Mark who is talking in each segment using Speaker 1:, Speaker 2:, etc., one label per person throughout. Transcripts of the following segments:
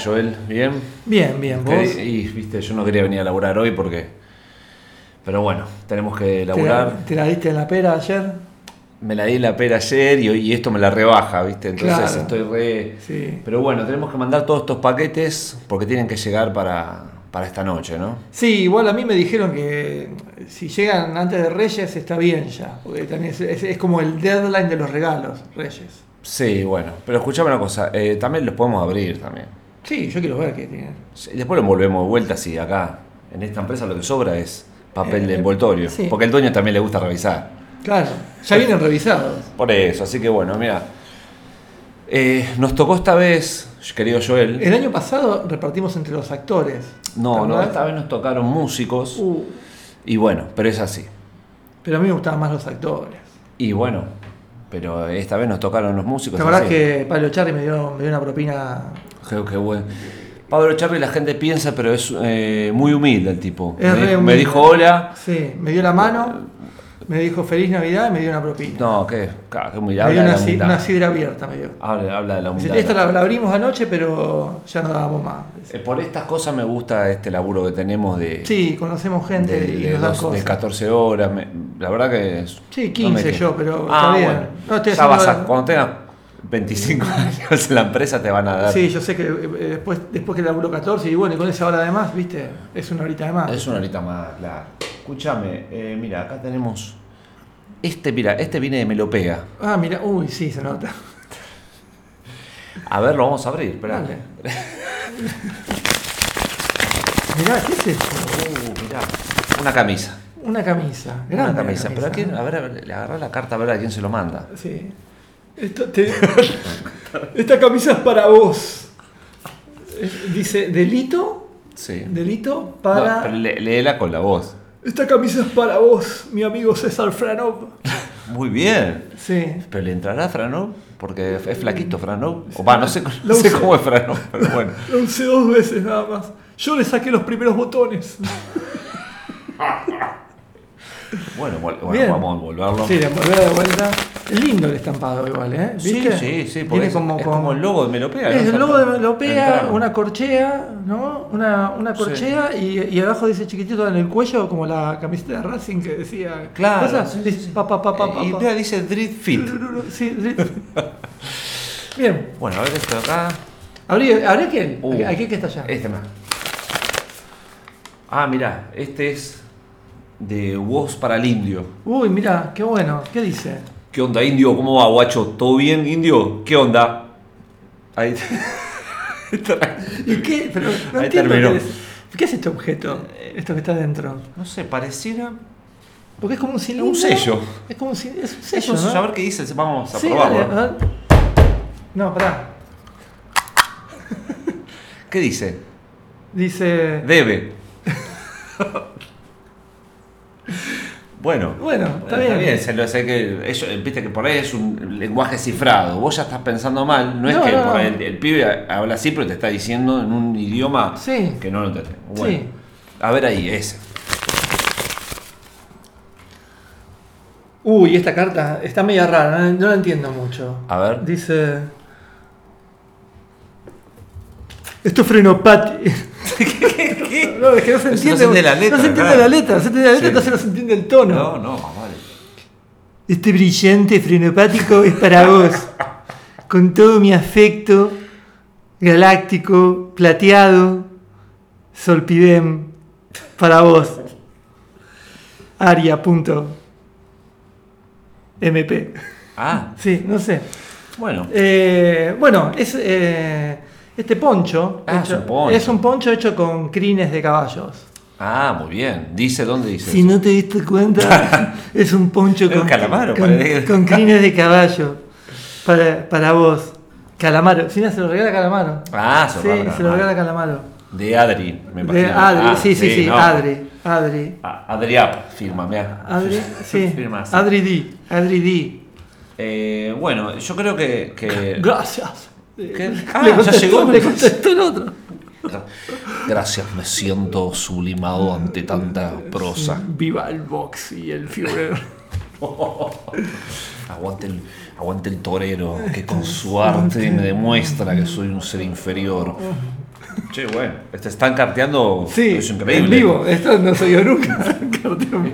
Speaker 1: estás, Joel? ¿Bien?
Speaker 2: Bien, bien, vos.
Speaker 1: Y, viste, yo no quería venir a laburar hoy porque... Pero bueno, tenemos que
Speaker 2: ¿Te la,
Speaker 1: laburar.
Speaker 2: te la diste en la pera ayer?
Speaker 1: Me la di la pera ayer y, hoy- y esto me la rebaja, ¿viste? Entonces
Speaker 2: Claro.
Speaker 1: estoy re...
Speaker 2: Sí.
Speaker 1: Pero bueno, tenemos que mandar todos estos paquetes porque tienen que llegar para, para esta noche, ¿no?
Speaker 2: Sí, igual a mí me dijeron que si llegan antes de Reyes está bien ya, porque también es, es- es como el deadline de los regalos, Reyes.
Speaker 1: Sí, bueno. Pero escuchame una cosa, eh, también los podemos abrir también.
Speaker 2: Sí, yo quiero ver qué tienen.
Speaker 1: Sí, Después lo envolvemos de vuelta, sí, acá. En esta empresa lo que sobra es papel de
Speaker 2: Eh,
Speaker 1: envoltorio.
Speaker 2: sí.
Speaker 1: Porque al dueño también le gusta revisar.
Speaker 2: Claro, ya vienen revisados.
Speaker 1: Por eso, así que bueno, mira. Eh, nos tocó esta vez, querido Joel.
Speaker 2: El año pasado repartimos entre los actores.
Speaker 1: No,
Speaker 2: ¿te
Speaker 1: no, esta vez nos tocaron músicos.
Speaker 2: Uh,
Speaker 1: Y bueno, pero es así.
Speaker 2: pero a mí me gustaban más los actores.
Speaker 1: Y bueno, pero esta vez nos tocaron los músicos.
Speaker 2: ¿Te acordás
Speaker 1: así.
Speaker 2: que Pablo Charri me dio, me dio una propina?
Speaker 1: Creo que bueno. Pablo Charri la gente piensa, pero es eh, muy humilde el tipo.
Speaker 2: Es
Speaker 1: me,
Speaker 2: re
Speaker 1: me
Speaker 2: humilde.
Speaker 1: dijo hola.
Speaker 2: Sí, me dio la mano, me dijo feliz Navidad y me dio una propina.
Speaker 1: No, ¿qué? Qué humildad.
Speaker 2: me dio
Speaker 1: de
Speaker 2: una,
Speaker 1: humildad.
Speaker 2: una sidra abierta, me dio.
Speaker 1: Habla, habla de la humildad.
Speaker 2: Esta la, la abrimos anoche, pero ya no dábamos más.
Speaker 1: Eh, Por estas cosas me gusta este laburo que tenemos de,
Speaker 2: Sí, conocemos gente
Speaker 1: de,
Speaker 2: y
Speaker 1: de
Speaker 2: nos dan
Speaker 1: dos- de
Speaker 2: cosas.
Speaker 1: 14 horas. me- la verdad que es.
Speaker 2: Sí,
Speaker 1: no
Speaker 2: 15
Speaker 1: me quejo.
Speaker 2: yo, pero
Speaker 1: Ah,
Speaker 2: está bien.
Speaker 1: bueno.
Speaker 2: No,
Speaker 1: ya vas a- cuando tengas 25 años en la empresa te van a dar.
Speaker 2: Sí, yo sé que eh, después, después que laburo 14 y bueno, y con esa hora de más, viste, es una horita de más.
Speaker 1: Es una horita más, claro. Escúchame, eh, mira, acá tenemos. Este, mira, este viene de Melopea.
Speaker 2: Ah, mira, uy, sí, se nota.
Speaker 1: A ver, lo vamos a abrir, espera.
Speaker 2: Dale. Mirá, ¿qué es esto?
Speaker 1: Uh, mirá, una camisa.
Speaker 2: Una camisa.
Speaker 1: Una
Speaker 2: grande la
Speaker 1: camisa. Pero a quién,
Speaker 2: ¿no?
Speaker 1: a ver, a ver, le agarrá la carta a ver a quién se lo manda.
Speaker 2: Sí. Te- Esta camisa es para vos. Dice, delito,
Speaker 1: Sí.
Speaker 2: delito
Speaker 1: No,
Speaker 2: para...
Speaker 1: pero lé- léela con la voz.
Speaker 2: Esta camisa es para vos, mi amigo César Franov.
Speaker 1: Muy bien.
Speaker 2: Sí.
Speaker 1: Pero le entrará a Franov porque es flaquito Franov. O va, no sé, no cómo es Franov, pero bueno.
Speaker 2: Lo usé dos veces nada más. Yo le saqué los primeros botones.
Speaker 1: Bueno, bueno,
Speaker 2: Bien.
Speaker 1: vamos a envolverlo.
Speaker 2: Sí, de volver de vuelta. Lindo el estampado igual, ¿eh?
Speaker 1: Sí,
Speaker 2: ¿Viste?
Speaker 1: sí, sí,
Speaker 2: Viene
Speaker 1: es,
Speaker 2: como,
Speaker 1: es como el logo de Melopea.
Speaker 2: Es
Speaker 1: ¿no?
Speaker 2: el logo de Melopea, una corchea, ¿no? Una, una
Speaker 1: Sí.
Speaker 2: corchea y, y abajo dice chiquitito en el cuello, como la camiseta de Racing que decía.
Speaker 1: Claro,
Speaker 2: ¿Cosa?
Speaker 1: sí, sí,
Speaker 2: Dice,
Speaker 1: sí.
Speaker 2: Pa, pa, pa, pa,
Speaker 1: Y mira, dice Dread Fit.
Speaker 2: Sí, sí. Bien.
Speaker 1: Bueno, a ver esto de acá.
Speaker 2: ¿Habría, ¿habría quién?
Speaker 1: Uh,
Speaker 2: ¿A quién que está allá?
Speaker 1: Este más. Ah, mirá, este es de Voz para el Indio.
Speaker 2: Uy, mira, qué bueno. ¿Qué dice?
Speaker 1: ¿Qué onda, Indio? ¿Cómo va, guacho? ¿Todo bien, Indio? ¿Qué onda? Ahí.
Speaker 2: ¿Y qué? Pero no
Speaker 1: Ahí
Speaker 2: entiendo
Speaker 1: terminó.
Speaker 2: qué es. ¿Qué es este objeto? Esto que está dentro.
Speaker 1: no sé, pareciera.
Speaker 2: Porque es como un cilindro.
Speaker 1: Un sello.
Speaker 2: Es como un cilindro. Es un
Speaker 1: Es
Speaker 2: sello,
Speaker 1: un
Speaker 2: ¿no?
Speaker 1: sello, a ver qué dice. Vamos a
Speaker 2: Sí,
Speaker 1: probarlo.
Speaker 2: dale, a ver. No, pará.
Speaker 1: ¿Qué dice?
Speaker 2: Dice.
Speaker 1: Debe. bueno.
Speaker 2: Bueno, está bien.
Speaker 1: se lo sé que ellos, viste que por ahí es un lenguaje cifrado. Vos ya estás pensando mal. No es que
Speaker 2: no,
Speaker 1: por
Speaker 2: no.
Speaker 1: ahí el, el pibe habla así, pero te está diciendo en un idioma
Speaker 2: Sí.
Speaker 1: que no lo entendés. Bueno,
Speaker 2: Sí.
Speaker 1: A ver ahí, ese.
Speaker 2: Uy, esta carta está media rara, no, la entiendo mucho.
Speaker 1: A ver.
Speaker 2: Dice. Esto es No, es que no se
Speaker 1: No se
Speaker 2: entiende.
Speaker 1: entiende la letra,
Speaker 2: no se entiende
Speaker 1: claro.
Speaker 2: la letra, no se entiende la letra,
Speaker 1: Sí.
Speaker 2: entonces no se entiende el tono.
Speaker 1: No, no, vale.
Speaker 2: Este brillante frenopático es para vos. Con todo mi afecto galáctico, plateado, solpidem, para vos. Aria.mp.
Speaker 1: Ah,
Speaker 2: Sí, no sé.
Speaker 1: bueno.
Speaker 2: Eh, bueno, es eh, este poncho.
Speaker 1: Ah, es un poncho.
Speaker 2: es un poncho hecho con crines de caballos.
Speaker 1: Ah, muy bien. Dice dónde dice.
Speaker 2: Si
Speaker 1: eso?
Speaker 2: no te diste cuenta, es un poncho con,
Speaker 1: calamaro,
Speaker 2: con, crines de caballo para, para vos. Calamaro, si no se lo regala Calamaro.
Speaker 1: Ah, se lo
Speaker 2: sí, se lo regala Calamaro.
Speaker 1: De Adri, me
Speaker 2: De
Speaker 1: imagino.
Speaker 2: Adri,
Speaker 1: Ah,
Speaker 2: sí, sí, sí,
Speaker 1: no.
Speaker 2: Adri. Adri.
Speaker 1: Ah, Adriap, firma, mira.
Speaker 2: Adri, sí.
Speaker 1: Firma.
Speaker 2: Adri D. Adri D.
Speaker 1: Eh, bueno, yo creo que. que-
Speaker 2: Gracias.
Speaker 1: ¿Qué?
Speaker 2: Le
Speaker 1: Ah, ya llegó.
Speaker 2: Le contestó el otro.
Speaker 1: Gracias, me siento sublimado ante tanta prosa.
Speaker 2: Viva el box y el Führer.
Speaker 1: Aguante el, aguante el torero, que con su arte me demuestra que soy un ser inferior. Che, bueno, te están carteando.
Speaker 2: Sí,
Speaker 1: es increíble.
Speaker 2: en vivo. Esto no soy yo nunca.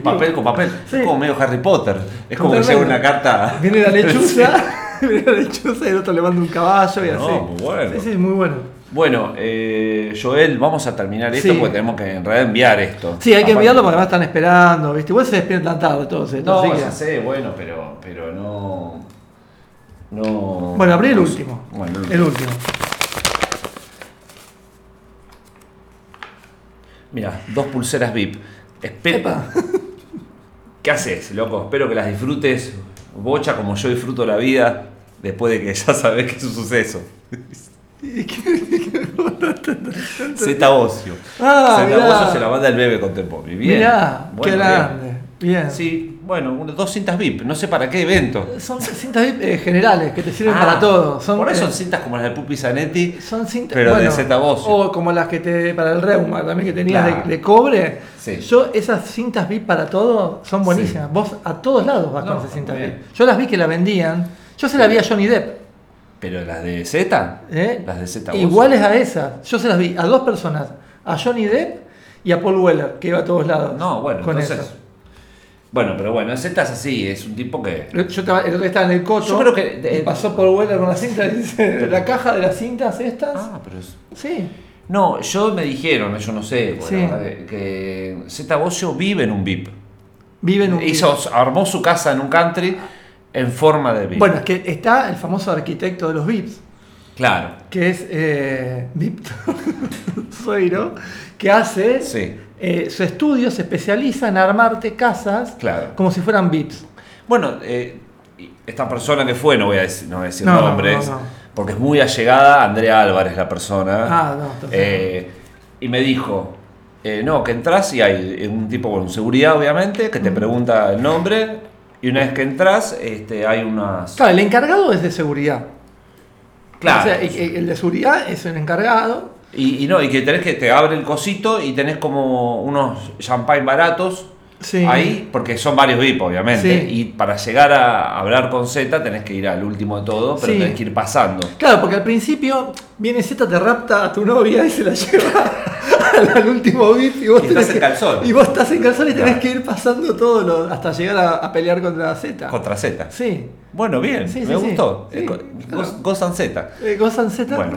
Speaker 1: Papel con papel.
Speaker 2: Sí.
Speaker 1: Es como medio Harry Potter. Es como que llega una carta.
Speaker 2: Viene la lechuza, lechuza y el otro le manda un caballo y
Speaker 1: No,
Speaker 2: así.
Speaker 1: muy bueno.
Speaker 2: Sí, sí, muy bueno.
Speaker 1: Bueno, eh, Joel, vamos a terminar esto
Speaker 2: Sí.
Speaker 1: porque tenemos que en realidad enviar esto.
Speaker 2: Sí, hay que enviarlo porque además están esperando, ¿viste? Igual se despiertan tarde todos estos.
Speaker 1: No,
Speaker 2: así que-
Speaker 1: ya sé, bueno, pero, pero no. No.
Speaker 2: Bueno, abrí el último.
Speaker 1: Bueno, el último. Mira, dos pulseras VIP. Espe-
Speaker 2: Epa.
Speaker 1: ¿Qué haces, loco? Espero que las disfrutes bocha como yo disfruto la vida después de que ya sabes que es un suceso. Z Ocio.
Speaker 2: Ah,
Speaker 1: Z
Speaker 2: mirá.
Speaker 1: Ocio se la manda el bebé contemporáneo. Bien.
Speaker 2: Mirá, qué
Speaker 1: Bueno,
Speaker 2: grande. Bien.
Speaker 1: Sí, bueno, dos cintas VIP. No sé para qué evento.
Speaker 2: Son cintas VIP, eh, generales que te sirven
Speaker 1: Ah,
Speaker 2: para todo. Son,
Speaker 1: por eso
Speaker 2: eh,
Speaker 1: son cintas como las de Pupi Zanetti.
Speaker 2: son cintas
Speaker 1: pero de Zeta Bocio.
Speaker 2: O como las que te. para el reuma también que tenías
Speaker 1: Claro.
Speaker 2: de, de cobre.
Speaker 1: Sí.
Speaker 2: Yo, esas cintas VIP para todo son buenísimas. Vos a todos lados vas
Speaker 1: No,
Speaker 2: con esas cintas. VIP. Yo las vi que la vendían. Yo se las vi a Johnny Depp.
Speaker 1: Pero las de Z.
Speaker 2: ¿eh?
Speaker 1: Las de Z.
Speaker 2: Iguales a esas. Yo se las vi a dos personas. A Johnny Depp y a Paul Weller, que iba a todos lados.
Speaker 1: No, bueno,
Speaker 2: con
Speaker 1: entonces.
Speaker 2: esas.
Speaker 1: Bueno, pero bueno, Z es así, es un tipo que.
Speaker 2: Yo estaba, el otro día estaba en el coto.
Speaker 1: Yo creo que-
Speaker 2: y pasó por Weller con la cinta y dice, la caja de las cintas estas.
Speaker 1: Ah, pero es.
Speaker 2: Sí.
Speaker 1: No, yo me dijeron, yo no sé, bueno,
Speaker 2: Sí.
Speaker 1: que, que Z Bocio vive en un VIP.
Speaker 2: Vive en un.
Speaker 1: Hizo, armó su casa en un country en forma de VIP.
Speaker 2: Bueno, es que está el famoso arquitecto de los VIPs,
Speaker 1: Claro,
Speaker 2: que es eh, Víctor Sueiro, que hace
Speaker 1: sí,
Speaker 2: eh, su estudio, se especializa en armarte casas
Speaker 1: claro.
Speaker 2: como si fueran VIPs.
Speaker 1: Bueno, eh, esta persona que fue, no voy a decir, no voy a decir
Speaker 2: No, no,
Speaker 1: nombres,
Speaker 2: no, no.
Speaker 1: porque es muy allegada Andrea Álvarez, la persona.
Speaker 2: Ah.
Speaker 1: Eh, y me dijo, eh, no, que entras y hay un tipo con seguridad, obviamente, que te pregunta el nombre, y una vez que entras, este, hay unas...
Speaker 2: Claro, el encargado es de seguridad.
Speaker 1: Claro.
Speaker 2: O sea, el de seguridad es el encargado.
Speaker 1: Y, y no, y que tenés que te abre el cosito y tenés como unos champagne baratos
Speaker 2: Sí.
Speaker 1: ahí, porque son varios VIP, obviamente.
Speaker 2: Sí.
Speaker 1: Y para llegar a hablar con Z tenés que ir al último de todo, pero
Speaker 2: Sí.
Speaker 1: tenés que ir pasando.
Speaker 2: Claro, porque al principio viene Z, te rapta a tu novia y se la lleva al, último VIP y vos
Speaker 1: Y estás en
Speaker 2: que-
Speaker 1: calzón.
Speaker 2: Y vos estás en calzón y tenés
Speaker 1: Claro.
Speaker 2: que ir pasando todo lo- hasta llegar a, a pelear contra Z.
Speaker 1: Contra Z.
Speaker 2: Sí.
Speaker 1: Bueno, bien, me gustó. Eh, Gozan Z.
Speaker 2: Eh, Gozan Z.
Speaker 1: Bueno.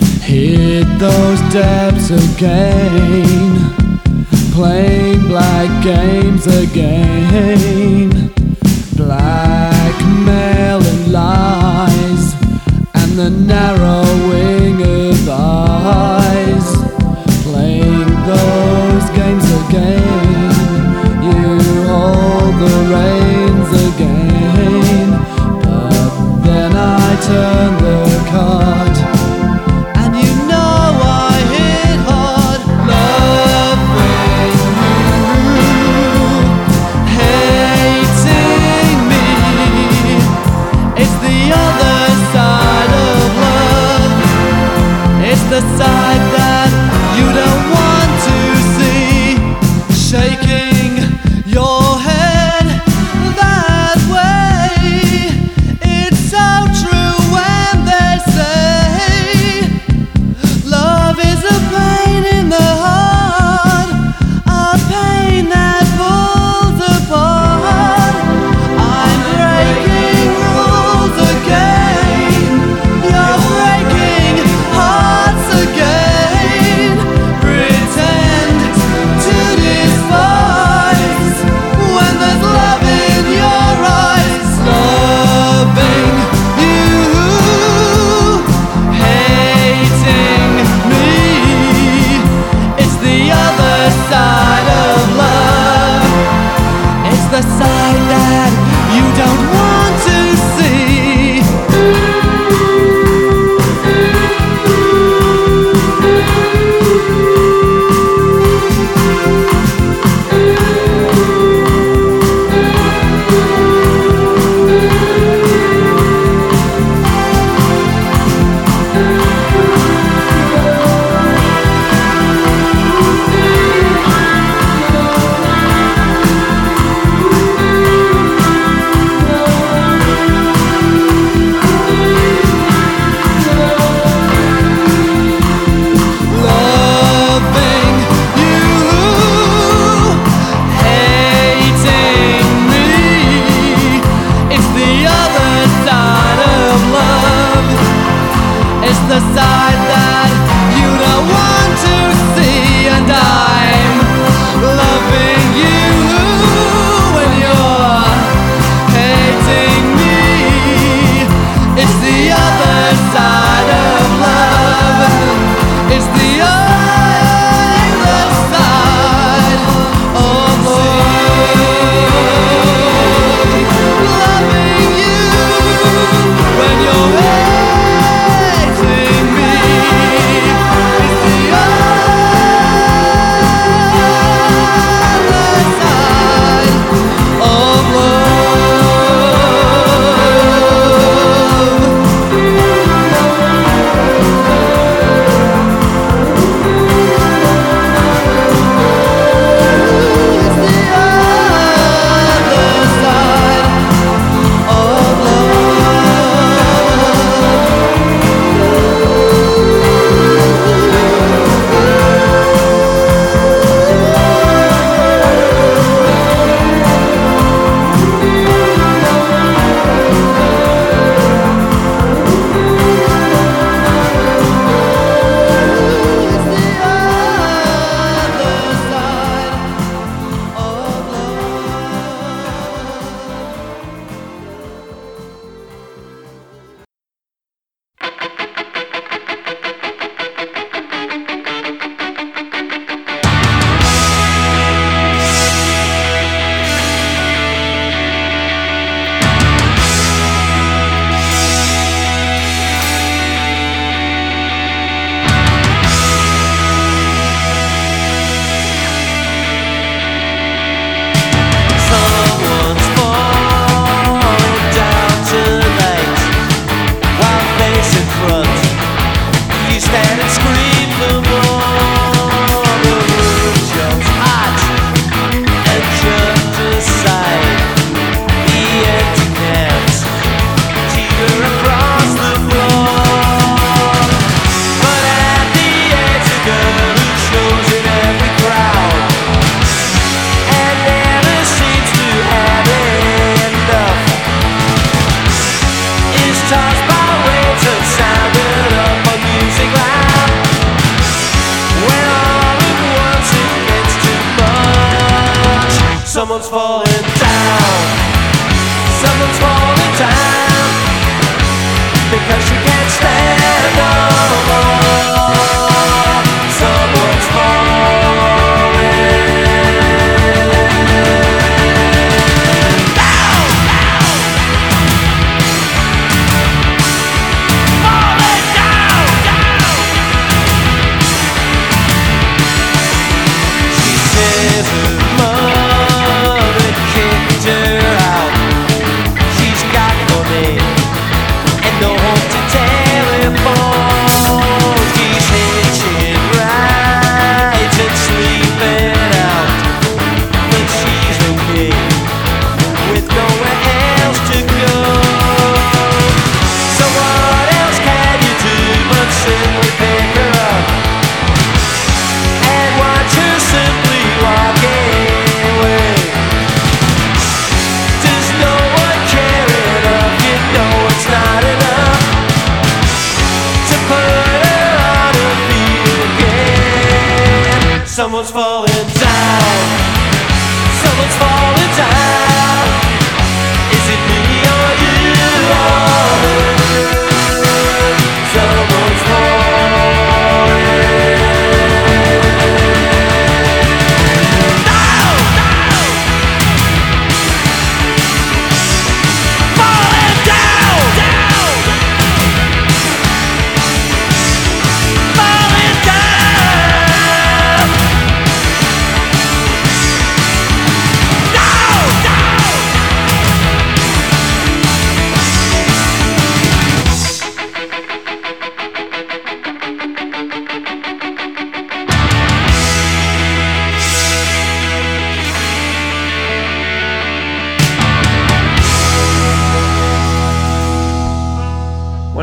Speaker 3: We've hit those depths again, playing black games again, blackmail and lies, and the narrowing the
Speaker 4: sun.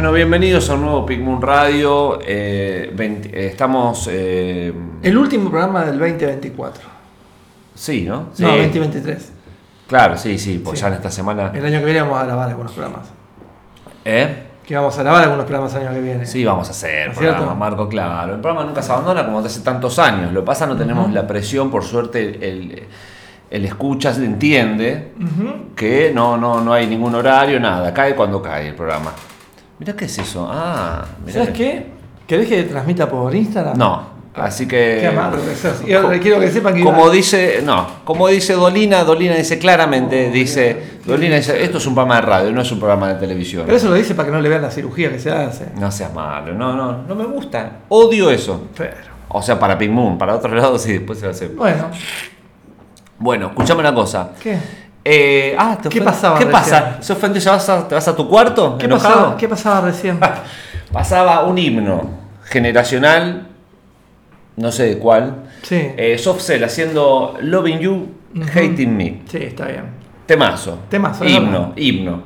Speaker 1: Bueno, bienvenidos a un nuevo Pink Moon Radio. eh, 20 eh, estamos. eh,
Speaker 2: El último programa del 2024.
Speaker 1: sí, ¿no? Sí.
Speaker 2: No, 2023.
Speaker 1: Claro, sí, sí, pues
Speaker 2: Sí.
Speaker 1: ya en esta semana.
Speaker 2: El año que viene vamos a grabar algunos programas.
Speaker 1: ¿Eh?
Speaker 2: Que vamos a grabar algunos programas el año que viene.
Speaker 1: Sí, vamos a hacer
Speaker 2: ¿Es
Speaker 1: programa,
Speaker 2: cierto?
Speaker 1: Marco, claro. El programa nunca se abandona como hace tantos años. Lo que pasa no tenemos la presión, por suerte, el, el escucha entiende que no, no, no hay ningún horario, nada. Cae cuando cae el programa. Mirá qué es eso. Ah, mirá
Speaker 2: ¿Sabes
Speaker 1: que-
Speaker 2: qué? ¿Querés que transmita por Instagram?
Speaker 1: No. Así que.
Speaker 2: Qué sos. Y ahora quiero que sepan que.
Speaker 1: Como dice, no, como dice Dolina, Dolina dice claramente, dice, Dolina dice, esto es un programa de radio, no es un programa de televisión.
Speaker 2: Pero eso lo dice para que no le vean la cirugía que se hace.
Speaker 1: No seas malo, no, no, no me gusta. Odio eso.
Speaker 2: Pero.
Speaker 1: O sea, para Pink Moon, para otro lado sí, después se hace.
Speaker 2: Bueno,
Speaker 1: Bueno, escuchame una cosa.
Speaker 2: ¿qué?
Speaker 1: Eh, ah, ¿te
Speaker 2: ¿Qué pasaba
Speaker 1: ¿Qué
Speaker 2: recién?
Speaker 1: pasa? ¿Se ofendió? ¿Ya vas a, te vas a tu cuarto?
Speaker 2: ¿Qué
Speaker 1: ¿Enojado?
Speaker 2: pasaba, ¿Qué pasaba recién?
Speaker 1: Pasaba un himno generacional, no sé de cuál.
Speaker 2: Sí.
Speaker 1: Eh, Soft Cell haciendo Loving You,
Speaker 2: Ujú.
Speaker 1: Hating Me.
Speaker 2: Sí, está bien.
Speaker 1: Temazo.
Speaker 2: Temazo,
Speaker 1: Himno, himno.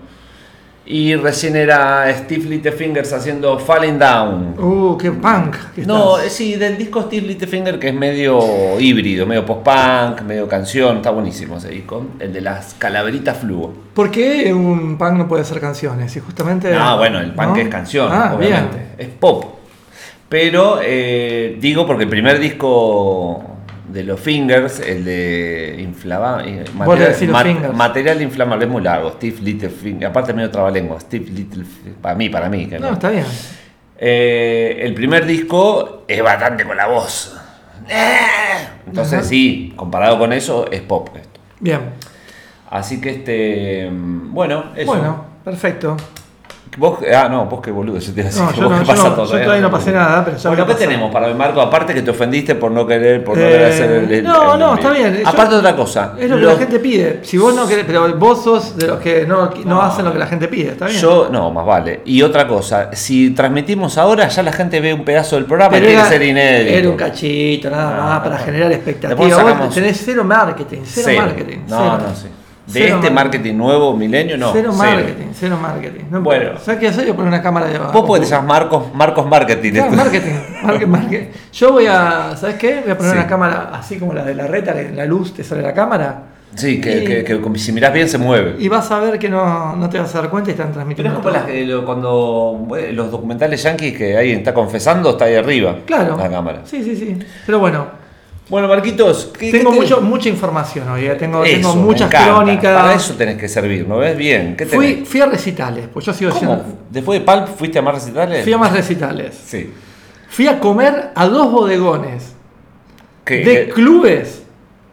Speaker 1: Y recién era Steve Littlefingers haciendo Falling Down.
Speaker 2: Uh, qué punk. que
Speaker 1: No,
Speaker 2: estás.
Speaker 1: eh, sí, del disco Steve Littlefinger que es medio híbrido, medio post-punk, medio canción, está buenísimo ese disco. El de las calaveritas fluo.
Speaker 2: ¿Por qué un punk no puede hacer canciones? Y justamente.
Speaker 1: No, bueno, el punk
Speaker 2: ¿no?
Speaker 1: es canción,
Speaker 2: Ah,
Speaker 1: obviamente.
Speaker 2: bien.
Speaker 1: Es pop. Pero eh, digo porque el primer disco de los Fingers, el de inflama, eh,
Speaker 2: Fingers.
Speaker 1: material inflamable, es muy largo. Steve Littlefinger, aparte medio trabalengua. Steve Little, para mí, para mí. que
Speaker 2: No, está bien.
Speaker 1: Eh, el primer disco es bastante con la voz. Eh, Entonces sí, comparado con eso, es pop esto.
Speaker 2: Bien.
Speaker 1: Así que este, bueno, eso.
Speaker 2: Bueno, perfecto.
Speaker 1: Vos, ah, no, vos qué boludo, yo te iba a decir
Speaker 2: No,
Speaker 1: que
Speaker 2: yo
Speaker 1: vos
Speaker 2: no-
Speaker 1: qué
Speaker 2: yo
Speaker 1: pasa
Speaker 2: no- yo
Speaker 1: todavía.
Speaker 2: todavía no pasé nada, pero ya
Speaker 1: Bueno, ¿qué tenemos para Marco? Aparte que te ofendiste por no querer, por no
Speaker 2: Eh,
Speaker 1: querer hacer el, el-
Speaker 2: no,
Speaker 1: el-
Speaker 2: no, está bien. Yo-
Speaker 1: Aparte otra cosa.
Speaker 2: Es lo que
Speaker 1: los-
Speaker 2: la gente pide. Si vos no querés, pero vos sos de los que no, no, hacen lo que la gente pide, ¿está bien?
Speaker 1: Yo, no, más vale. Y otra cosa, si transmitimos ahora, ya la gente ve un pedazo del programa
Speaker 2: Pero
Speaker 1: y quiere ser inédito.
Speaker 2: Era un cachito, nada más, para generar expectativa. Vos tenés cero marketing, cero,
Speaker 1: Cero.
Speaker 2: marketing.
Speaker 1: No, sí. De
Speaker 2: Cero
Speaker 1: este marketing nuevo, milenio, no.
Speaker 2: cero
Speaker 1: cero.
Speaker 2: marketing, cero marketing. No,
Speaker 1: Bueno.
Speaker 2: ¿Sabes qué hacer? Yo poner una cámara de abajo.
Speaker 1: Vos podés llamar Marcos, Marcos Marketing.
Speaker 2: Claro, marketing, marketing, marketing. Yo voy a, ¿sabes qué? Voy a poner
Speaker 1: Sí.
Speaker 2: una cámara así como la de la reta, que la luz te sale la cámara.
Speaker 1: Sí, que,
Speaker 2: Y-
Speaker 1: que- si mirás bien se mueve.
Speaker 2: Y vas a ver que no, no te vas a dar cuenta y están
Speaker 1: Pero
Speaker 2: transmitiendo.
Speaker 1: es como las lo- cuando eh, los documentales yankees que alguien está confesando, está ahí arriba.
Speaker 2: Claro.
Speaker 1: La cámara.
Speaker 2: Sí, sí, sí. Pero bueno,
Speaker 1: Bueno, Marquitos, ¿qué,
Speaker 2: Tengo
Speaker 1: qué
Speaker 2: mucho, mucha información hoy, eh. tengo,
Speaker 1: Eso,
Speaker 2: tengo
Speaker 1: me
Speaker 2: muchas crónicas.
Speaker 1: Para eso tenés que servir, ¿no ves? Bien, ¿qué
Speaker 2: fui, fui a recitales, pues yo sigo
Speaker 1: ¿Cómo?
Speaker 2: siendo.
Speaker 1: ¿Después de Palp fuiste a más recitales?
Speaker 2: Fui a más recitales.
Speaker 1: Sí.
Speaker 2: Fui a comer a dos bodegones
Speaker 1: ¿Qué-
Speaker 2: de clubes.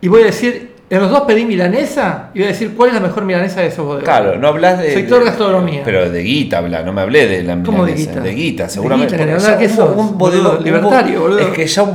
Speaker 2: Y voy a decir, en los dos pedí milanesa y voy a decir cuál es la mejor milanesa de esos bodegones.
Speaker 1: Claro, no hablas de.
Speaker 2: Sector
Speaker 1: de-
Speaker 2: gastronomía.
Speaker 1: Pero de guita habla, no me hablé de la
Speaker 2: ¿Cómo de
Speaker 1: milanesa,
Speaker 2: guita?
Speaker 1: De guita,
Speaker 2: De
Speaker 1: seguramente.
Speaker 2: guita,
Speaker 1: porque
Speaker 2: ¿hablar
Speaker 1: ya
Speaker 2: qué sos? Boludo,
Speaker 1: bodegón- un
Speaker 2: libertario,
Speaker 1: bo-
Speaker 2: boludo.
Speaker 1: Es que ya un,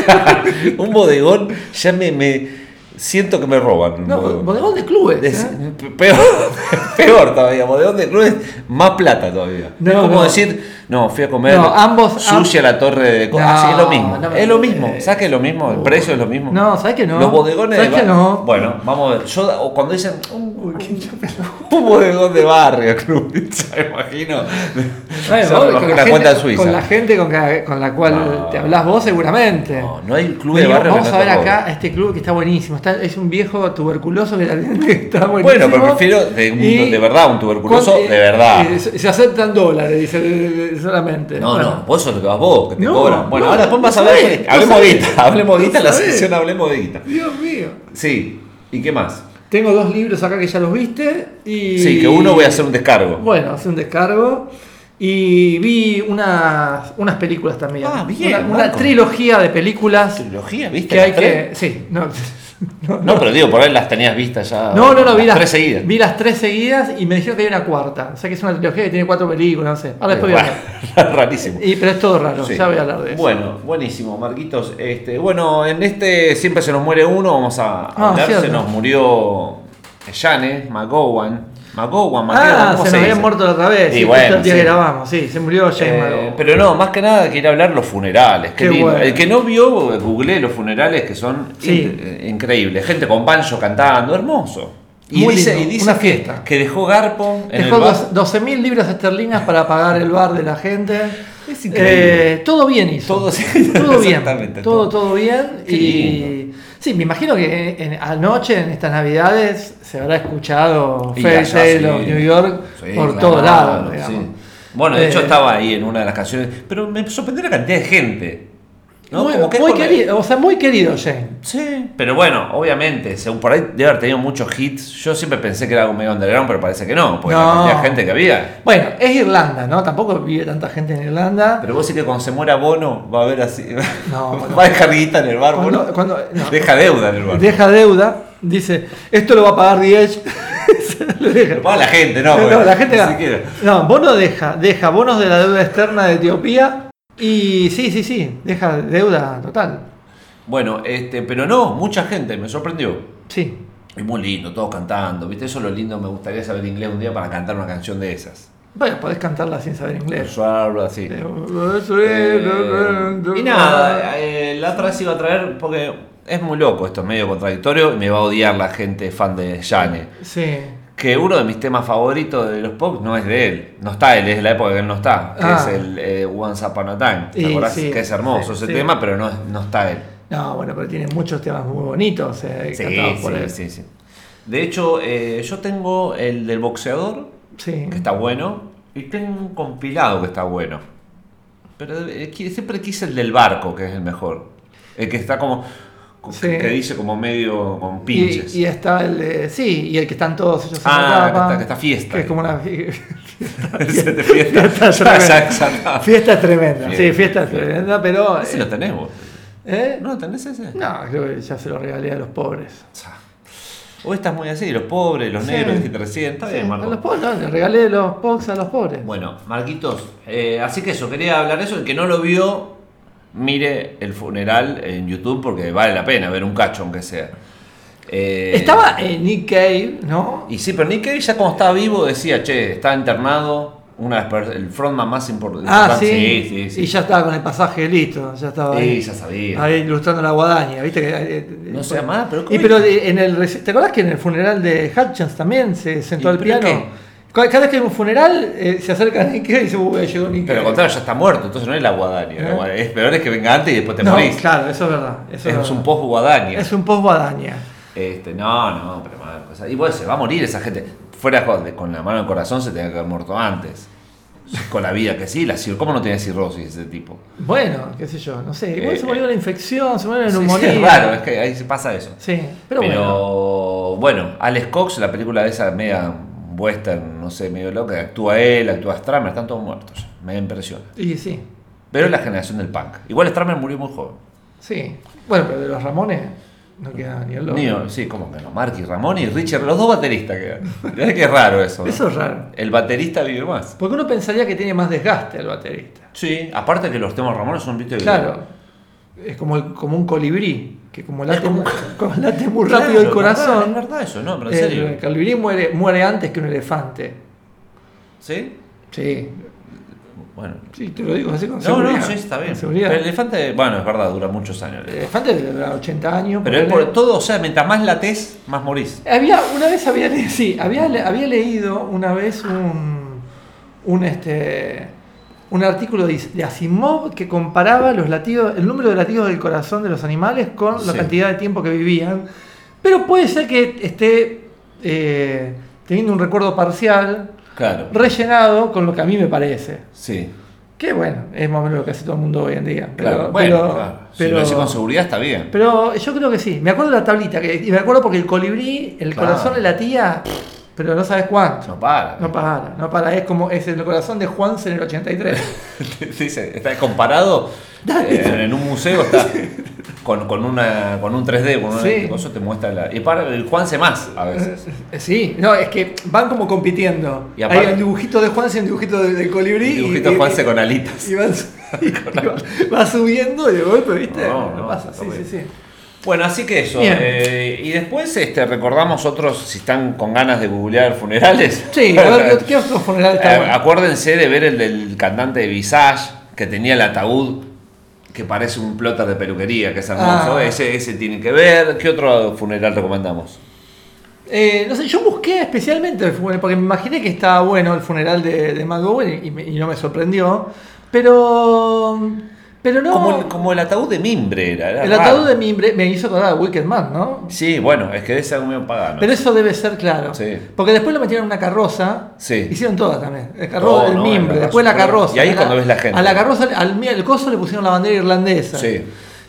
Speaker 1: un bodegón ya me, me- siento que me roban.
Speaker 2: No,
Speaker 1: bodegón.
Speaker 2: bodegón de clubes. ¿eh?
Speaker 1: peor, peor todavía, bodegón de clubes, más plata todavía.
Speaker 2: No,
Speaker 1: es como
Speaker 2: no.
Speaker 1: decir, no, fui a comer
Speaker 2: No, ambos-
Speaker 1: sushi a la torre de
Speaker 2: No,
Speaker 1: Ah, sí, es lo mismo.
Speaker 2: no me-
Speaker 1: es lo mismo. ¿Sabes que es lo mismo? El precio es lo mismo.
Speaker 2: No, ¿sabes que no?
Speaker 1: Los bodegones
Speaker 2: ¿Sabes
Speaker 1: de
Speaker 2: que no?
Speaker 1: Bueno, vamos a ver. Yo, o cuando dicen un,
Speaker 2: Uy,
Speaker 1: un bodegón de barrio, me imagino.
Speaker 2: Bueno,
Speaker 1: me imagino
Speaker 2: con, la
Speaker 1: cuenta en
Speaker 2: gente,
Speaker 1: Suiza.
Speaker 2: con la gente con, que- con la cual te hablas vos seguramente.
Speaker 1: No, no hay club de barrio
Speaker 2: vamos a ver acá este club que está buenísimo. Está, es un viejo tuberculoso que está buenísimo.
Speaker 1: Bueno, pero prefiero de, un- de verdad, un tuberculoso
Speaker 2: ¿cuán-
Speaker 1: de verdad.
Speaker 2: eh, se aceptan dólares, dice solamente.
Speaker 1: No,
Speaker 2: Bueno.
Speaker 1: no, vos sos lo que vas vos, que te
Speaker 2: No,
Speaker 1: cobran. Bueno,
Speaker 2: no,
Speaker 1: ahora después vas a ver. hablemos de guita, hablemos de guita, la sección hablemos de guita.
Speaker 2: Dios mío.
Speaker 1: Sí, ¿y qué más?
Speaker 2: Tengo dos libros acá que ya los viste. Y...
Speaker 1: Sí, que uno voy a hacer un descargo.
Speaker 2: Bueno, hace un descargo. Y vi unas, unas películas también.
Speaker 1: Ah, bien,
Speaker 2: Una, trilogía de películas
Speaker 1: Trilogía, ¿viste?
Speaker 2: que hay que. Sí, no. No,
Speaker 1: No, pero digo, por ahí las tenías vistas ya.
Speaker 2: no, no, no, vi las,
Speaker 1: tres seguidas.
Speaker 2: vi las tres seguidas y me dijeron que hay una cuarta. O sea que es una trilogía que tiene cuatro películas, no sé. Ahora después voy a.
Speaker 1: Rarísimo.
Speaker 2: Y, pero es todo raro,
Speaker 1: Sí.
Speaker 2: ya voy a hablar de eso.
Speaker 1: Bueno, buenísimo, Marquitos. Este, bueno, en este siempre se nos muere uno, vamos a
Speaker 2: Ah,
Speaker 1: hablar.
Speaker 2: cierto.
Speaker 1: se nos murió Jane McGowan. McGowan, Mateo,
Speaker 2: ah,
Speaker 1: ¿cómo
Speaker 2: se,
Speaker 1: se
Speaker 2: nos habían muerto la otra vez.
Speaker 1: Y
Speaker 2: sí,
Speaker 1: bueno,
Speaker 2: el día
Speaker 1: sí.
Speaker 2: que grabamos, sí, se murió James
Speaker 1: Eh, pero no, más que nada quiere hablar los funerales. Qué lindo.
Speaker 2: bueno.
Speaker 1: El que no vio, googleé los funerales que son
Speaker 2: Sí.
Speaker 1: in- eh, increíbles. Gente con banjo cantando, hermoso. Y
Speaker 2: Muy
Speaker 1: dice,
Speaker 2: lindo,
Speaker 1: y dice
Speaker 2: una fiesta.
Speaker 1: que dejó Garpo en
Speaker 2: Dejó
Speaker 1: el bar.
Speaker 2: dos- 12 mil libras esterlinas para pagar el bar de la gente.
Speaker 1: Es increíble.
Speaker 2: Eh, todo bien hizo.
Speaker 1: Todo,
Speaker 2: todo bien. Todo,
Speaker 1: todo.
Speaker 2: bien.
Speaker 1: Qué
Speaker 2: Y sí, me imagino que en- anoche, en estas navidades, se habrá escuchado Fairy Tale
Speaker 1: sí.
Speaker 2: of New York
Speaker 1: Sí,
Speaker 2: por todos lados.
Speaker 1: Bueno, de hecho
Speaker 2: Eh,
Speaker 1: estaba ahí en una de las canciones, pero me sorprendió la cantidad de gente. ¿No?
Speaker 2: Muy,
Speaker 1: Como que
Speaker 2: muy querido, o sea, muy querido Jane.
Speaker 1: Sí, pero bueno, obviamente, según por ahí debe haber tenido muchos hits. Yo siempre pensé que era algo medio underground, pero parece que no, porque la
Speaker 2: No.
Speaker 1: cantidad de gente que había.
Speaker 2: Bueno, es Irlanda, ¿no? Tampoco vive tanta gente en Irlanda.
Speaker 1: Pero vos sí que cuando se muera Bono va a haber así.
Speaker 2: No, bueno.
Speaker 1: va a dejar guita en el bar,
Speaker 2: Cuando-
Speaker 1: Bono.
Speaker 2: cuando- no.
Speaker 1: Deja deuda en el bar.
Speaker 2: Deja deuda, dice, esto lo va a pagar Diez. Lo deja.
Speaker 1: Lo paga la gente, no,
Speaker 2: No, la gente. No, bono deja, deja bonos de la deuda externa de Etiopía y sí, sí, sí, deja deuda total.
Speaker 1: Bueno, este, pero no, mucha gente, me sorprendió.
Speaker 2: Sí.
Speaker 1: Y muy lindo, todos cantando, ¿viste? Eso es lo lindo, me gustaría saber inglés un día para cantar una canción de esas.
Speaker 2: Bueno, podés cantarla sin saber inglés.
Speaker 1: Suave, así.
Speaker 2: Eh,
Speaker 1: y nada, eh, la otra vez iba a traer, porque es muy loco, esto es medio contradictorio, y me va a odiar la gente fan de Jane.
Speaker 2: Sí.
Speaker 1: Que uno de mis temas favoritos de los pop no es de él, no está él, es de la época que él no está, que
Speaker 2: Ah.
Speaker 1: es el eh, Once Upon a Time. ¿Te acordás?
Speaker 2: sí,
Speaker 1: que es hermoso
Speaker 2: sí,
Speaker 1: ese tema, pero no, no está él.
Speaker 2: No, bueno, pero tiene muchos temas muy bonitos eh,
Speaker 1: Sí,
Speaker 2: cantados por
Speaker 1: sí,
Speaker 2: él.
Speaker 1: sí, sí. De hecho, eh, yo tengo el del boxeador,
Speaker 2: Sí.
Speaker 1: que está bueno, y tengo un compilado que está bueno. Pero eh, siempre quise el del barco, que es el mejor. El que está como. Con-
Speaker 2: Sí.
Speaker 1: que dice como medio con pinches.
Speaker 2: y está el de, sí, y el que están todos ellos en
Speaker 1: Ah,
Speaker 2: la
Speaker 1: que
Speaker 2: tapa,
Speaker 1: está- que está fiesta.
Speaker 2: Que es como una
Speaker 1: fiesta.
Speaker 2: Fiesta tremenda. fiesta tremenda. Sí, fiesta tremenda, pero
Speaker 1: Ese lo tenés vos.
Speaker 2: ¿eh?
Speaker 1: ¿No lo tenés ese?
Speaker 2: No, creo que ya se lo regalé a los pobres.
Speaker 1: O estás muy así, los pobres, los
Speaker 2: Sí.
Speaker 1: negros, dijiste recién. Está
Speaker 2: Sí,
Speaker 1: bien,
Speaker 2: a
Speaker 1: Marco.
Speaker 2: los pobres, no, le regalé los box a los pobres.
Speaker 1: Bueno, Marquitos, eh, así que eso, quería hablar de eso. El que no lo vio, mire el funeral en YouTube porque vale la pena ver un cacho, aunque sea. Eh,
Speaker 2: Estaba eh, Nick Cave, ¿no?
Speaker 1: Y sí, pero Nick Cave ya como estaba vivo decía, che, está internado, una de las per- el frontman más
Speaker 2: Ah,
Speaker 1: importante.
Speaker 2: sí.
Speaker 1: Sí, sí, sí.
Speaker 2: Y ya estaba con el pasaje listo, ya estaba
Speaker 1: Sí,
Speaker 2: ahí.
Speaker 1: ya sabía.
Speaker 2: Ahí ilustrando la guadaña, ¿viste? Que, eh,
Speaker 1: No
Speaker 2: eh,
Speaker 1: sea más, pero ¿cómo
Speaker 2: Y pero en el ¿Te acordás que en el funeral de Hutchins también se sentó
Speaker 1: ¿Y
Speaker 2: al piano? Cada cada vez que hay un funeral eh, se acerca a Nick y dice, uy, llegó Nick
Speaker 1: Pero
Speaker 2: Cave".
Speaker 1: al contrario, ya está muerto, entonces no es la guadaña.
Speaker 2: ¿Eh?
Speaker 1: Es peor es que venga antes y después te
Speaker 2: No,
Speaker 1: morís.
Speaker 2: claro, eso es verdad. Eso
Speaker 1: Es,
Speaker 2: verdad.
Speaker 1: un post guadaña.
Speaker 2: Es un post guadaña.
Speaker 1: Este, no, no, pero mal. o sea, igual se va a morir esa gente. Fuera con, la mano en el corazón se tenía que haber muerto antes. Con la vida que sí, la ¿cómo no tenía cirrosis ese tipo?
Speaker 2: Bueno, qué sé yo, no sé. Igual
Speaker 1: Eh,
Speaker 2: se murió una infección, se murió de
Speaker 1: Sí, sí,
Speaker 2: neumonía.
Speaker 1: es raro, es que ahí se pasa eso.
Speaker 2: Sí, pero,
Speaker 1: Pero,
Speaker 2: bueno.
Speaker 1: bueno. Alex Cox, la película de esa media western, no sé, medio loca, actúa él, actúa Stramer, están todos muertos. Me impresiona.
Speaker 2: Y sí,
Speaker 1: Pero es la generación del punk. Igual Stramer murió muy joven.
Speaker 2: sí. Bueno, pero de los Ramones no queda ni el loco.
Speaker 1: Niño, sí, ¿cómo que no? Marky, Ramón y Richard, los dos bateristas quedan. Mirá que raro eso. ¿no?
Speaker 2: Eso es raro.
Speaker 1: El baterista vive más.
Speaker 2: Porque uno pensaría que tiene más desgaste el baterista.
Speaker 1: Sí, aparte que los temas Ramones son, viste,
Speaker 2: Claro. Es como, como un colibrí, que como late,
Speaker 1: como-
Speaker 2: late muy
Speaker 1: Claro,
Speaker 2: rápido el corazón,
Speaker 1: Es verdad eso, no, pero en serio.
Speaker 2: el colibrí muere, muere antes que un elefante.
Speaker 1: ¿Sí?
Speaker 2: Sí,
Speaker 1: Bueno.
Speaker 2: sí, te lo digo así con
Speaker 1: No,
Speaker 2: seguridad.
Speaker 1: no, sí, está bien. Pero el elefante, bueno, es verdad, dura muchos años.
Speaker 2: El elefante durar 80 años.
Speaker 1: Pero es por todo, o sea, mientras más latés, más morís.
Speaker 2: Había, una vez había, sí, había, había leído una vez un, un, este, un artículo de, de Asimov que comparaba los latidos, el número de latidos del corazón de los animales con la
Speaker 1: Sí.
Speaker 2: cantidad de tiempo que vivían. Pero puede ser que esté eh, teniendo un recuerdo parcial,
Speaker 1: Claro.
Speaker 2: rellenado con lo que a mí me parece.
Speaker 1: Sí.
Speaker 2: Que bueno, es más o menos lo que hace todo el mundo hoy en día. Pero,
Speaker 1: Claro. bueno,
Speaker 2: pero-
Speaker 1: claro. Si
Speaker 2: pero-
Speaker 1: lo decís con seguridad está bien.
Speaker 2: pero yo creo que sí. Me acuerdo de la tablita. Que, y me acuerdo porque el colibrí, el
Speaker 1: Claro.
Speaker 2: corazón le latía, pero no sabes cuánto.
Speaker 1: No para.
Speaker 2: No para, no para. Es como es el corazón de Juanse en el 83.
Speaker 1: Dice, está comparado eh, en, un museo, está con, con, una, con un 3D, con una
Speaker 2: Sí.
Speaker 1: cosa te muestra la. Y para el Juanse más a veces.
Speaker 2: Eh, sí, no, es que van como compitiendo.
Speaker 1: Y aparte-
Speaker 2: Hay un dibujito de Juanse y un dibujito de- del colibrí.
Speaker 1: Dibujito
Speaker 2: y-
Speaker 1: Juanse con alitas.
Speaker 2: Y, van y va, va subiendo y de golpe, ¿viste?
Speaker 1: No,
Speaker 2: No,
Speaker 1: no,
Speaker 2: pasa, sí, sí.
Speaker 1: Bueno, así que eso. Eh, y después este, recordamos otros, si están con ganas de googlear funerales.
Speaker 2: Sí, a ver, ¿qué otro funeral está
Speaker 1: Eh,
Speaker 2: bueno?
Speaker 1: acuérdense de ver el del cantante de Visage, que tenía el ataúd que parece un plotter de peluquería, que es hermoso.
Speaker 2: Ah.
Speaker 1: Ese, ese tienen que ver. ¿Qué otro funeral recomendamos?
Speaker 2: Eh, no sé, yo busqué especialmente el funeral, porque me imaginé que estaba bueno el funeral de, de McGowan y, me- y no me sorprendió. Pero. Pero no.
Speaker 1: Como, el, como el ataúd de mimbre era. era
Speaker 2: el
Speaker 1: raro.
Speaker 2: ataúd de mimbre me hizo acordar a Wicked Man, ¿no?
Speaker 1: Sí, bueno, es que debe ser algo medio pagano.
Speaker 2: Pero eso debe ser claro.
Speaker 1: Sí.
Speaker 2: Porque después lo metieron en una carroza.
Speaker 1: Sí.
Speaker 2: Hicieron todas también. El carroza,
Speaker 1: Todo,
Speaker 2: el
Speaker 1: no,
Speaker 2: mimbre, después la
Speaker 1: carroza. Y ahí es cuando ves la gente.
Speaker 2: A la carroza, al, mi- al coso le pusieron la bandera irlandesa.
Speaker 1: Sí.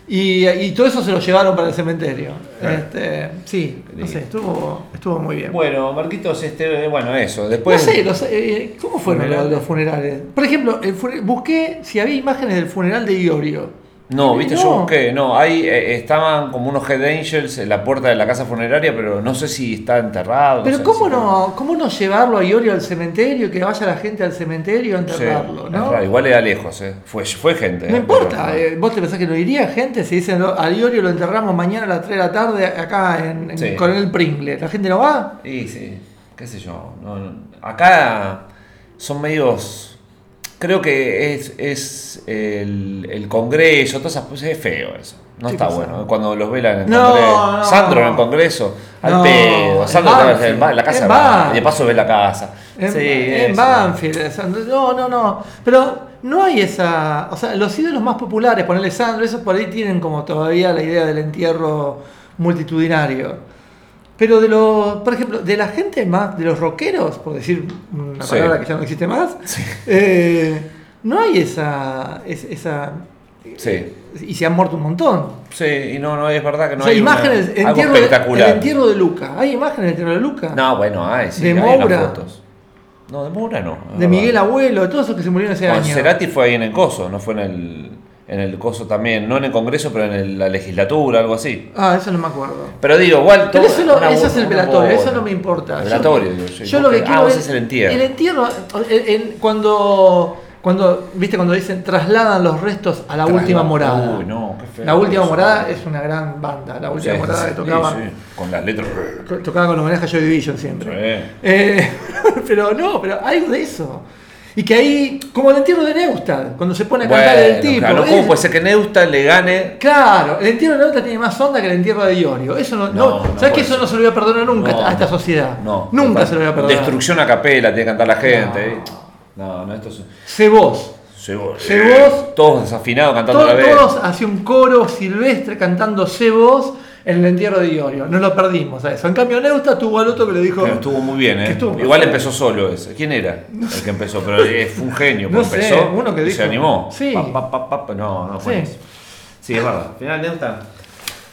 Speaker 2: Y, y todo eso se lo llevaron para el cementerio.
Speaker 1: Claro.
Speaker 2: Este, sí, no sé, estuvo, estuvo muy bien.
Speaker 1: Bueno, Marquitos, este, bueno, eso. Después.
Speaker 2: no sé, los, eh, ¿cómo fueron
Speaker 1: Funeral.
Speaker 2: los, los funerales? Por ejemplo, el fune- busqué si había imágenes del funeral de Iorio.
Speaker 1: No, viste, yo
Speaker 2: No.
Speaker 1: busqué, no, ahí eh, estaban como unos Head Angels en la puerta de la casa funeraria, pero no sé si está enterrado.
Speaker 2: Pero
Speaker 1: sé
Speaker 2: ¿cómo
Speaker 1: si-
Speaker 2: no, ¿cómo no llevarlo a Iorio al cementerio, que vaya la gente al cementerio a
Speaker 1: Sí,
Speaker 2: enterrarlo?
Speaker 1: es
Speaker 2: ¿no?
Speaker 1: raro, igual era lejos, eh. fue, fue gente.
Speaker 2: No
Speaker 1: eh,
Speaker 2: importa,
Speaker 1: pero-
Speaker 2: eh, vos te pensás que lo iría gente si dicen "No, a Iorio lo enterramos mañana a las 3 de la tarde acá en, en
Speaker 1: Sí.
Speaker 2: Coronel Pringle. ¿La gente no va?
Speaker 1: Y sí, qué sé yo. no, no. Acá son medios. Creo que es, es el, el Congreso, todas esas cosas, es feo eso. No
Speaker 2: ¿Qué
Speaker 1: está
Speaker 2: cosa?
Speaker 1: bueno. Cuando los velan en el
Speaker 2: No,
Speaker 1: Congreso.
Speaker 2: no.
Speaker 1: Sandro en el Congreso, al
Speaker 2: No,
Speaker 1: pedo. Sandro está en la casa
Speaker 2: en
Speaker 1: y de paso ve la casa.
Speaker 2: En,
Speaker 1: sí,
Speaker 2: en
Speaker 1: eso.
Speaker 2: Banfield. No, no, no. Pero no hay esa. O sea, los ídolos más populares, ponerle Sandro, esos por ahí tienen como todavía la idea del entierro multitudinario. Pero de los, por ejemplo, de la gente más, de los rockeros, por decir una
Speaker 1: Sí.
Speaker 2: palabra que ya no existe más, eh, no hay esa, es- esa.
Speaker 1: Sí.
Speaker 2: Y se han muerto un montón.
Speaker 1: Sí, y no, no, es verdad que no
Speaker 2: o sea,
Speaker 1: hay una-
Speaker 2: imágenes, el
Speaker 1: algo
Speaker 2: entierro, de,
Speaker 1: espectacular.
Speaker 2: el entierro de Luca. ¿Hay imágenes del entierro de Luca?
Speaker 1: No, bueno, hay, sí,
Speaker 2: De
Speaker 1: hay unas
Speaker 2: Moura.
Speaker 1: fotos. No, de Moura no.
Speaker 2: de. Miguel Abuelo, todos esos que se murieron ese
Speaker 1: Bueno,
Speaker 2: año.
Speaker 1: Cerati fue ahí en el coso, no fue en el, en el coso también, no en el Congreso, pero en el- la legislatura, algo así.
Speaker 2: Ah, eso no me acuerdo.
Speaker 1: Pero digo, igual.
Speaker 2: Pero
Speaker 1: todo-
Speaker 2: eso, no-
Speaker 1: una
Speaker 2: eso es el velatorio, eso no me importa.
Speaker 1: El
Speaker 2: Yo-
Speaker 1: velatorio, digo, sí,
Speaker 2: Yo lo que
Speaker 1: porque-
Speaker 2: quiero
Speaker 1: ah,
Speaker 2: ver-
Speaker 1: es el entierro.
Speaker 2: El entierro, el- el- cuando, cuando, viste, cuando dicen trasladan los restos a la
Speaker 1: Trasla-
Speaker 2: última morada.
Speaker 1: Uy, no, qué feo
Speaker 2: La última
Speaker 1: eso.
Speaker 2: morada es una gran banda, la última
Speaker 1: Sí,
Speaker 2: morada
Speaker 1: sí,
Speaker 2: que tocaba,
Speaker 1: sí, con las letras.
Speaker 2: to- tocaba con homenaje a Joy Division siempre.
Speaker 1: Sí.
Speaker 2: Eh, pero no, pero algo de eso. Y que ahí, como el entierro de Neustadt, cuando se pone a cantar el tipo.
Speaker 1: claro, ¿cómo
Speaker 2: es-
Speaker 1: puede ser que Neusta le gane?
Speaker 2: Claro, el entierro de Neustadt tiene más onda que el entierro de Iorio. Eso no,
Speaker 1: No,
Speaker 2: no-
Speaker 1: no
Speaker 2: ¿Sabes que eso no se lo voy a perdonar nunca a esta sociedad?
Speaker 1: No.
Speaker 2: Nunca se lo voy a perdonar.
Speaker 1: Destrucción a capela, tiene que cantar la gente.
Speaker 2: No.
Speaker 1: ¿eh? No, no, esto es. Se vos.
Speaker 2: Se vos.
Speaker 1: Todos desafinados cantando a la vez.
Speaker 2: todos hacia un coro silvestre cantando Sé vos en el entierro de Iorio. No lo perdimos a eso. En cambio, Neusta tuvo al otro que le dijo.
Speaker 1: Pero estuvo muy bien, ¿eh?
Speaker 2: estuvo
Speaker 1: Igual empezó solo ese. ¿Quién era el que empezó? Pero fue un genio.
Speaker 2: No sé,
Speaker 1: empezó
Speaker 2: uno que
Speaker 1: y
Speaker 2: dijo-
Speaker 1: se animó.
Speaker 2: Sí.
Speaker 1: Pa, pa, pa, no, no,
Speaker 2: Sí.
Speaker 1: buenísimo. Sí, es verdad. Final Neusta.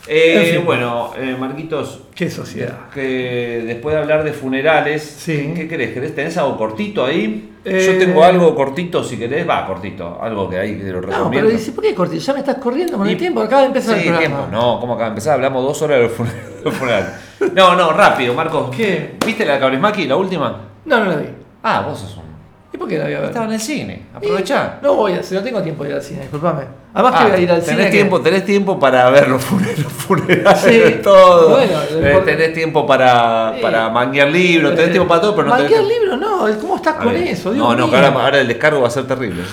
Speaker 1: Eh,
Speaker 2: En fin.
Speaker 1: Bueno, eh, Marquitos,
Speaker 2: Qué sociedad.
Speaker 1: que después de hablar de funerales,
Speaker 2: Sí.
Speaker 1: ¿qué, qué querés? ¿Querés? ¿Tenés algo cortito ahí?
Speaker 2: Eh,
Speaker 1: Yo tengo algo cortito si querés. Va, cortito. Algo que ahí que lo
Speaker 2: No,
Speaker 1: recomiendo.
Speaker 2: pero dice, ¿por qué corti? Ya me estás corriendo con el tiempo. Acaba de empezar
Speaker 1: Sí,
Speaker 2: el programa.
Speaker 1: tiempo. No, ¿cómo acaba de empezar? Hablamos dos horas de los funer- de los funerales. No, no, rápido, Marcos.
Speaker 2: ¿Qué?
Speaker 1: ¿Viste la de Cabrismaki, la última?
Speaker 2: No, no la vi.
Speaker 1: Ah, vos sos un.
Speaker 2: ¿Y por qué la voy a ver?
Speaker 1: Estaba en el cine. Aprovechá.
Speaker 2: No voy a, si no tengo tiempo de ir al cine, disculpame. Además que
Speaker 1: Ah,
Speaker 2: voy a ir al
Speaker 1: tenés
Speaker 2: cine. que-
Speaker 1: tiempo, tenés tiempo para ver los funer- los funerales
Speaker 2: Sí.
Speaker 1: todo.
Speaker 2: Bueno,
Speaker 1: Eh, tenés tiempo para,
Speaker 2: Sí.
Speaker 1: para manguear libros, tenés tiempo para todo, pero no tenés
Speaker 2: Manguear
Speaker 1: tiempo-
Speaker 2: libro, no. ¿Cómo estás
Speaker 1: A
Speaker 2: con
Speaker 1: ver.
Speaker 2: eso? Dios
Speaker 1: No, no,
Speaker 2: mío.
Speaker 1: que ahora, ahora el descargo va a ser terrible.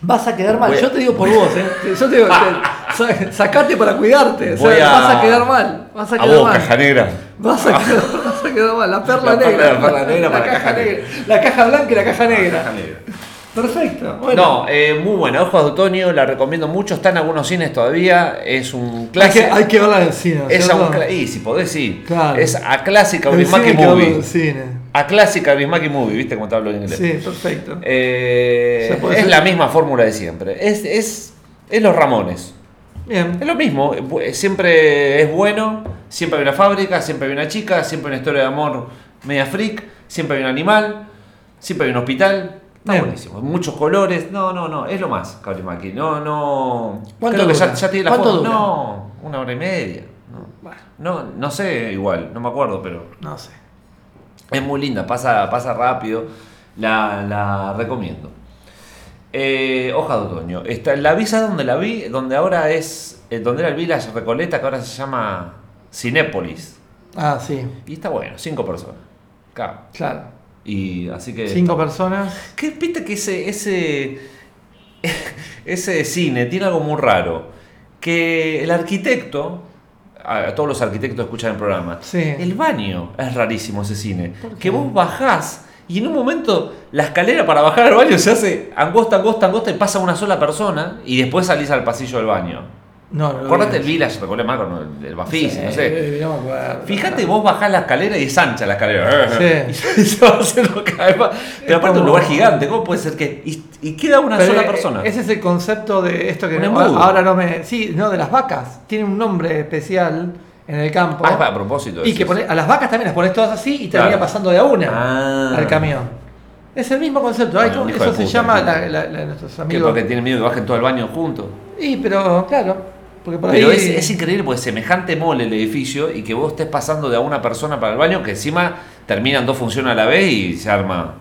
Speaker 2: Vas a quedar mal.
Speaker 1: A-
Speaker 2: Yo te digo por vos, ¿eh? Yo te digo, sacate para cuidarte. O sea,
Speaker 1: a-
Speaker 2: Vas a quedar mal. Vas a
Speaker 1: A
Speaker 2: quedar
Speaker 1: vos,
Speaker 2: mal.
Speaker 1: caja negra.
Speaker 2: Vas a, quedar, vas a quedar mal. La perla
Speaker 1: La
Speaker 2: negra.
Speaker 1: la perla negra para la caja negra.
Speaker 2: La caja blanca y la caja negra.
Speaker 1: Caja negra.
Speaker 2: Perfecto. Bueno.
Speaker 1: No, eh, muy buena. Ojos de otoño, la recomiendo mucho. Está en algunos cines todavía. Es un
Speaker 2: hay, que,
Speaker 1: clásico.
Speaker 2: hay que verla en cine.
Speaker 1: Es y si podés, sí.
Speaker 2: Claro.
Speaker 1: Es a clásica
Speaker 2: en
Speaker 1: Movie.
Speaker 2: cine.
Speaker 1: A clásica Bismaki Movie, ¿viste cómo te hablo en inglés?
Speaker 2: Sí, perfecto.
Speaker 1: Eh, es
Speaker 2: ser-
Speaker 1: la misma fórmula de siempre. Es, es, es los Ramones.
Speaker 2: Bien.
Speaker 1: Es lo mismo. Siempre es bueno. Siempre hay una fábrica, siempre hay una chica, siempre hay una historia de amor media freak, siempre hay un animal, siempre hay un hospital. Está
Speaker 2: Bien.
Speaker 1: buenísimo. Muchos colores. No, no, no. Es lo más, Kaurimaki. No, no.
Speaker 2: ¿Cuánto
Speaker 1: Creo que ya, tiene la
Speaker 2: ¿Cuánto
Speaker 1: foto.
Speaker 2: dura?
Speaker 1: No, una hora y media. No.
Speaker 2: Bueno,
Speaker 1: No, no sé igual, no me acuerdo, pero
Speaker 2: no sé.
Speaker 1: es muy linda, pasa, pasa rápido, la, la recomiendo. Eh, Hoja de otoño. Está, la visa donde la vi, donde ahora es, eh, donde era el Village Recoleta, que ahora se llama Cinépolis.
Speaker 2: Ah, sí.
Speaker 1: Y está bueno, cinco personas. Claro.
Speaker 2: Claro.
Speaker 1: Y así que.
Speaker 2: Cinco personas.
Speaker 1: ¿Qué viste que ese, ese, ese cine tiene algo muy raro? Que el arquitecto, a, a todos los arquitectos escuchan el programa,
Speaker 2: Sí.
Speaker 1: el baño es rarísimo ese cine. Que vos bajás y en un momento la escalera para bajar al baño se hace angosta, angosta, angosta y pasa una sola persona y después salís al pasillo del baño.
Speaker 2: No, no.
Speaker 1: Acordate el Village, recuerda Marco, no, el, el Bafisi, no sé.
Speaker 2: No me acuerdo.
Speaker 1: Fíjate, vos bajás la escalera y es ancha la escalera.
Speaker 2: Sí.
Speaker 1: Y se va haciendo cada vez más. Pero aparte, un
Speaker 2: como-
Speaker 1: lugar gigante, ¿cómo puede ser que.? Y, y queda una
Speaker 2: Pero,
Speaker 1: sola persona.
Speaker 2: Ese es el concepto de esto que
Speaker 1: Un
Speaker 2: no- ahora no me. Sí, no, de las vacas. Tiene un nombre especial en el campo.
Speaker 1: Ah, es a propósito.
Speaker 2: y que pone- a las vacas también las pones todas así y
Speaker 1: Claro.
Speaker 2: termina pasando de a una
Speaker 1: Ah.
Speaker 2: al camión. Es el mismo concepto. Ay,
Speaker 1: Bueno,
Speaker 2: ¿cómo-
Speaker 1: hijo de
Speaker 2: eso se
Speaker 1: puta,
Speaker 2: llama la, la- la- nuestros
Speaker 1: ¿Qué,
Speaker 2: amigos.
Speaker 1: porque tienen miedo que bajen todo el baño juntos.
Speaker 2: Y pero, claro. Porque por
Speaker 1: Pero
Speaker 2: ahí.
Speaker 1: es, es increíble porque semejante mole el edificio y que vos estés pasando de a una persona para el baño que encima terminan dos funciones a la vez y se arma.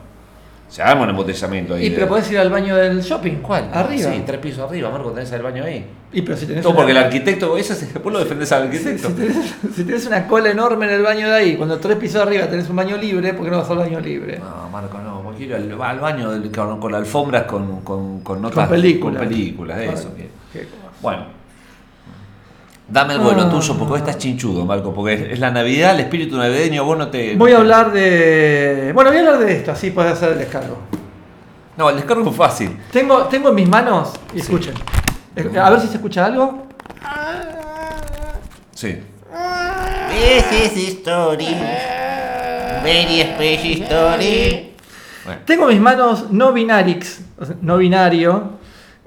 Speaker 1: Se arma un embotellamiento ahí.
Speaker 2: Y
Speaker 1: de-
Speaker 2: pero podés ir al baño del shopping.
Speaker 1: ¿Cuál?
Speaker 2: Arriba.
Speaker 1: Sí, tres pisos arriba, Marco, tenés el baño ahí.
Speaker 2: Y pero si tenés
Speaker 1: Todo
Speaker 2: una-
Speaker 1: porque el arquitecto, eso es, después lo defendés al
Speaker 2: Si,
Speaker 1: arquitecto.
Speaker 2: si tenés, si tenés una cola enorme en el baño de ahí, cuando tres pisos arriba tenés un baño libre, ¿por qué no vas al baño libre?
Speaker 1: No, Marco, no, ir al, al baño del- con, con alfombras con, con, con notas.
Speaker 2: Con películas.
Speaker 1: Con películas, eso.
Speaker 2: Qué.
Speaker 1: Bueno. Dame el vuelo
Speaker 2: Ah.
Speaker 1: tuyo, porque hoy estás chinchudo, Marco, porque es, es la Navidad, el espíritu navideño, vos no te...
Speaker 2: Voy a
Speaker 1: no te-
Speaker 2: hablar de. Bueno, voy a hablar de esto, así podés hacer el descargo.
Speaker 1: No, el descargo es fácil.
Speaker 2: Tengo, tengo en mis manos, y escuchen. A ver si se escucha algo.
Speaker 1: Sí.
Speaker 5: This is history. Very special story.
Speaker 1: Bueno.
Speaker 2: Tengo en mis manos no binarix, no binario,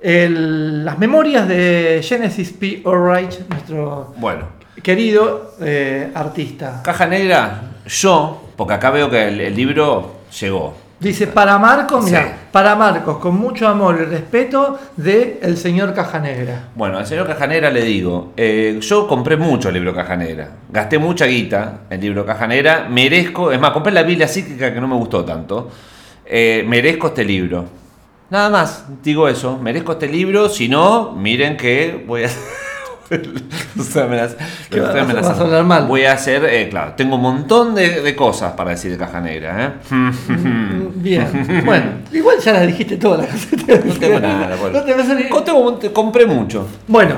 Speaker 2: el- las memorias de Genesis P. Orright, nuestro
Speaker 1: Bueno.
Speaker 2: querido eh, artista.
Speaker 1: Caja negra, yo, porque acá veo que el, el libro llegó.
Speaker 2: Dice, para Marcos, mira,
Speaker 1: Sí.
Speaker 2: para Marcos, con mucho amor y respeto de el señor Caja Negra.
Speaker 1: Bueno, al señor Caja Negra le digo, eh, yo compré mucho el libro Caja Negra, gasté mucha guita en el libro Caja Negra, merezco, es más, compré la Biblia psíquica que no me gustó tanto, eh, merezco este libro. Nada más, digo eso, merezco este libro, si no, miren que voy a... Ustedes me las-
Speaker 2: ¿Qué
Speaker 1: ustedes
Speaker 2: vas-
Speaker 1: me las-
Speaker 2: vas a hablar mal?
Speaker 1: Voy a hacer, eh, claro, tengo un montón de, de cosas para decir de Caja Negra. ¿eh?
Speaker 2: Mm, Bien, bueno, igual ya las dijiste todas.
Speaker 1: No tengo nada. bueno.
Speaker 2: No te vas a ni-
Speaker 1: Co- tengo un- compré mucho,
Speaker 2: Bueno,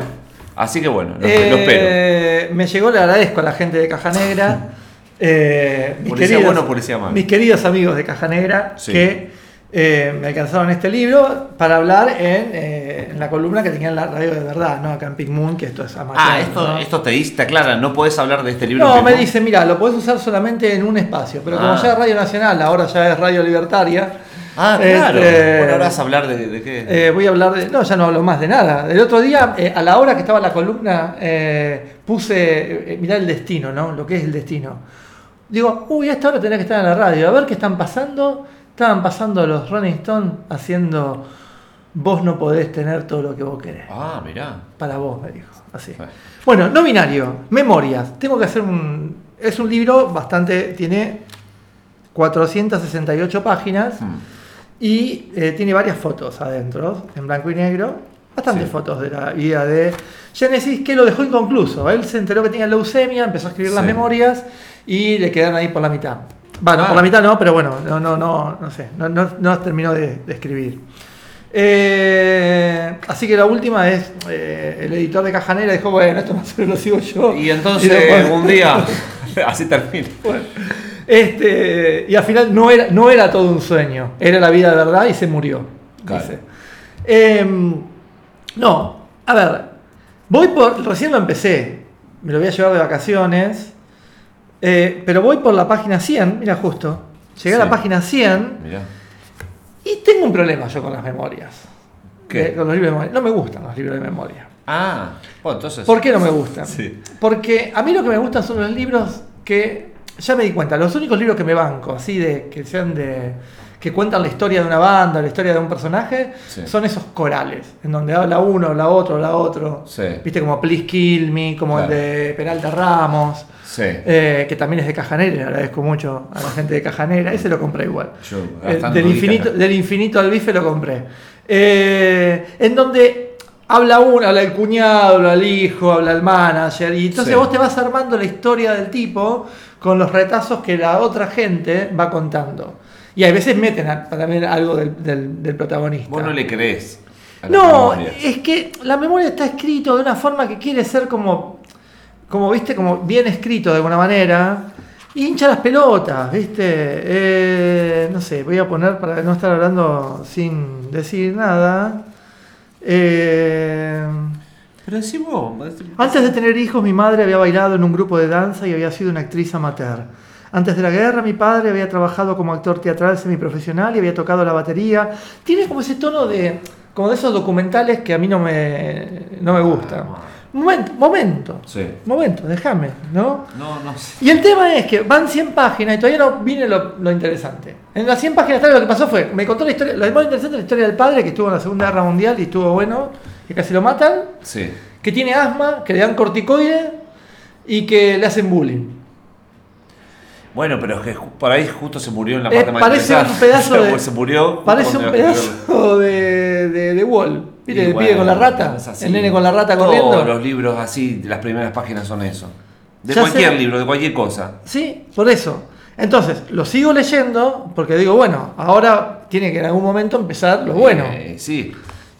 Speaker 1: así que bueno, lo,
Speaker 2: eh,
Speaker 1: lo espero.
Speaker 2: me llegó, le agradezco a la gente de Caja Negra. Eh, mis
Speaker 1: Policía
Speaker 2: queridos-
Speaker 1: bueno, policía malo.
Speaker 2: Mis queridos amigos de Caja Negra
Speaker 1: Sí.
Speaker 2: que eh, me alcanzaron este libro para hablar en, eh, en la columna que tenía en la radio de verdad, ¿no? Acá en Pink Moon, que esto es amateur.
Speaker 1: Ah, esto,
Speaker 2: ¿no?
Speaker 1: esto te dice, te aclara, no puedes hablar de este libro.
Speaker 2: No, me dice, mira, lo podés usar solamente en un espacio, pero como
Speaker 1: Ah.
Speaker 2: ya es Radio Nacional, ahora ya es Radio Libertaria.
Speaker 1: Ah, claro.
Speaker 2: este,
Speaker 1: Bueno, ahora vas a hablar de, de qué.
Speaker 2: eh, voy a hablar de. No, ya no hablo más de nada. El otro día, eh, a la hora que estaba la columna, eh, puse. mirá el destino, ¿no? Lo que es el destino. Digo, uy, a esta hora tenés que estar en la radio. A ver qué están pasando. Estaban pasando los Rolling Stones haciendo. Vos no podés tener todo lo que vos querés.
Speaker 1: Ah, mirá.
Speaker 2: Para vos, me dijo. Así.
Speaker 1: Bueno.
Speaker 2: Bueno, no binario, memorias. Tengo que hacer un. Es un libro bastante. Tiene 468 páginas
Speaker 1: Hmm.
Speaker 2: y eh, tiene varias fotos adentro, en blanco y negro. Bastantes
Speaker 1: Sí.
Speaker 2: fotos de la vida de Genesis, que lo dejó inconcluso. Él se enteró que tenía leucemia, empezó a escribir las memorias y le quedaron ahí por la mitad. Bueno,
Speaker 1: Ah.
Speaker 2: por la mitad no, pero bueno, no, no, no, no sé, no, no, no terminó de, de escribir. Eh, así que la última es eh, el editor de Cajanera dijo, bueno, esto más lo sigo yo.
Speaker 1: Y entonces
Speaker 2: después-
Speaker 1: un día, así termina.
Speaker 2: Bueno, este, y al final no era, no era todo un sueño, era la vida de verdad y se murió.
Speaker 1: Claro.
Speaker 2: dice. Em, no, a ver, voy por, recién lo empecé, me lo voy a llevar de vacaciones, eh, pero voy por la página 100, mira justo, llegué a la página 100
Speaker 1: Mirá.
Speaker 2: y tengo un problema yo con las memorias.
Speaker 1: ¿Qué?
Speaker 2: Eh, con los libros de memoria. No me gustan los libros de memoria.
Speaker 1: Ah, bueno, entonces.
Speaker 2: ¿Por qué no me gustan?
Speaker 1: Sí.
Speaker 2: Porque a mí lo que me gustan son los libros que, ya me di cuenta, los únicos libros que me banco, así de que sean de que cuentan la historia de una banda, la historia de un personaje,
Speaker 1: Sí.
Speaker 2: son esos corales, en donde habla uno, habla otro, habla otro.
Speaker 1: Sí.
Speaker 2: Viste como Please Kill Me, como
Speaker 1: Claro.
Speaker 2: el de Peralta Ramos,
Speaker 1: Sí.
Speaker 2: eh, que también es de Cajanera, le agradezco mucho a la gente de Cajanera, ese lo compré igual.
Speaker 1: Yo,
Speaker 2: Eh, del, infinito, del infinito al bife lo compré. Eh, en donde habla uno, habla el cuñado, habla el hijo, habla el manager. Y entonces
Speaker 1: Sí.
Speaker 2: vos te vas armando la historia del tipo con los retazos que la otra gente va contando. Y a veces meten a- también algo del, del- del protagonista.
Speaker 1: Vos no le crees. a
Speaker 2: No, es que la memoria está escrito de una forma que quiere ser como, como viste, como bien escrito de alguna manera. Hincha las pelotas, viste. Eh, no sé, voy a poner para no estar hablando sin decir nada. Eh,
Speaker 1: Pero decí vos.
Speaker 2: antes de tener hijos, mi madre había bailado en un grupo de danza y había sido una actriz amateur. Antes de la guerra, mi padre había trabajado como actor teatral semiprofesional y había tocado la batería. Tiene como ese tono de, como de esos documentales que a mí no me, no me gustan. Momento, momento,
Speaker 1: Sí.
Speaker 2: momento, déjame, ¿no?
Speaker 1: No, no sé.
Speaker 2: Y el tema es que van 100 páginas y todavía no viene lo, lo interesante. En las 100 páginas tal, lo que pasó fue, me contó la historia, lo más interesante es la historia del padre que estuvo en la Segunda Guerra Mundial y estuvo bueno, que casi lo matan
Speaker 1: Sí.
Speaker 2: que tiene asma, que le dan corticoide y que le hacen bullying.
Speaker 1: Bueno, pero es que por ahí justo se murió en la
Speaker 2: Eh,
Speaker 1: parte más
Speaker 2: parece un pedazo
Speaker 1: O sea,
Speaker 2: de-
Speaker 1: se murió.
Speaker 2: Parece un pedazo de, de, de Wall.
Speaker 1: Y
Speaker 2: El pibe con la rata. El nene con la rata
Speaker 1: Todos
Speaker 2: corriendo.
Speaker 1: los libros así, las primeras páginas son eso. De
Speaker 2: Ya
Speaker 1: cualquier
Speaker 2: sé.
Speaker 1: libro, de cualquier cosa.
Speaker 2: Sí, por eso. Entonces, lo sigo leyendo porque digo, bueno, ahora tiene que en algún momento empezar lo bueno.
Speaker 1: Eh, sí,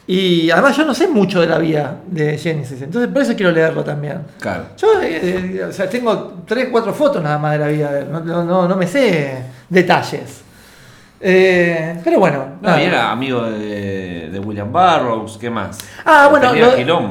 Speaker 2: Y además yo no sé mucho de la vida de Genesis, entonces por eso quiero leerlo también.
Speaker 1: claro.
Speaker 2: Yo eh, eh, o sea, tengo tres, cuatro fotos nada más de la vida de él, no, no, no- me sé detalles. Eh, pero bueno.
Speaker 1: No, y era amigo de, de William Burroughs, ¿qué más?
Speaker 2: Ah, bueno,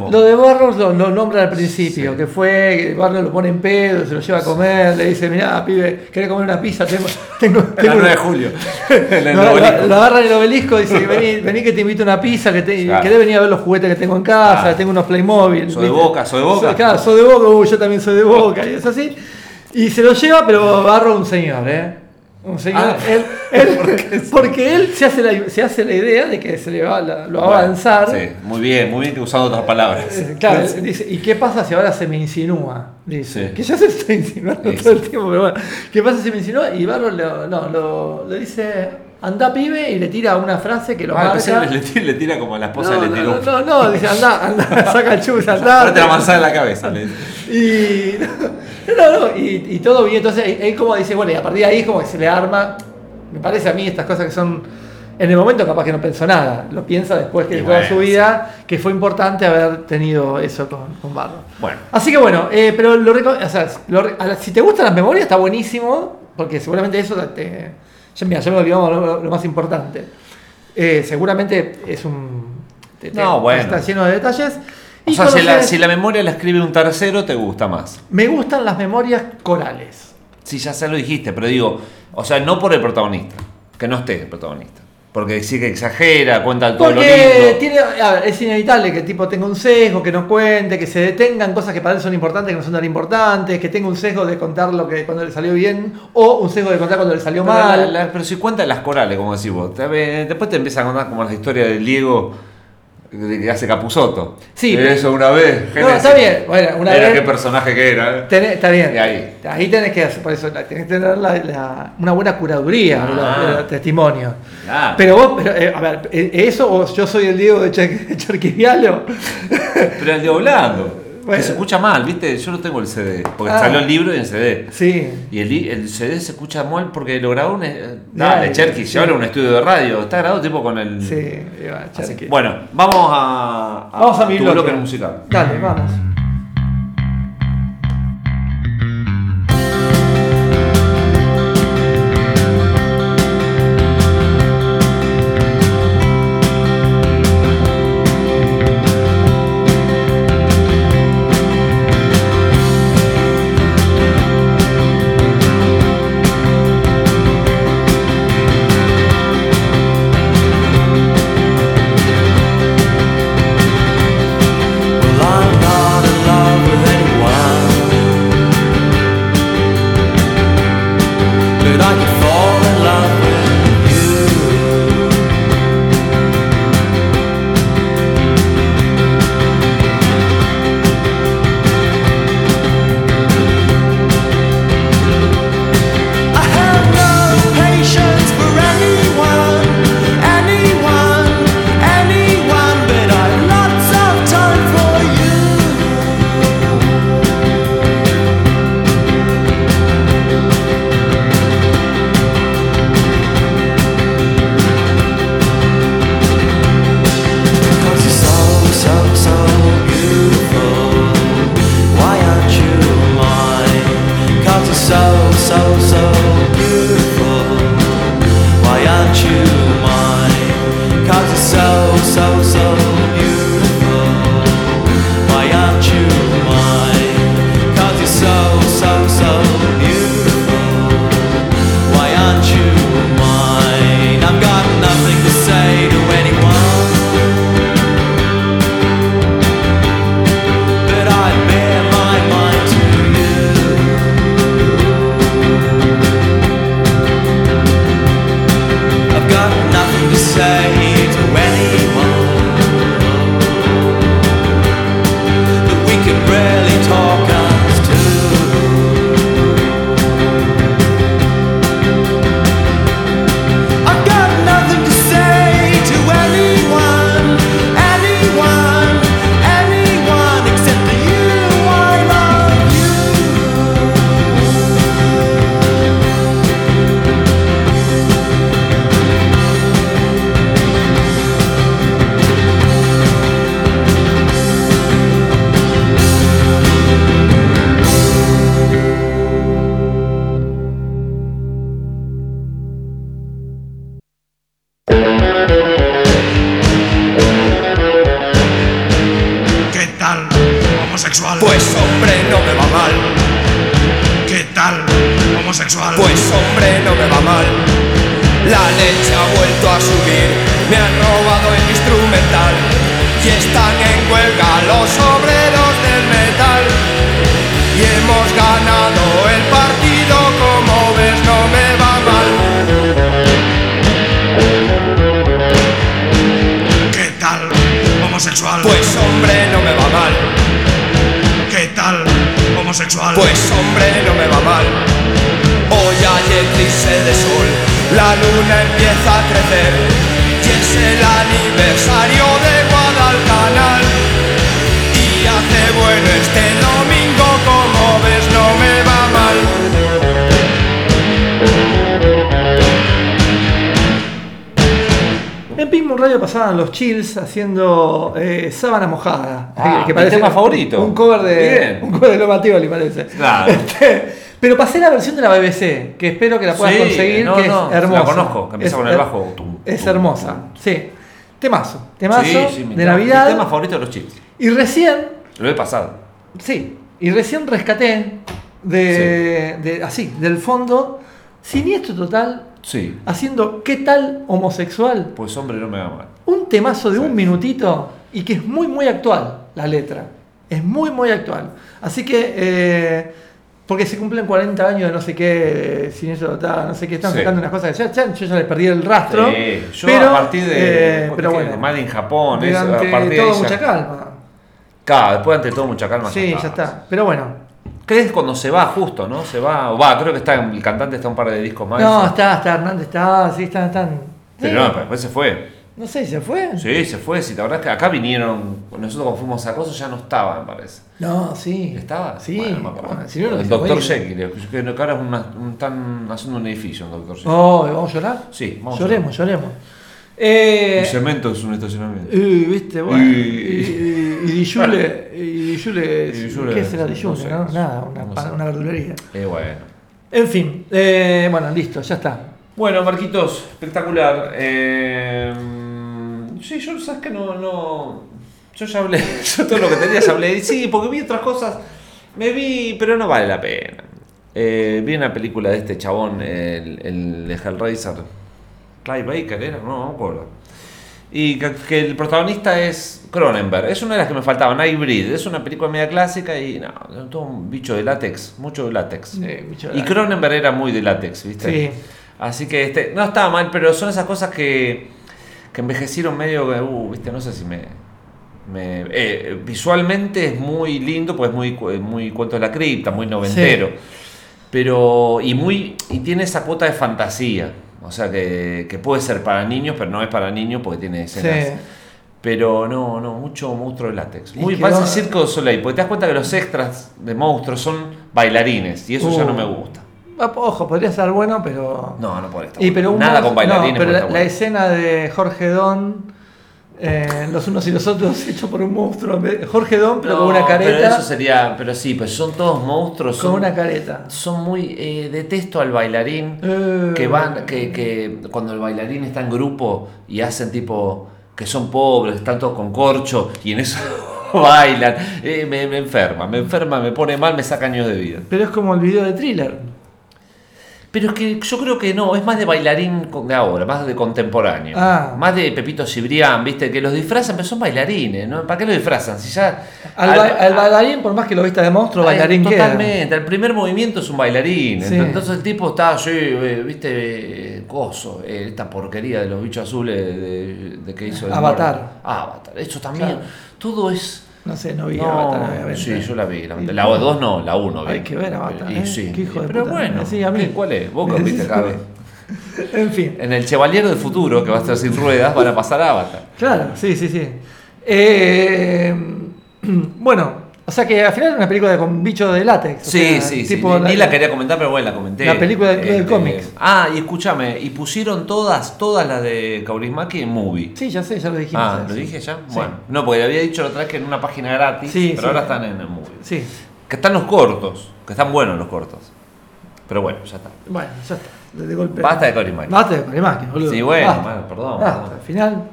Speaker 2: lo, de Barros lo, lo nombra al principio,
Speaker 1: Sí.
Speaker 2: que fue, Barros lo pone en pedo, se lo lleva a comer, le dice, mirá, pibe, ¿querés comer una pizza? Tengo, tengo, tengo
Speaker 1: 9 de julio. El
Speaker 2: Lo, lo- agarra en el obelisco y dice, vení, vení que te invito a una pizza, que te,
Speaker 1: Claro.
Speaker 2: querés venir a ver los juguetes que tengo en casa,
Speaker 1: Claro.
Speaker 2: tengo unos Playmobil.
Speaker 1: Soy de. Boca, soy de Boca.
Speaker 2: claro, soy de Boca, yo también soy de Boca, y es así. Y se lo lleva, pero Barro un señor, ¿eh?
Speaker 1: Ah.
Speaker 2: él, él- porque él se hace, la, se hace la idea de que se le va, la- lo va a avanzar.
Speaker 1: Sí, muy bien, muy bien que usando otras palabras.
Speaker 2: Eh, Claro, dice, ¿y qué pasa si ahora se me insinúa? Dice,
Speaker 1: Sí.
Speaker 2: que ya se está insinuando todo el tiempo, pero bueno, ¿qué pasa si me insinúa? Y Barro lo, no, lo, dice, anda pibe, y le tira una frase que lo
Speaker 1: Ah,
Speaker 2: marca.
Speaker 1: le, tira- le tira como a la esposa
Speaker 2: no,
Speaker 1: le tiró.
Speaker 2: no, no, no, dice, anda, anda, saca el chus, anda.
Speaker 1: Date la manzana en la cabeza. le.
Speaker 2: Y, no, no, y, y todo bien, entonces él como dice, bueno, y a partir de ahí como que se le arma, me parece a mí estas cosas que son, en el momento capaz que no pensó nada, lo piensa después que toda
Speaker 1: bueno,
Speaker 2: su vida, que fue importante haber tenido eso con, con Barro.
Speaker 1: Bueno,
Speaker 2: Así que bueno, eh, pero lo, o sea, lo si te gustan las memorias está buenísimo, porque seguramente eso te... Ya me olvidamos lo, lo más importante.
Speaker 4: Eh, seguramente es un. te- te-
Speaker 1: No, bueno.
Speaker 4: Está lleno de detalles.
Speaker 1: O sea, si la, si la memoria la escribe un tercero, te gusta más.
Speaker 4: Me gustan las memorias corales.
Speaker 1: Sí, ya se lo dijiste, pero digo, o sea, no por el protagonista, que no esté el protagonista. Porque sí que exagera, cuenta todo lo
Speaker 4: Porque
Speaker 1: lindo.
Speaker 4: tiene, a ver, es inevitable que el tipo tenga un sesgo, que no cuente, que se detengan cosas que para él son importantes, que no son tan importantes, que tenga un sesgo de contar lo que cuando le salió bien, o un sesgo de contar cuando le salió
Speaker 1: Pero, la-
Speaker 4: mal.
Speaker 1: la- pero si cuenta las corales, como decís vos, te- después te empieza a contar como las historias del Diego que hace Capuzoto.
Speaker 4: Sí,
Speaker 1: Eso una vez.
Speaker 4: No,
Speaker 1: Génesis.
Speaker 4: está bien. Bueno, una
Speaker 1: Era
Speaker 4: vez-
Speaker 1: qué personaje que era. ¿eh?
Speaker 4: Tenés- está bien.
Speaker 1: Y ahí.
Speaker 4: Ahí tenés que hacer, por eso, tenés que tener la- la- una buena curaduría
Speaker 1: Ah.
Speaker 4: de los testimonios.
Speaker 1: Claro.
Speaker 4: Pero vos, pero, eh, a ver, eh, eso o yo soy el Diego de Char- Charquivialo.
Speaker 1: Pero el de Blando.
Speaker 4: Bueno.
Speaker 1: Que se escucha mal, ¿viste? Yo no tengo el CD. Porque
Speaker 4: Ah.
Speaker 1: salió el libro y en CD.
Speaker 4: Sí.
Speaker 1: Y el, el CD se escucha mal porque lo grabó un. eh,
Speaker 4: Dale,
Speaker 1: Cherky,
Speaker 4: sí.
Speaker 1: a un estudio de radio. Está grabado tipo con el.
Speaker 4: Sí,
Speaker 1: que, bueno, vamos a.
Speaker 4: Vamos a mi
Speaker 1: tu
Speaker 4: bloque.
Speaker 1: bloque musical.
Speaker 4: Dale, vamos. Haciendo eh, sábana mojada.
Speaker 1: Ah, mi tema favorito.
Speaker 4: Un cover de.
Speaker 1: Bien.
Speaker 4: Un cover de parece.
Speaker 1: Claro.
Speaker 4: Este,
Speaker 2: Pero pasé la versión de la BBC, que espero que la puedas
Speaker 1: Sí,
Speaker 2: conseguir,
Speaker 1: no,
Speaker 2: que
Speaker 1: no,
Speaker 2: es hermosa.
Speaker 1: la conozco, que empieza
Speaker 2: Es
Speaker 1: con el bajo. Tum,
Speaker 2: Es hermosa, sí. Temazo, temazo
Speaker 1: Sí, sí,
Speaker 2: de Navidad.
Speaker 1: Mi tema favorito de los chistes.
Speaker 2: Y recién,
Speaker 1: Lo he pasado.
Speaker 2: sí, y recién rescaté de, de- así, del fondo, siniestro total,
Speaker 1: Sí.
Speaker 2: haciendo ¿Qué tal homosexual?
Speaker 1: Pues hombre, no me va mal.
Speaker 2: Un temazo de un minutito y que es muy, muy actual la letra. Es muy, muy actual. Así que, eh, porque se cumplen 40 años de no sé qué, eh, Siniestro Total, no sé qué, están
Speaker 1: Sí.
Speaker 2: sacando unas cosas que ya, ya- yo ya les perdí el rastro.
Speaker 1: Sí, yo
Speaker 2: pero,
Speaker 1: a partir de.
Speaker 2: eh, pero bueno,
Speaker 1: Made in Japón, eso, a partir
Speaker 2: todo mucha calma.
Speaker 1: Claro, después ante todo mucha calma.
Speaker 2: Sí, ya está. Pero bueno,
Speaker 1: ¿Crees cuando se va justo, no? Se va. o Va, creo que está el cantante está un par de discos más.
Speaker 2: no, está, está Hernández, está, sí, están, están.
Speaker 1: Pero
Speaker 2: sí.
Speaker 1: no, después se fue.
Speaker 2: No sé, ¿se fue?
Speaker 1: Sí, se fue. Si te acordás que acá vinieron. Nosotros cuando fuimos a Coso ya no estaba, me parece.
Speaker 2: No, sí.
Speaker 1: ¿Estaba?
Speaker 2: Sí.
Speaker 1: Bueno, no me acuerdo.
Speaker 2: Bueno, si no, no
Speaker 1: el Doctor. Jekyll, que ahora es una- un- están haciendo un edificio, el Doctor Jekyll.
Speaker 2: Oh, ¿vamos a llorar?
Speaker 1: Sí, vamos a
Speaker 2: Lloremos, lloremos. Eh,
Speaker 1: El cemento es un estacionamiento.
Speaker 2: Y, viste, bueno.
Speaker 1: Y-
Speaker 2: Y, y, y Dijule, y Dijule,
Speaker 1: Y Dijule,
Speaker 2: ¿qué será
Speaker 1: no
Speaker 2: Dijule?
Speaker 1: sé.
Speaker 2: No, Nada, una,
Speaker 1: No sé.
Speaker 2: una verdulería.
Speaker 1: Eh, bueno.
Speaker 2: En fin, eh, bueno, listo, ya está.
Speaker 1: Bueno, Marquitos, espectacular. Eh, sí, yo sabes que no, no. Yo ya hablé, yo todo lo que tenía ya hablé. Sí, porque vi otras cosas. Me vi, pero no vale la pena. Eh, vi una película de este chabón, el, el de Hellraiser. Clive Baker era, no, no me acuerdo. Y que, que el protagonista es Cronenberg. Es una de las que me faltaban, Hybrid. Es una película media clásica y no, todo un bicho de látex, mucho de látex.
Speaker 2: Eh, bicho de
Speaker 1: y. Cronenberg era muy de látex, ¿viste?
Speaker 2: Sí.
Speaker 1: Así que este, no estaba mal, pero son esas cosas que, que envejecieron medio que, uh, viste, no sé si me... me- eh, visualmente es muy lindo, pues es muy, muy cuento de la cripta, muy noventero. Pero, y muy, y tiene esa cuota de fantasía. O sea que, que puede ser para niños, pero no es para niños porque tiene escenas.
Speaker 2: Sí.
Speaker 1: Pero no, no, mucho monstruo de látex. Muy parece Circo du Soleil, porque te das cuenta que los extras de monstruos son bailarines, y eso ya
Speaker 2: Uh.
Speaker 1: no me gusta.
Speaker 2: Ah, Ojo, podría ser bueno, pero.
Speaker 1: No, no puede estar.
Speaker 2: Y pero
Speaker 1: Nada con bailarines.
Speaker 2: No, pero la,
Speaker 1: estar
Speaker 2: escena de Jorge Don, eh, los unos y los otros, hecho por un monstruo. Jorge Don, pero
Speaker 1: No,
Speaker 2: con una
Speaker 1: Pero
Speaker 2: careta.
Speaker 1: eso sería. Pero sí, pues son todos monstruos.
Speaker 2: Con una careta.
Speaker 1: son muy. eh, detesto al bailarín.
Speaker 2: Eh.
Speaker 1: Que van. Que, que cuando el bailarín está en grupo y hacen tipo. Que son pobres, están todos con corcho y en eso bailan. Me, me enferma, me enferma, me pone mal, me saca años de vida.
Speaker 2: Pero es como el video de thriller.
Speaker 1: Pero es que yo creo que no, es más de bailarín de ahora, más de contemporáneo.
Speaker 2: Ah.
Speaker 1: Más de Pepito Cibrián, viste, que los disfrazan, pero son bailarines, ¿no? ¿Para qué los disfrazan? Si ya.
Speaker 2: Al, ba- al bailarín, por más que lo vista de monstruo,
Speaker 1: Ay,
Speaker 2: bailarín queda.
Speaker 1: Totalmente, el primer movimiento es un bailarín.
Speaker 2: Sí.
Speaker 1: Entonces el tipo está así, eh, viste, coso, eh, esta porquería de los bichos azules de, de que hizo el
Speaker 2: Avatar.
Speaker 1: Ah, Avatar, eso también.
Speaker 2: Claro.
Speaker 1: Todo es.
Speaker 2: No sé, no vi
Speaker 1: No,
Speaker 2: Avatar, obviamente.
Speaker 1: sí, yo la vi. La, la 2 no, la 1.
Speaker 2: Hay que ver Avatar,
Speaker 1: Y
Speaker 2: ¿eh?
Speaker 1: sí.
Speaker 2: Qué hijo de
Speaker 1: Pero
Speaker 2: puta.
Speaker 1: bueno,
Speaker 2: Sí, a mí.
Speaker 1: ¿qué- ¿cuál es? Vos que viste acá.
Speaker 2: En fin,
Speaker 1: En el Chevalier del futuro, que va a estar sin ruedas, van a pasar a Avatar.
Speaker 2: claro, sí, sí, sí. Eh, bueno, o sea que al final es una película con bicho de látex. o
Speaker 1: Sí, sí, sí. Ni la quería comentar, pero bueno, la comenté.
Speaker 2: La película del Club del Cómics.
Speaker 1: Ah, y escúchame, y pusieron todas, todas las de Kaurismäki en movie.
Speaker 2: Sí, ya sé, ya lo dijimos.
Speaker 1: Ah,
Speaker 2: eh,
Speaker 1: ¿lo
Speaker 2: sí.
Speaker 1: dije ya?
Speaker 2: Sí.
Speaker 1: Bueno, no, porque le había dicho la otra vez que en una página gratis,
Speaker 2: Sí,
Speaker 1: pero ahora están en el movie.
Speaker 2: Sí,
Speaker 1: Que están los cortos, que están buenos los cortos. Pero bueno, ya está.
Speaker 2: bueno, ya está. De, golpe.
Speaker 1: Basta de Kaurismäki.
Speaker 2: Basta de Corimaki, boludo.
Speaker 1: Sí, bueno,
Speaker 2: Basta.
Speaker 1: bueno, perdón,
Speaker 2: Basta.
Speaker 1: perdón.
Speaker 2: Al final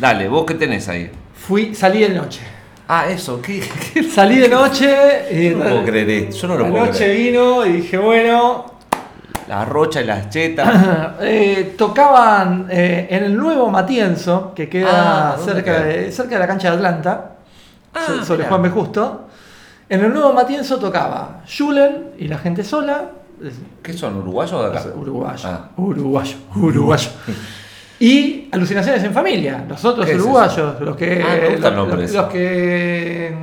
Speaker 1: Dale, ¿vos qué tenés ahí?
Speaker 2: fui, salí de noche.
Speaker 1: Ah, eso, ¿qué? qué-
Speaker 2: Salí de noche y
Speaker 1: No puedo creer esto, yo no lo puedo
Speaker 2: noche
Speaker 1: creer.
Speaker 2: vino y dije, bueno,
Speaker 1: La rocha y las chetas.
Speaker 2: Eh, tocaban eh, en el nuevo Matienzo, que queda
Speaker 1: Ah, ¿dónde
Speaker 2: cerca? De, cerca de la cancha de Atlanta,
Speaker 1: Ah,
Speaker 2: so- sobre. Juan B. Justo. En el nuevo Matienzo tocaba Julen y la gente sola,
Speaker 1: ¿Qué son, uruguayos o de acá?
Speaker 2: uruguayo,
Speaker 1: Ah.
Speaker 2: uruguayo, uruguayo. Y Alucinaciones en Familia, los otros
Speaker 1: ¿Qué es
Speaker 2: uruguayos, los que,
Speaker 1: Ah,
Speaker 2: los, que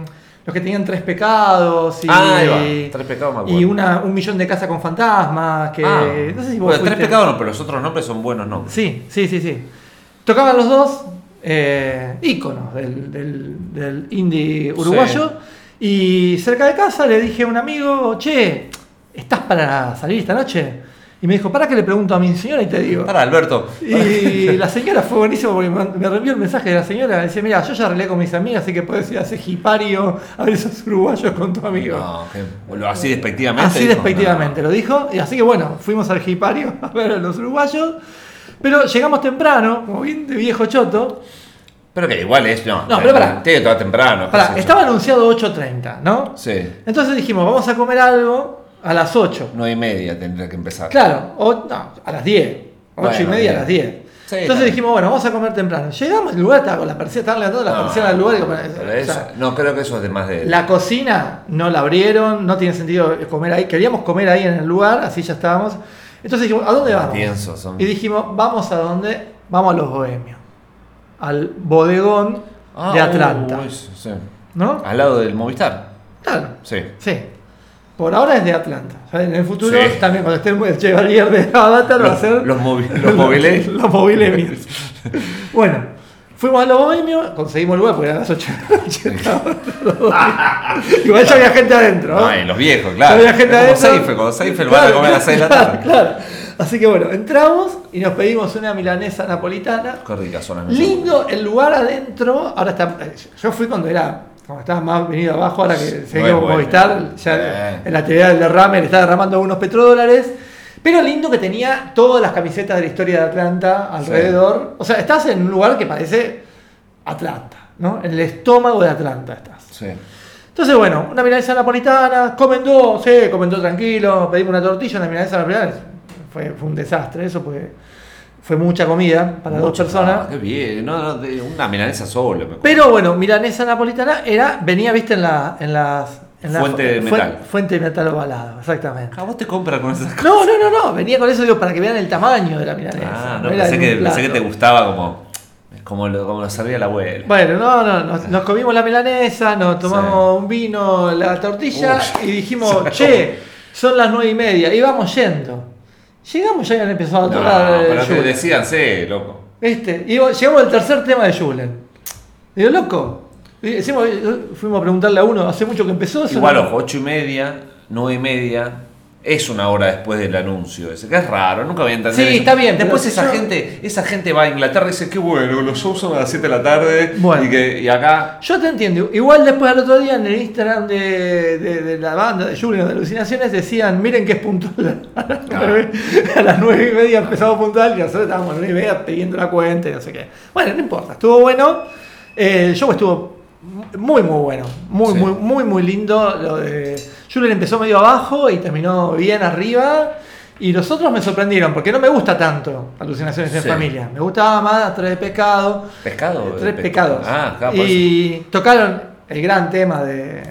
Speaker 2: los que tenían tres pecados y,
Speaker 1: Ah, Tres pecados
Speaker 2: y una, un millón de casas con fantasmas, que
Speaker 1: Ah,
Speaker 2: no sé si vos
Speaker 1: bueno, tres pecados no, pero los otros nombres son buenos nombres.
Speaker 2: Sí, sí, sí, sí. Tocaban los dos eh, íconos del, del- del indie uruguayo. Y cerca de casa le dije a un amigo, che, ¿estás para salir esta noche? Y me dijo, para que le pregunto a mi señora y te digo.
Speaker 1: Para, Alberto.
Speaker 2: Y la señora fue buenísima porque me reenvió el mensaje de la señora. Decía, mira, yo ya arreglé con mis amigas, así que puedes ir a hacer jipario a ver esos uruguayos con tu amigo.
Speaker 1: No, que- así despectivamente.
Speaker 2: Así
Speaker 1: dijo,
Speaker 2: despectivamente lo dijo. Y así que bueno, fuimos al jipario a ver a los uruguayos. Pero llegamos temprano, como bien de viejo choto.
Speaker 1: Pero que igual es, no.
Speaker 2: No, pero pará.
Speaker 1: Tiene que temprano. qué
Speaker 2: Pará,
Speaker 1: yo.
Speaker 2: estaba anunciado 8.30, ¿no?
Speaker 1: Sí.
Speaker 2: Entonces dijimos, vamos a comer algo a las 8.
Speaker 1: Nueve y media tendría que empezar.
Speaker 2: Claro, o, no, a las 10. 8 y media a las 10.
Speaker 1: Sí,
Speaker 2: Entonces dijimos, bueno, vamos a comer temprano. Llegamos, el lugar estaba con la persiana, estaban levantando la
Speaker 1: No,
Speaker 2: persiana del lugar. y como-
Speaker 1: pero
Speaker 2: o
Speaker 1: eso-
Speaker 2: sea,
Speaker 1: no, creo que eso es de más de.
Speaker 2: la cocina no la abrieron, no tiene sentido comer ahí. Queríamos comer ahí en el lugar, así ya estábamos. Entonces dijimos, ¿a dónde vamos?
Speaker 1: Pienso, son-
Speaker 2: Y dijimos, vamos a dónde? Vamos a los bohemios. Al bodegón
Speaker 1: Ah,
Speaker 2: de Atlanta.
Speaker 1: sí.
Speaker 2: ¿No?
Speaker 1: Al lado del Movistar.
Speaker 2: Claro.
Speaker 1: Sí.
Speaker 2: Sí. Por ahora es de Atlanta. O sea, en el futuro,
Speaker 1: Sí.
Speaker 2: también cuando esté el Chevalier de Avatar, va a
Speaker 1: Los,
Speaker 2: ser
Speaker 1: los, movi- los mobiles.
Speaker 2: los mobilemios. bueno, fuimos a los bohemios, conseguimos lugar porque eran las 8 de la noche. los. Igual ya había gente adentro. ¿no?
Speaker 1: Los viejos,
Speaker 2: Ya
Speaker 1: claro.
Speaker 2: había gente
Speaker 1: como
Speaker 2: adentro.
Speaker 1: Seinfeld, como Seinfeld van a comer a las 6 de la
Speaker 2: claro,
Speaker 1: tarde.
Speaker 2: claro. Así que bueno, entramos y nos pedimos una milanesa napolitana.
Speaker 1: Qué las mesas.
Speaker 2: Lindo el lugar adentro. Ahora está. Yo fui cuando era. Cuando estaba más venido abajo, ahora que seguimos
Speaker 1: es
Speaker 2: con
Speaker 1: bueno.
Speaker 2: Movistar, ya
Speaker 1: Eh.
Speaker 2: en la actividad del derrame le está derramando algunos petrodólares. Pero lindo que tenía todas las camisetas de la historia de Atlanta alrededor. O sea, estás en un lugar que parece Atlanta, ¿no? En el estómago de Atlanta estás.
Speaker 1: Sí.
Speaker 2: Entonces, bueno, una milanesa napolitana, comen dos, sí, comen dos tranquilo, pedimos una tortilla, una milanesa napolitana. Fue, fue un desastre eso, porque fue mucha comida para dos personas.
Speaker 1: ah, qué bien. No, no, de una milanesa solo. me
Speaker 2: Pero bueno, milanesa napolitana era, venía, viste, en la, en las. En la
Speaker 1: Fuente de metal.
Speaker 2: Fuente de metal ovalado, exactamente.
Speaker 1: Ah, vos te compras con esas cosas.
Speaker 2: No, no, no, no, venía con eso digo para que vean el tamaño de la milanesa.
Speaker 1: Ah, no,
Speaker 2: era
Speaker 1: pensé
Speaker 2: en
Speaker 1: que,
Speaker 2: un
Speaker 1: pensé que te gustaba como, como, lo, como lo servía la abuela.
Speaker 2: Bueno, no, no, nos, nos comimos la milanesa, nos tomamos un vino, la tortilla
Speaker 1: Uy.
Speaker 2: y dijimos, che, son las nueve y media, y vamos yendo. Llegamos ya habían empezado a
Speaker 1: No,
Speaker 2: tocar eh,
Speaker 1: pero
Speaker 2: Julen.
Speaker 1: decíanse, loco.
Speaker 2: ¿Viste? Y llegamos al tercer tema de Julen. Digo, loco. y decimos, fuimos a preguntarle a uno, hace mucho que empezó.
Speaker 1: Igual,
Speaker 2: no-
Speaker 1: ojo, ocho y media, nueve y media, es una hora después del anuncio ese, que es raro, nunca voy a entender
Speaker 2: Sí,
Speaker 1: eso.
Speaker 2: está bien,
Speaker 1: Después esa
Speaker 2: yo-
Speaker 1: gente, esa gente va a Inglaterra y dice, qué bueno, los shows son a las 7 de la tarde
Speaker 2: Bueno.
Speaker 1: y, que, y acá...
Speaker 2: Yo te entiendo. Igual después al otro día en el Instagram de, de- de la banda de Julian de Alucinaciones decían, miren que es puntual. A las,
Speaker 1: Ah.
Speaker 2: a las nueve y media empezamos puntual y nosotros estábamos a las nueve y media pidiendo la cuenta y no sé qué. Bueno, no importa, estuvo bueno. Eh, el show estuvo muy, muy bueno. Muy,
Speaker 1: Sí.
Speaker 2: muy, muy, muy lindo. Lo de Julian empezó medio abajo y terminó bien arriba. Y los otros me sorprendieron, porque no me gusta tanto Alucinaciones en. Familia. Me gustaba más Tres de Pecado.
Speaker 1: ¿Pescado?
Speaker 2: Tres
Speaker 1: Pe-
Speaker 2: pecados.
Speaker 1: Ah, claro,
Speaker 2: y tocaron el gran tema de,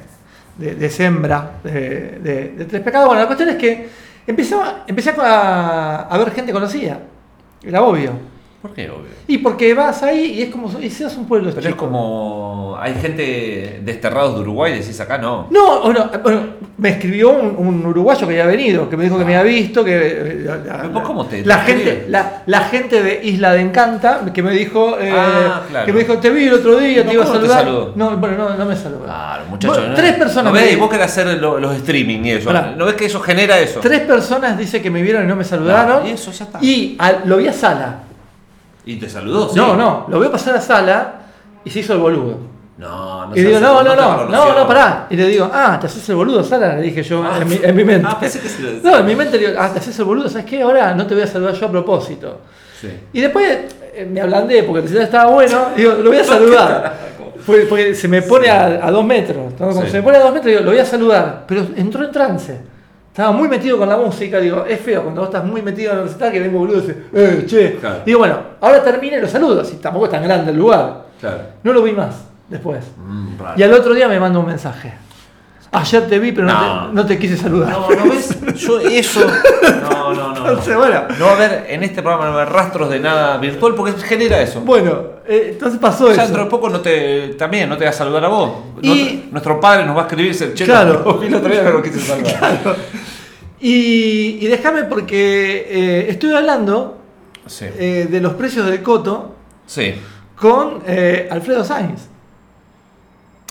Speaker 2: de, de Sembra, de, Tres Pecados. Bueno, la cuestión es que empezó, empecé a, a ver gente conocida. Era obvio.
Speaker 1: ¿Por qué, obvio?
Speaker 2: Y porque vas ahí y es como y seas un pueblo
Speaker 1: Pero es como... Hay gente desterrados de Uruguay, decís acá no.
Speaker 2: No, bueno, bueno, me escribió un, un uruguayo que había venido, que me dijo que me había visto, que eh, la,
Speaker 1: ¿Pero cómo te-
Speaker 2: la
Speaker 1: te
Speaker 2: gente, la, la gente de Isla de Encanta, que me dijo, eh,
Speaker 1: Ah, claro.
Speaker 2: que me dijo, te vi el otro día,
Speaker 1: No,
Speaker 2: te iba a
Speaker 1: ¿cómo te
Speaker 2: saludar.
Speaker 1: saludó?
Speaker 2: no, bueno, no, no me saludó.
Speaker 1: Claro, muchachos.
Speaker 2: Bueno,
Speaker 1: ¿no?
Speaker 2: tres personas
Speaker 1: ¿No ves? Y vos querés hacer lo- los streaming y eso. ¿No ves que eso genera eso?
Speaker 2: Tres personas dice que me vieron y no me saludaron.
Speaker 1: No, y eso ya está.
Speaker 2: Y lo vi a Sala.
Speaker 1: ¿Y te saludó? sí.
Speaker 2: No, no, lo veo pasar a Sala y se hizo el boludo.
Speaker 1: No, no
Speaker 2: y digo, no, no, no, no, no, pará. Y le digo, ah, te haces el boludo, Sala, le dije yo
Speaker 1: Ah.
Speaker 2: en, mi, en mi mente.
Speaker 1: Ah, pensé que se lo
Speaker 2: no, en mi mente le digo, ah, te haces el boludo, ¿sabes qué? Ahora no te voy a saludar yo a propósito.
Speaker 1: Sí.
Speaker 2: Y después eh, me ablandé porque el estaba bueno, digo, lo voy a saludar. Porque, porque se me pone a, a dos metros. Como
Speaker 1: Sí.
Speaker 2: se me pone a dos metros, digo, lo voy a saludar. Pero entró en trance. Estaba muy metido con la música, digo, es feo cuando vos estás muy metido en el recital que vengo boludo y dice, eh, che.
Speaker 1: Claro.
Speaker 2: Digo, bueno, ahora termine y lo saludo, así tampoco es tan grande el lugar.
Speaker 1: Claro.
Speaker 2: No lo vi más después.
Speaker 1: Mm.
Speaker 2: Y al otro día me manda un mensaje. Ayer te vi, pero no,
Speaker 1: No.
Speaker 2: te, no te quise saludar.
Speaker 1: No, ¿no ves? Yo eso. No, no,
Speaker 2: Entonces, bueno,
Speaker 1: No va a haber, en este programa no va a haber rastros de nada virtual porque genera eso.
Speaker 2: bueno eh, entonces pasó
Speaker 1: Ya
Speaker 2: eso.
Speaker 1: dentro de poco no te, también no te va a saludar a vos.
Speaker 2: Y-
Speaker 1: Nuestro, padre nos va a escribir y dice, che,
Speaker 2: Claro.
Speaker 1: no, pero quise saludar.
Speaker 2: Claro. Y, y déjame porque eh, estoy hablando
Speaker 1: Sí.
Speaker 2: eh, de los precios del coto
Speaker 1: Sí.
Speaker 2: con Alfredo Sainz.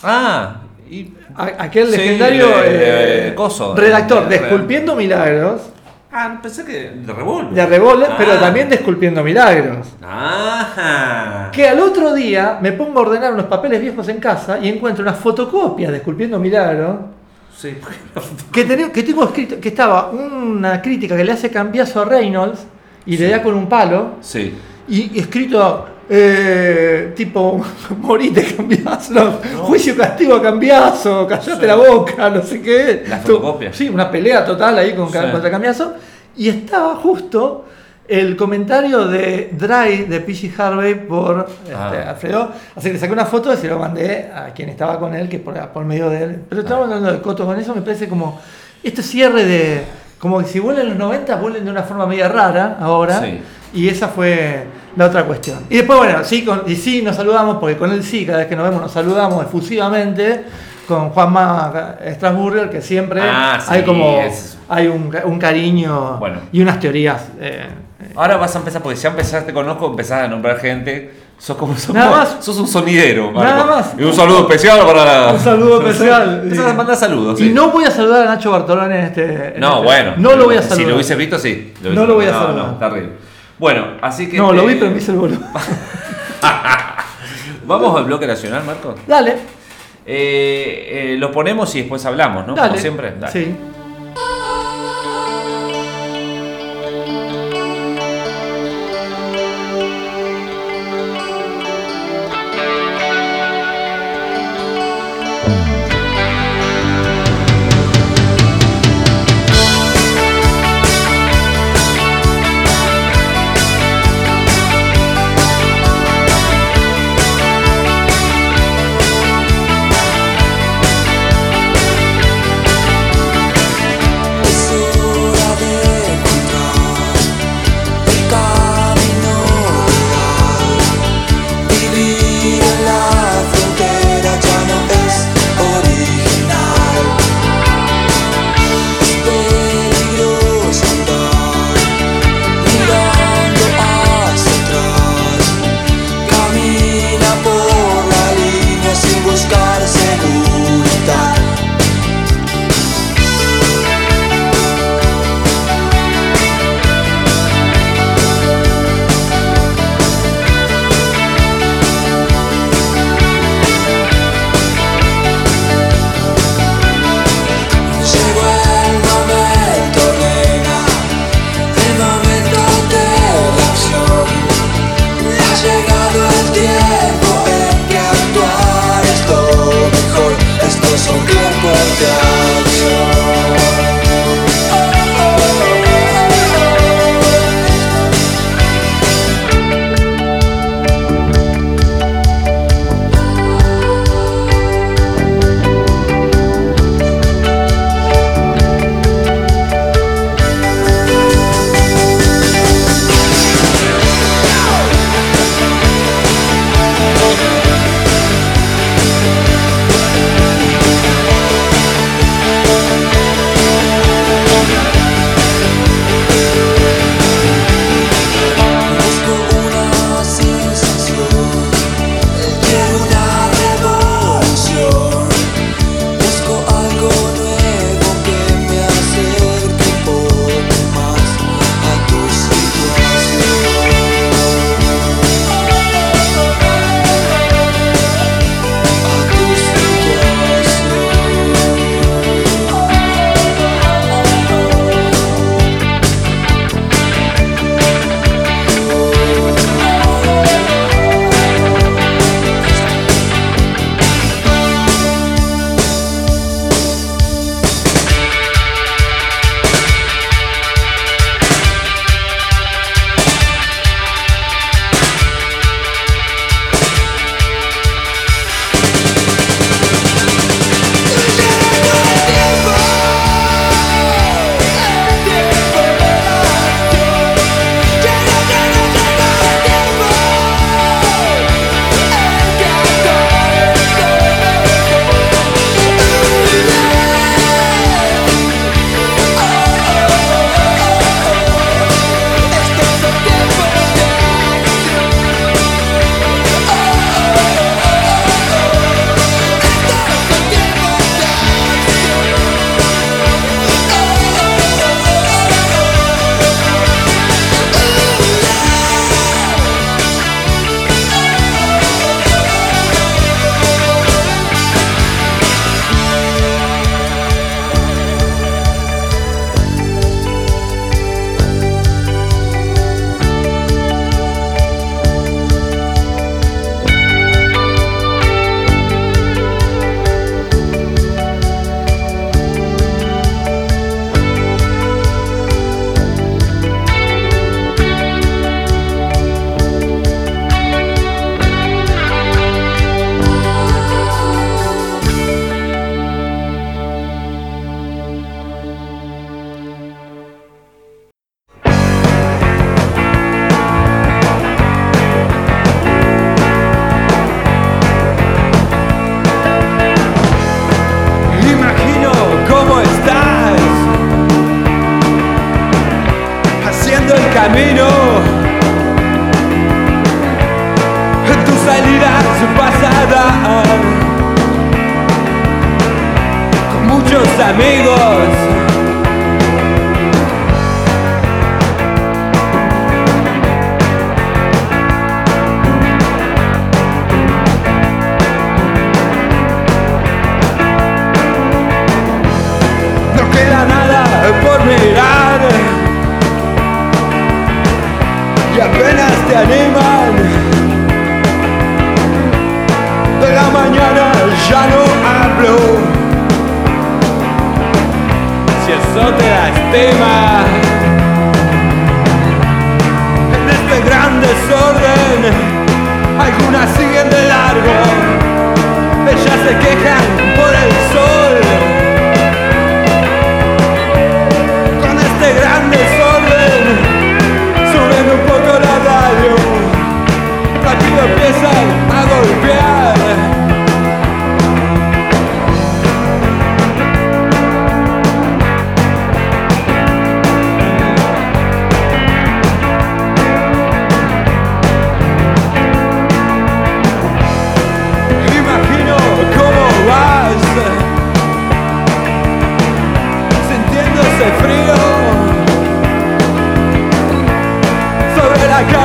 Speaker 1: Ah, y
Speaker 2: aquel
Speaker 1: Sí,
Speaker 2: legendario
Speaker 1: eh,
Speaker 2: eh,
Speaker 1: coso,
Speaker 2: redactor
Speaker 1: eh,
Speaker 2: de Esculpiendo Milagros,
Speaker 1: Ah, pensé que de revólver.
Speaker 2: de revólver,
Speaker 1: Ah.
Speaker 2: pero también de Esculpiendo Milagros.
Speaker 1: Ajá.
Speaker 2: Que al otro día me pongo a ordenar unos papeles viejos en casa y encuentro unas fotocopias de Esculpiendo Milagros
Speaker 1: Sí.
Speaker 2: que, tenía, que tengo escrito, que estaba una crítica que le hace cambiazo a Reynolds y le da con un palo
Speaker 1: Sí.
Speaker 2: y escrito eh, tipo morite cambiazo, no, juicio castigo a cambiazo, callate la boca, no sé qué.
Speaker 1: La fotocopia.
Speaker 2: Sí, una pelea total ahí con,
Speaker 1: Sí.
Speaker 2: contra cambiazo. Y estaba justo el comentario de Dry de P.G. Harvey por este,
Speaker 1: Ah.
Speaker 2: Alfredo. Así que saqué una foto y se lo mandé a quien estaba con él, que por, por medio de él. Pero estamos
Speaker 1: Ah.
Speaker 2: hablando de Coto con eso, me parece como este cierre de. Como que si vuelven los 90, vuelven de una forma media rara ahora.
Speaker 1: Sí.
Speaker 2: Y esa fue la otra cuestión. Y después, bueno, sí, con- y sí nos saludamos, porque con él sí, cada vez que nos vemos nos saludamos efusivamente. Con Juanma Strasburger, que siempre
Speaker 1: Ah, sí,
Speaker 2: hay como
Speaker 1: es-
Speaker 2: hay un, un cariño
Speaker 1: Bueno.
Speaker 2: y unas teorías. eh,
Speaker 1: Ahora vas a empezar, porque ya empezaste, te conozco, empezás a nombrar gente. Sos como, sos,
Speaker 2: Nada
Speaker 1: como-
Speaker 2: más.
Speaker 1: sos un sonidero, Marco.
Speaker 2: Nada más.
Speaker 1: Y un saludo especial para.
Speaker 2: Un saludo especial.
Speaker 1: Empezás a mandar saludos.
Speaker 2: y
Speaker 1: sí.
Speaker 2: no voy a saludar a Nacho Bartolone en este. en
Speaker 1: No,
Speaker 2: este-
Speaker 1: bueno.
Speaker 2: No lo voy a
Speaker 1: Si
Speaker 2: saludar.
Speaker 1: lo hubiese visto, sí.
Speaker 2: No lo voy a saludar.
Speaker 1: No, terrible. Bueno, así que.
Speaker 2: No, lo vi, pero me hice el boludo.
Speaker 1: Vamos al bloque nacional, Marco.
Speaker 2: Dale,
Speaker 1: Eh, eh, lo ponemos y después hablamos, ¿no?
Speaker 2: dale.
Speaker 1: Como siempre. Dale.
Speaker 2: Sí.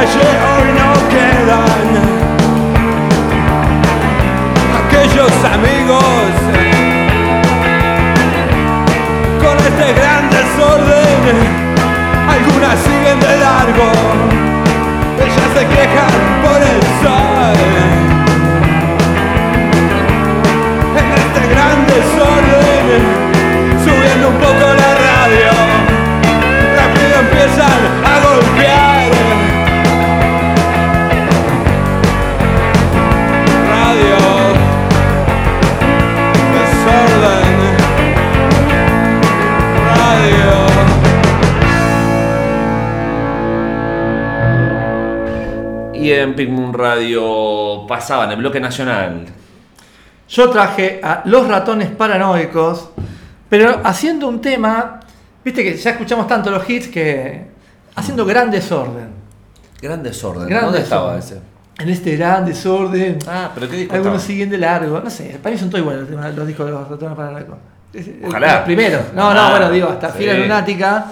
Speaker 6: Calle hoy no quedan aquellos amigos con este gran desorden. Algunas siguen de largo, ellas se quejan en
Speaker 1: Pink Moon Radio pasaba en el bloque nacional.
Speaker 2: Yo traje a Los Ratones Paranoicos, pero haciendo un tema, viste que ya escuchamos tanto los hits que haciendo gran desorden.
Speaker 1: Gran desorden.
Speaker 2: Gran
Speaker 1: ¿Dónde
Speaker 2: desorden.
Speaker 1: estaba ese?
Speaker 2: En este gran desorden.
Speaker 1: Ah, pero qué disco
Speaker 2: Algunos
Speaker 1: estaba?
Speaker 2: siguen de largo. No sé, para mí son todos iguales los, los discos de Los Ratones Paranoicos.
Speaker 1: Ojalá.
Speaker 2: Los primeros. No,
Speaker 1: Ah,
Speaker 2: no, bueno, digo, hasta
Speaker 1: sí.
Speaker 2: Fiera Lunática.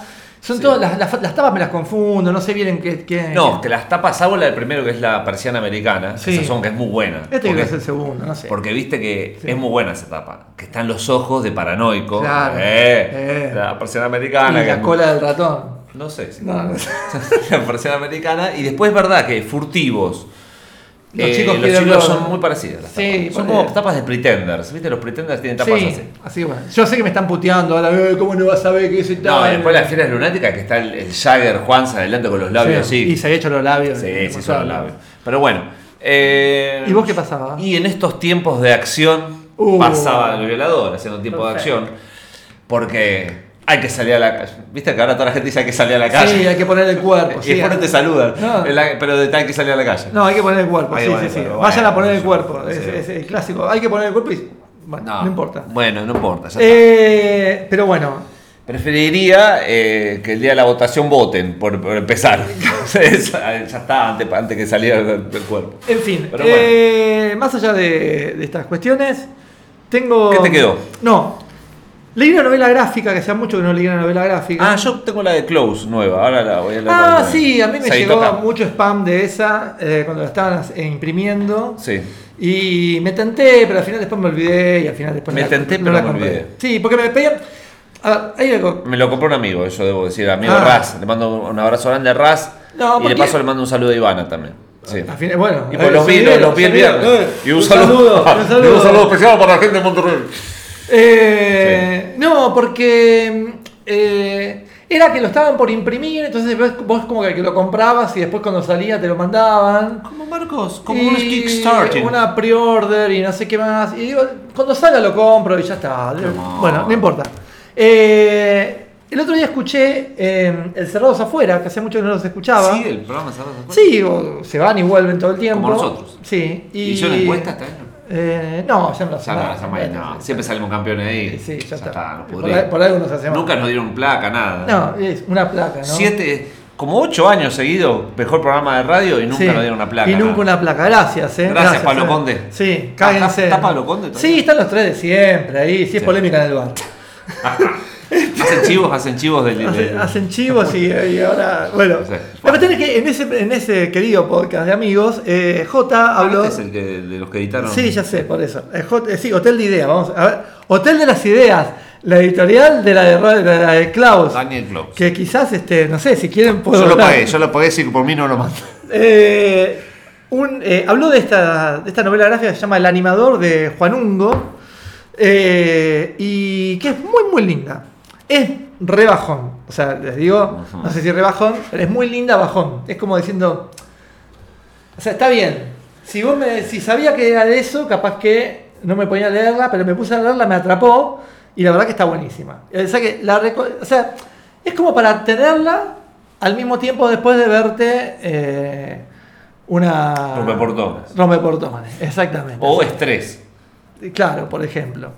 Speaker 2: Son
Speaker 1: Sí.
Speaker 2: todas, las, las, las tapas me las confundo, no sé bien en qué. qué-
Speaker 1: No, que las tapas, salvo la del primero que es la persiana americana.
Speaker 2: Sí.
Speaker 1: Esa son que es muy buena.
Speaker 2: Este
Speaker 1: porque,
Speaker 2: que es el segundo, no sé.
Speaker 1: porque viste que
Speaker 2: Sí.
Speaker 1: es muy buena esa tapa. Que están los ojos de paranoico.
Speaker 2: Claro.
Speaker 1: Eh,
Speaker 2: Eh.
Speaker 1: La persiana americana.
Speaker 2: y la cola del ratón.
Speaker 1: No sé. si-
Speaker 2: No, no sé.
Speaker 1: la persiana americana. Y después es verdad que furtivos.
Speaker 2: Los
Speaker 1: eh,
Speaker 2: chicos
Speaker 1: los chicos son muy parecidas. las
Speaker 2: Sí,
Speaker 1: tapas. son como tapas de pretenders. ¿Viste? Los pretenders tienen tapas
Speaker 2: Sí,
Speaker 1: así.
Speaker 2: así bueno. Yo sé que me están puteando ahora, eh, ¿cómo no vas a ver que ese
Speaker 1: No,
Speaker 2: tal?
Speaker 1: y después las fieras lunáticas que está el, el Jagger Juanza adelante con los labios
Speaker 2: Sí,
Speaker 1: así.
Speaker 2: Y se había hecho los labios.
Speaker 1: Sí,
Speaker 2: eh,
Speaker 1: sí,
Speaker 2: por
Speaker 1: son los labios. Pero bueno. eh,
Speaker 2: ¿Y vos qué pasaba?
Speaker 1: Y en estos tiempos de acción
Speaker 2: Uh.
Speaker 1: pasaba el violador haciendo un tiempo
Speaker 2: Perfecto.
Speaker 1: de acción. Porque hay que salir a la calle. Viste que ahora toda la gente dice hay que salir a la calle.
Speaker 2: Sí, hay que poner el cuerpo.
Speaker 1: y después no te saludan.
Speaker 2: No.
Speaker 1: Pero de- hay que salir a la calle.
Speaker 2: No, hay que poner el cuerpo,
Speaker 1: Ahí
Speaker 2: sí, sí, sí. Vayan a poner el cuerpo,
Speaker 1: sí.
Speaker 2: es, es el clásico. Hay que poner el cuerpo y. Bueno, no, importa.
Speaker 1: Bueno, no importa.
Speaker 2: Eh, pero bueno,
Speaker 1: Preferiría eh, que el día de la votación voten, por, por empezar. ya está, antes, antes que saliera del, del cuerpo.
Speaker 2: en fin.
Speaker 1: Pero bueno.
Speaker 2: eh, Más allá de, de estas cuestiones, tengo.
Speaker 1: ¿Qué te quedó?
Speaker 2: No. Leí una novela gráfica, que hacía mucho que no leí una novela gráfica.
Speaker 1: Ah, yo tengo la de Close nueva, ahora la voy a leer.
Speaker 2: Ah, sí, a mí me llegó
Speaker 1: toca.
Speaker 2: mucho spam de esa eh, cuando la estaban eh, imprimiendo.
Speaker 1: Sí.
Speaker 2: Y me tenté, pero al final después me olvidé y al final después
Speaker 1: Me
Speaker 2: la-
Speaker 1: tenté,
Speaker 2: no
Speaker 1: pero
Speaker 2: la
Speaker 1: me
Speaker 2: compré.
Speaker 1: olvidé.
Speaker 2: Sí, porque me pedían. A ver, hay algo.
Speaker 1: Me lo compró un amigo, eso debo decir, amigo
Speaker 2: Ah.
Speaker 1: Raz. Le mando un abrazo grande a Raz.
Speaker 2: No,
Speaker 1: y de paso le mando un saludo a Ivana también. Sí.
Speaker 2: Final, bueno,
Speaker 1: Y pues
Speaker 2: eh,
Speaker 1: los vi,
Speaker 2: se
Speaker 1: los, vi el viernes.
Speaker 2: eh.
Speaker 1: Y un, saludo.
Speaker 2: un saludo
Speaker 1: especial para la gente de Monterrey.
Speaker 2: Eh, No, porque eh, era que lo estaban por imprimir, entonces vos, vos como que lo comprabas y después cuando salía te lo mandaban.
Speaker 1: Como Marcos,
Speaker 2: Y Una pre-order y no sé qué más. Y digo, cuando salga lo compro y ya está. Bueno, no importa. Eh, el otro día escuché eh, El Cerrados Afuera, que hace mucho que no los escuchaba.
Speaker 1: Sí, el programa se va
Speaker 2: Sí, o se van y vuelven todo el tiempo.
Speaker 1: Como nosotros.
Speaker 2: Sí. Y,
Speaker 1: ¿Hicieron encuesta esta vez?
Speaker 2: Eh, no, ya lo
Speaker 1: no, no, siempre salimos campeones ahí.
Speaker 2: Sí, ya está.
Speaker 1: nos
Speaker 2: Por
Speaker 1: pudrimos.
Speaker 2: ahí- por algo nos hacemos.
Speaker 1: Nunca nos dieron placa, nada.
Speaker 2: No, es una placa, ¿no?
Speaker 1: Siete, como ocho años seguidos, mejor programa de radio y nunca
Speaker 2: Sí.
Speaker 1: nos dieron una placa.
Speaker 2: Y nunca
Speaker 1: nada.
Speaker 2: una placa. Gracias, eh.
Speaker 1: Gracias, Pablo
Speaker 2: eh.
Speaker 1: Conde.
Speaker 2: Sí,
Speaker 1: Ah,
Speaker 2: cáguense.
Speaker 1: ¿está- está Pablo Conde todavía?
Speaker 2: Sí, están los tres de siempre ahí. Sí, es
Speaker 1: Sí.
Speaker 2: polémica en el bar.
Speaker 1: Hacen chivos, hacen chivos del.
Speaker 2: Hacen,
Speaker 1: del-
Speaker 2: hacen chivos y, y ahora. Bueno.
Speaker 1: Sí.
Speaker 2: La cuestión es que en ese, en ese querido podcast de amigos, eh, J
Speaker 1: Ah,
Speaker 2: habló.
Speaker 1: este es el que, de los que editaron.
Speaker 2: Sí, ya sé, por eso. Eh, J- eh, sí, Hotel de Ideas. Vamos a ver. Hotel de las Ideas. La editorial de la de, de, la de Klaus.
Speaker 1: Daniel Klaus.
Speaker 2: Que quizás, este, no sé, si quieren puedo
Speaker 1: Yo lo
Speaker 2: hablar.
Speaker 1: pagué, yo lo pagué, sí, por mí no lo mando.
Speaker 2: Eh, un, eh, habló de esta, de esta novela gráfica que se llama El animador de Juan Ungo eh, y que es muy muy linda. Es re bajón, o sea, les digo, no sé si re bajón, pero es muy linda bajón. Es como diciendo, o sea, está bien. Si vos me, si sabía que era de eso, capaz que no me ponía a leerla, pero me puse a leerla, me atrapó y la verdad que está buenísima. O sea, que la o sea, es como para tenerla al mismo tiempo después de verte eh, una...
Speaker 1: Rompeportones.
Speaker 2: Rompeportones, exactamente.
Speaker 1: O estrés.
Speaker 2: Claro, por ejemplo.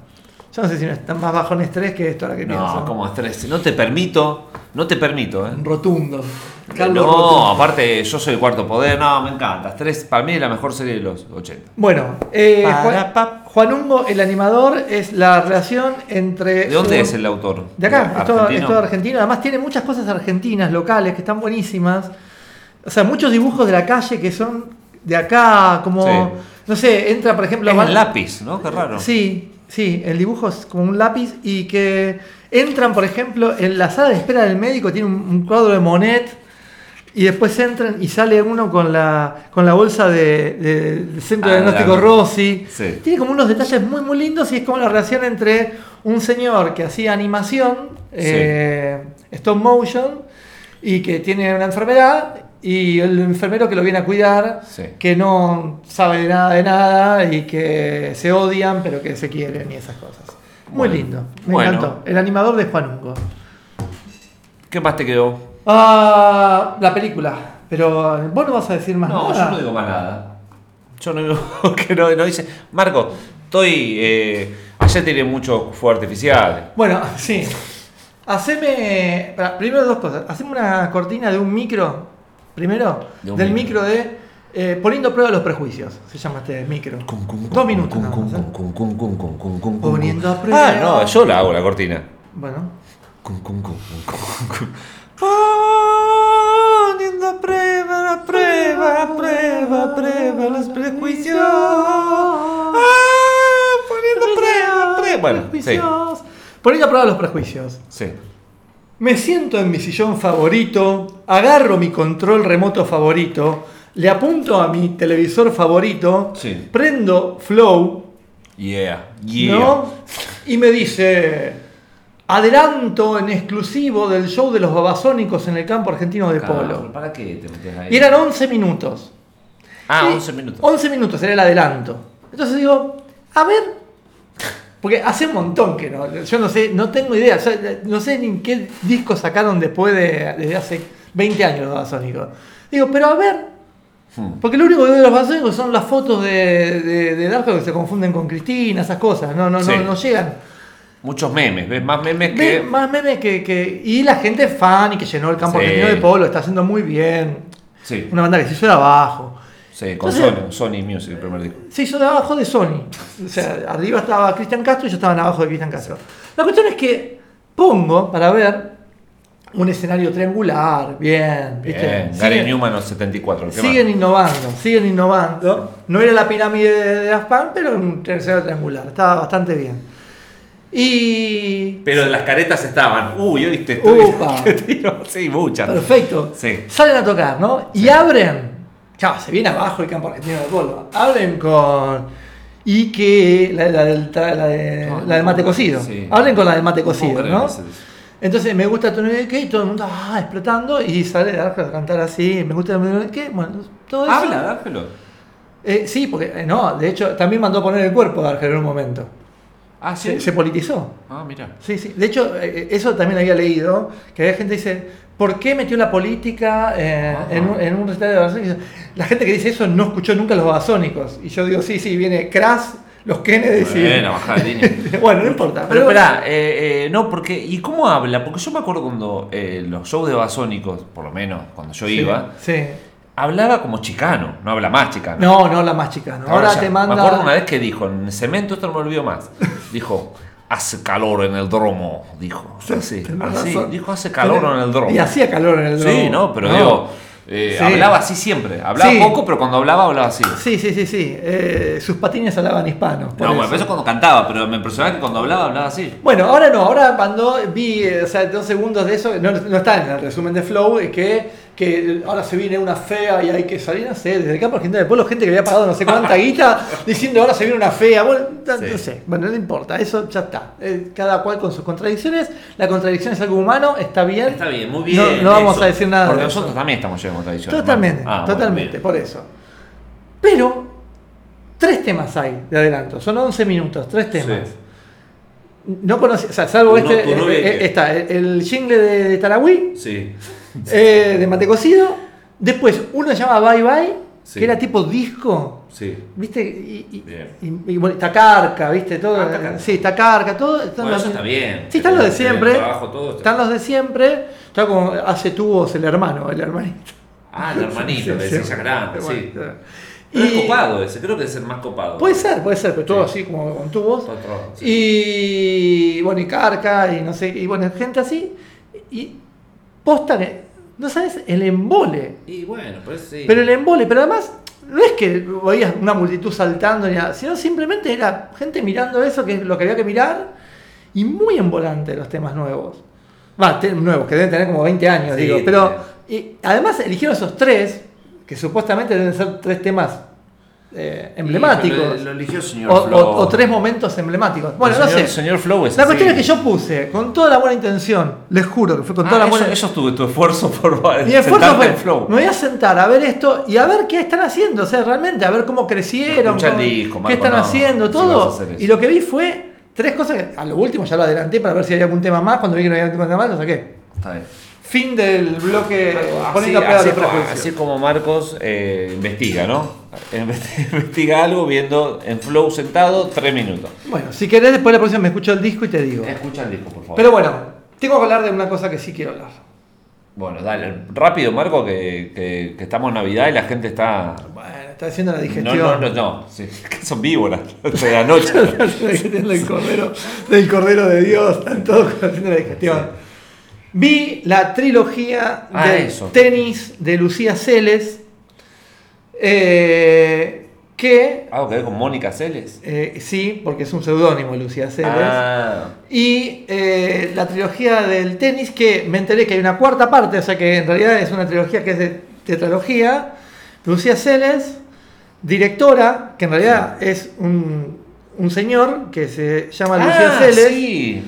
Speaker 2: Yo no sé si no está más bajo en estrés que esto ahora que pienso.
Speaker 1: No, como estrés. No te permito, no te permito, ¿eh?
Speaker 2: Rotundo. Carlos
Speaker 1: no,
Speaker 2: Rotundo.
Speaker 1: aparte, yo soy el cuarto poder. No, me encanta. Estrés, para mí es la mejor serie de los 80.
Speaker 2: Bueno, eh,
Speaker 1: Para,
Speaker 2: Juan,
Speaker 1: pa.
Speaker 2: Juan Ungo, el animador, es la relación entre...
Speaker 1: ¿De dónde
Speaker 2: su-
Speaker 1: es el autor?
Speaker 2: De acá, es todo, es
Speaker 1: ¿Argentino?
Speaker 2: todo argentino. Además tiene muchas cosas argentinas, locales, que están buenísimas. O sea, muchos dibujos de la calle que son de acá, como...
Speaker 1: Sí.
Speaker 2: No sé, entra por ejemplo...
Speaker 1: Es
Speaker 2: Van-
Speaker 1: lápiz, ¿no? Qué raro.
Speaker 2: Sí, sí, el dibujo es como un lápiz y que entran, por ejemplo, en la sala de espera del médico, tiene un, un cuadro de Monet y después entran y sale uno con la, con la bolsa de, de- del Centro
Speaker 1: Ah,
Speaker 2: de Diagnóstico Rossi.
Speaker 1: Sí.
Speaker 2: Tiene como unos detalles muy, muy lindos y es como la relación entre un señor que hacía animación, eh, stop motion, y que tiene una enfermedad, y el enfermero que lo viene a cuidar,
Speaker 1: Sí.
Speaker 2: que no sabe de nada de nada y que se odian, pero que se quieren y esas cosas. Muy
Speaker 1: Bueno.
Speaker 2: lindo, me
Speaker 1: Bueno.
Speaker 2: encantó. El animador de Juan Ungo.
Speaker 1: ¿Qué más te quedó?
Speaker 2: Ah, la película. Pero vos no vas a decir más
Speaker 1: No,
Speaker 2: nada.
Speaker 1: yo no digo más nada. Yo no digo que no, no dice. Marco, estoy. Eh, ayer tiré mucho fuego artificial.
Speaker 2: Bueno, sí. Haceme. primero dos cosas. Haceme una cortina de un micro. Primero.
Speaker 1: De
Speaker 2: del
Speaker 1: micro.
Speaker 2: micro, de. eh, poniendo a prueba los prejuicios. Se llama este micro. Dos minutos. Poniendo a prueba.
Speaker 1: Ah, no, yo la hago la cortina.
Speaker 2: Bueno.
Speaker 1: Poniendo a prueba, a prueba, a prueba, a prueba los prejuicios. Ah, poniendo a prueba, a prueba. Bueno, sí.
Speaker 2: Poniendo a prueba los prejuicios.
Speaker 1: sí.
Speaker 2: Me siento en mi sillón favorito, agarro mi control remoto favorito, le apunto a mi televisor favorito,
Speaker 1: Sí.
Speaker 2: prendo Flow,
Speaker 1: Yeah, yeah.
Speaker 2: ¿no? Y me dice, adelanto en exclusivo del show de los babasónicos en el campo argentino de polo.
Speaker 1: ¿Para qué te metes ahí?
Speaker 2: Y eran 11 minutos.
Speaker 1: Ah,
Speaker 2: Y
Speaker 1: 11 minutos.
Speaker 2: 11 minutos era el adelanto. Entonces digo, a ver, porque hace un montón que no, yo no sé, no tengo idea, o sea, no sé ni qué disco sacaron después de, desde hace 20 años los Babasónicos. Digo, pero a ver,
Speaker 1: Hmm.
Speaker 2: porque lo único que veo de los Babasónicos son las fotos de, de, de Darko que se confunden con Cristina, esas cosas, no, no,
Speaker 1: Sí.
Speaker 2: no, no llegan.
Speaker 1: Muchos memes, ¿ves? Más memes que.
Speaker 2: Más memes que, que- Y la gente fan y que llenó el campo
Speaker 1: Sí.
Speaker 2: argentino de polo, está haciendo muy bien.
Speaker 1: Sí,
Speaker 2: Una banda que se hizo de abajo.
Speaker 1: Sí, con
Speaker 2: Entonces-
Speaker 1: Sony, Sony Music, el primer disco.
Speaker 2: se hizo de abajo de Sony. O sea, arriba estaba Cristian Castro y yo estaba abajo de Cristian Castro. La cuestión es que pongo para ver un escenario triangular, bien. ¿viste?
Speaker 1: Bien, Gary
Speaker 2: Siguen-
Speaker 1: Newman, los 74. ¿qué
Speaker 2: Siguen
Speaker 1: más?
Speaker 2: innovando, siguen innovando. No era la pirámide de, Punk, pero un escenario triangular. Estaba bastante bien. Y.
Speaker 1: Pero las caretas estaban. Uy, ¿oíste?
Speaker 2: Upa.
Speaker 1: ¿Qué tiro? Sí, muchas.
Speaker 2: Perfecto.
Speaker 1: Sí.
Speaker 2: Salen a tocar, ¿no? Y abren. Chao, se viene abajo el campo argentino de polvo. Abren con. Y que. La, la del, la de,
Speaker 1: No,
Speaker 2: la del mate cocido.
Speaker 1: sí.
Speaker 2: Hablen con la del mate cocido, ¿no? Entonces me gusta Tony que y todo el mundo ah, explotando y sale Arco a cantar así. Me gusta que bueno, todo eso.
Speaker 1: Habla, dárselo.
Speaker 2: Eh, sí, porque eh, no, de hecho también mandó a poner el cuerpo de Argel en un momento.
Speaker 1: Ah, sí.
Speaker 2: Se, se politizó.
Speaker 1: Ah, mira.
Speaker 2: Sí, sí. De hecho, eh, eso también había leído, que había gente que dice, ¿por qué metió la política eh, en, un, en un recital de babasónicos? La gente que dice eso no escuchó nunca los babasónicos. Y yo digo, sí, sí, viene Crash, los Kennedy.
Speaker 1: Bueno, línea.
Speaker 2: bueno, no importa.
Speaker 1: Pero
Speaker 2: Pero,
Speaker 1: esperá, eh, eh, no, porque. ¿Y cómo habla? Porque yo me acuerdo cuando los shows de Basónicos, por lo menos cuando yo
Speaker 2: Sí,
Speaker 1: iba,
Speaker 2: Sí.
Speaker 1: hablaba como chicano, no habla más chicano.
Speaker 2: No, no la más chica. ¿no? Ahora
Speaker 1: ya-
Speaker 2: te manda.
Speaker 1: Me acuerdo una vez que dijo, en cemento, esto no me olvido más. Dijo, hace calor en el dromo. Dijo.
Speaker 2: Tenés
Speaker 1: así,
Speaker 2: razón.
Speaker 1: dijo, hace calor en el dromo.
Speaker 2: Y hacía calor en el dromo.
Speaker 1: Sí, no, pero
Speaker 2: No.
Speaker 1: digo, eh,
Speaker 2: Sí.
Speaker 1: hablaba así siempre. Hablaba
Speaker 2: Sí.
Speaker 1: poco, pero cuando hablaba, hablaba así.
Speaker 2: Sí, sí, sí, sí. Eh, sus patines hablaban hispano.
Speaker 1: No, bueno,
Speaker 2: eso.
Speaker 1: pero eso cuando cantaba, pero me impresionaba que cuando hablaba, hablaba así.
Speaker 2: Bueno, ahora no, ahora cuando vi, eh, o sea, dos segundos de eso, no, no está en el resumen de Flow, es que, que ahora se viene una fea y hay que salir, no sé, desde acá por gente del pueblo, gente que había pagado no sé cuánta guita, diciendo ahora se viene una fea, bueno, no,
Speaker 1: Sí.
Speaker 2: no sé, bueno, no importa, eso ya está. Eh, cada cual con sus contradicciones, la contradicción es algo humano, está bien.
Speaker 1: Está bien, muy bien.
Speaker 2: No, no vamos
Speaker 1: eso.
Speaker 2: a decir nada
Speaker 1: Porque
Speaker 2: de
Speaker 1: nosotros
Speaker 2: eso.
Speaker 1: también estamos llenos de contradicciones.
Speaker 2: Totalmente.
Speaker 1: Ah,
Speaker 2: totalmente, por eso. Pero, tres temas hay de adelanto, son 11 minutos, tres temas.
Speaker 1: Sí.
Speaker 2: No conocí, o sea, salvo
Speaker 1: no-
Speaker 2: este, eh, eh, está, el, el jingle de, de Tarahui,
Speaker 1: Sí.
Speaker 2: Eh, de mate cocido. Después, uno se llama Bye Bye,
Speaker 1: Sí.
Speaker 2: que era tipo disco,
Speaker 1: Sí.
Speaker 2: ¿viste? Y, y, y- y, bueno, Tacarca, ¿viste? Todo,
Speaker 1: Ah, Tacarca.
Speaker 2: Sí, Tacarca, todo. están
Speaker 1: Bueno,
Speaker 2: los-
Speaker 1: eso está bien.
Speaker 2: Sí, están los de siempre.
Speaker 1: trabajo, todo está-
Speaker 2: Están los de siempre. Está como hace tubos el hermano, el hermanito.
Speaker 1: Ah, el hermanito,
Speaker 2: Sí,
Speaker 1: de
Speaker 2: sí.
Speaker 1: Grande,
Speaker 2: Bueno,
Speaker 1: sí. Pero es copado ese, creo que es el más copado.
Speaker 2: Puede ser, puede ser, pero todo
Speaker 1: Sí.
Speaker 2: así como con tubos.
Speaker 1: Sí.
Speaker 2: Y bueno, y Carca, y no sé, y bueno, gente así. Y posta que, no sabes, el embole.
Speaker 1: Y bueno, pues sí.
Speaker 2: Pero el embole, pero además, no es que veías una multitud saltando ni nada, sino simplemente era gente mirando eso, que es lo que había que mirar, y muy embolante los temas nuevos. Va, te- nuevos, que deben tener como 20 años,
Speaker 1: Sí,
Speaker 2: digo. Pero y además eligieron esos tres, que supuestamente deben ser tres temas eh, emblemáticos.
Speaker 1: Lo eligió señor
Speaker 2: O,
Speaker 1: Flow.
Speaker 2: o- o tres momentos emblemáticos. Bueno, no sé.
Speaker 1: Señor Flow es
Speaker 2: La
Speaker 1: así.
Speaker 2: cuestión es que yo puse, con toda la buena intención, les juro que fue con toda
Speaker 1: Ah,
Speaker 2: la
Speaker 1: eso,
Speaker 2: buena
Speaker 1: eso tuve tu esfuerzo por
Speaker 2: mi esfuerzo fue,
Speaker 1: Flow.
Speaker 2: me voy a sentar a ver esto y a ver qué están haciendo, o sea, realmente, a ver cómo crecieron, cómo-
Speaker 1: disco,
Speaker 2: qué están
Speaker 1: no,
Speaker 2: haciendo, todo. y lo que vi fue tres cosas que a lo último ya lo adelanté para ver si había algún tema más, cuando vi que no había algún tema más, lo saqué.
Speaker 1: Está bien.
Speaker 2: Fin del bloque
Speaker 1: Así,
Speaker 2: poniendo
Speaker 1: así
Speaker 2: prejuicios.
Speaker 1: así como Marcos eh, investiga, ¿no? Investi- Investiga algo viendo en Flow sentado tres minutos.
Speaker 2: Bueno, si querés después la próxima me escucho el disco y te digo.
Speaker 1: Escucha el disco, por favor.
Speaker 2: Pero bueno, tengo que hablar de una cosa que sí quiero hablar.
Speaker 1: Bueno, dale, rápido, Marco, que, que- que estamos en Navidad y la gente está.
Speaker 2: Bueno, está haciendo la
Speaker 1: No,
Speaker 2: digestión.
Speaker 1: no, no, no. sí, que son víboras de la noche.
Speaker 2: del cordero, del cordero de Dios, están todos haciendo la digestión. Vi la trilogía
Speaker 1: Ah,
Speaker 2: del
Speaker 1: eso.
Speaker 2: tenis de Lucía Celes, eh, que
Speaker 1: ¿Algo que ver con Mónica Celes?
Speaker 2: eh, sí, porque es un seudónimo Lucía Celes.
Speaker 1: Ah,
Speaker 2: Y eh, la trilogía del tenis, que me enteré que hay una cuarta parte, o sea que en realidad es una trilogía que es de tetralogía. Lucía Celes, directora, que en realidad es un, un señor que se llama Lucía
Speaker 1: Ah,
Speaker 2: Celes.
Speaker 1: sí.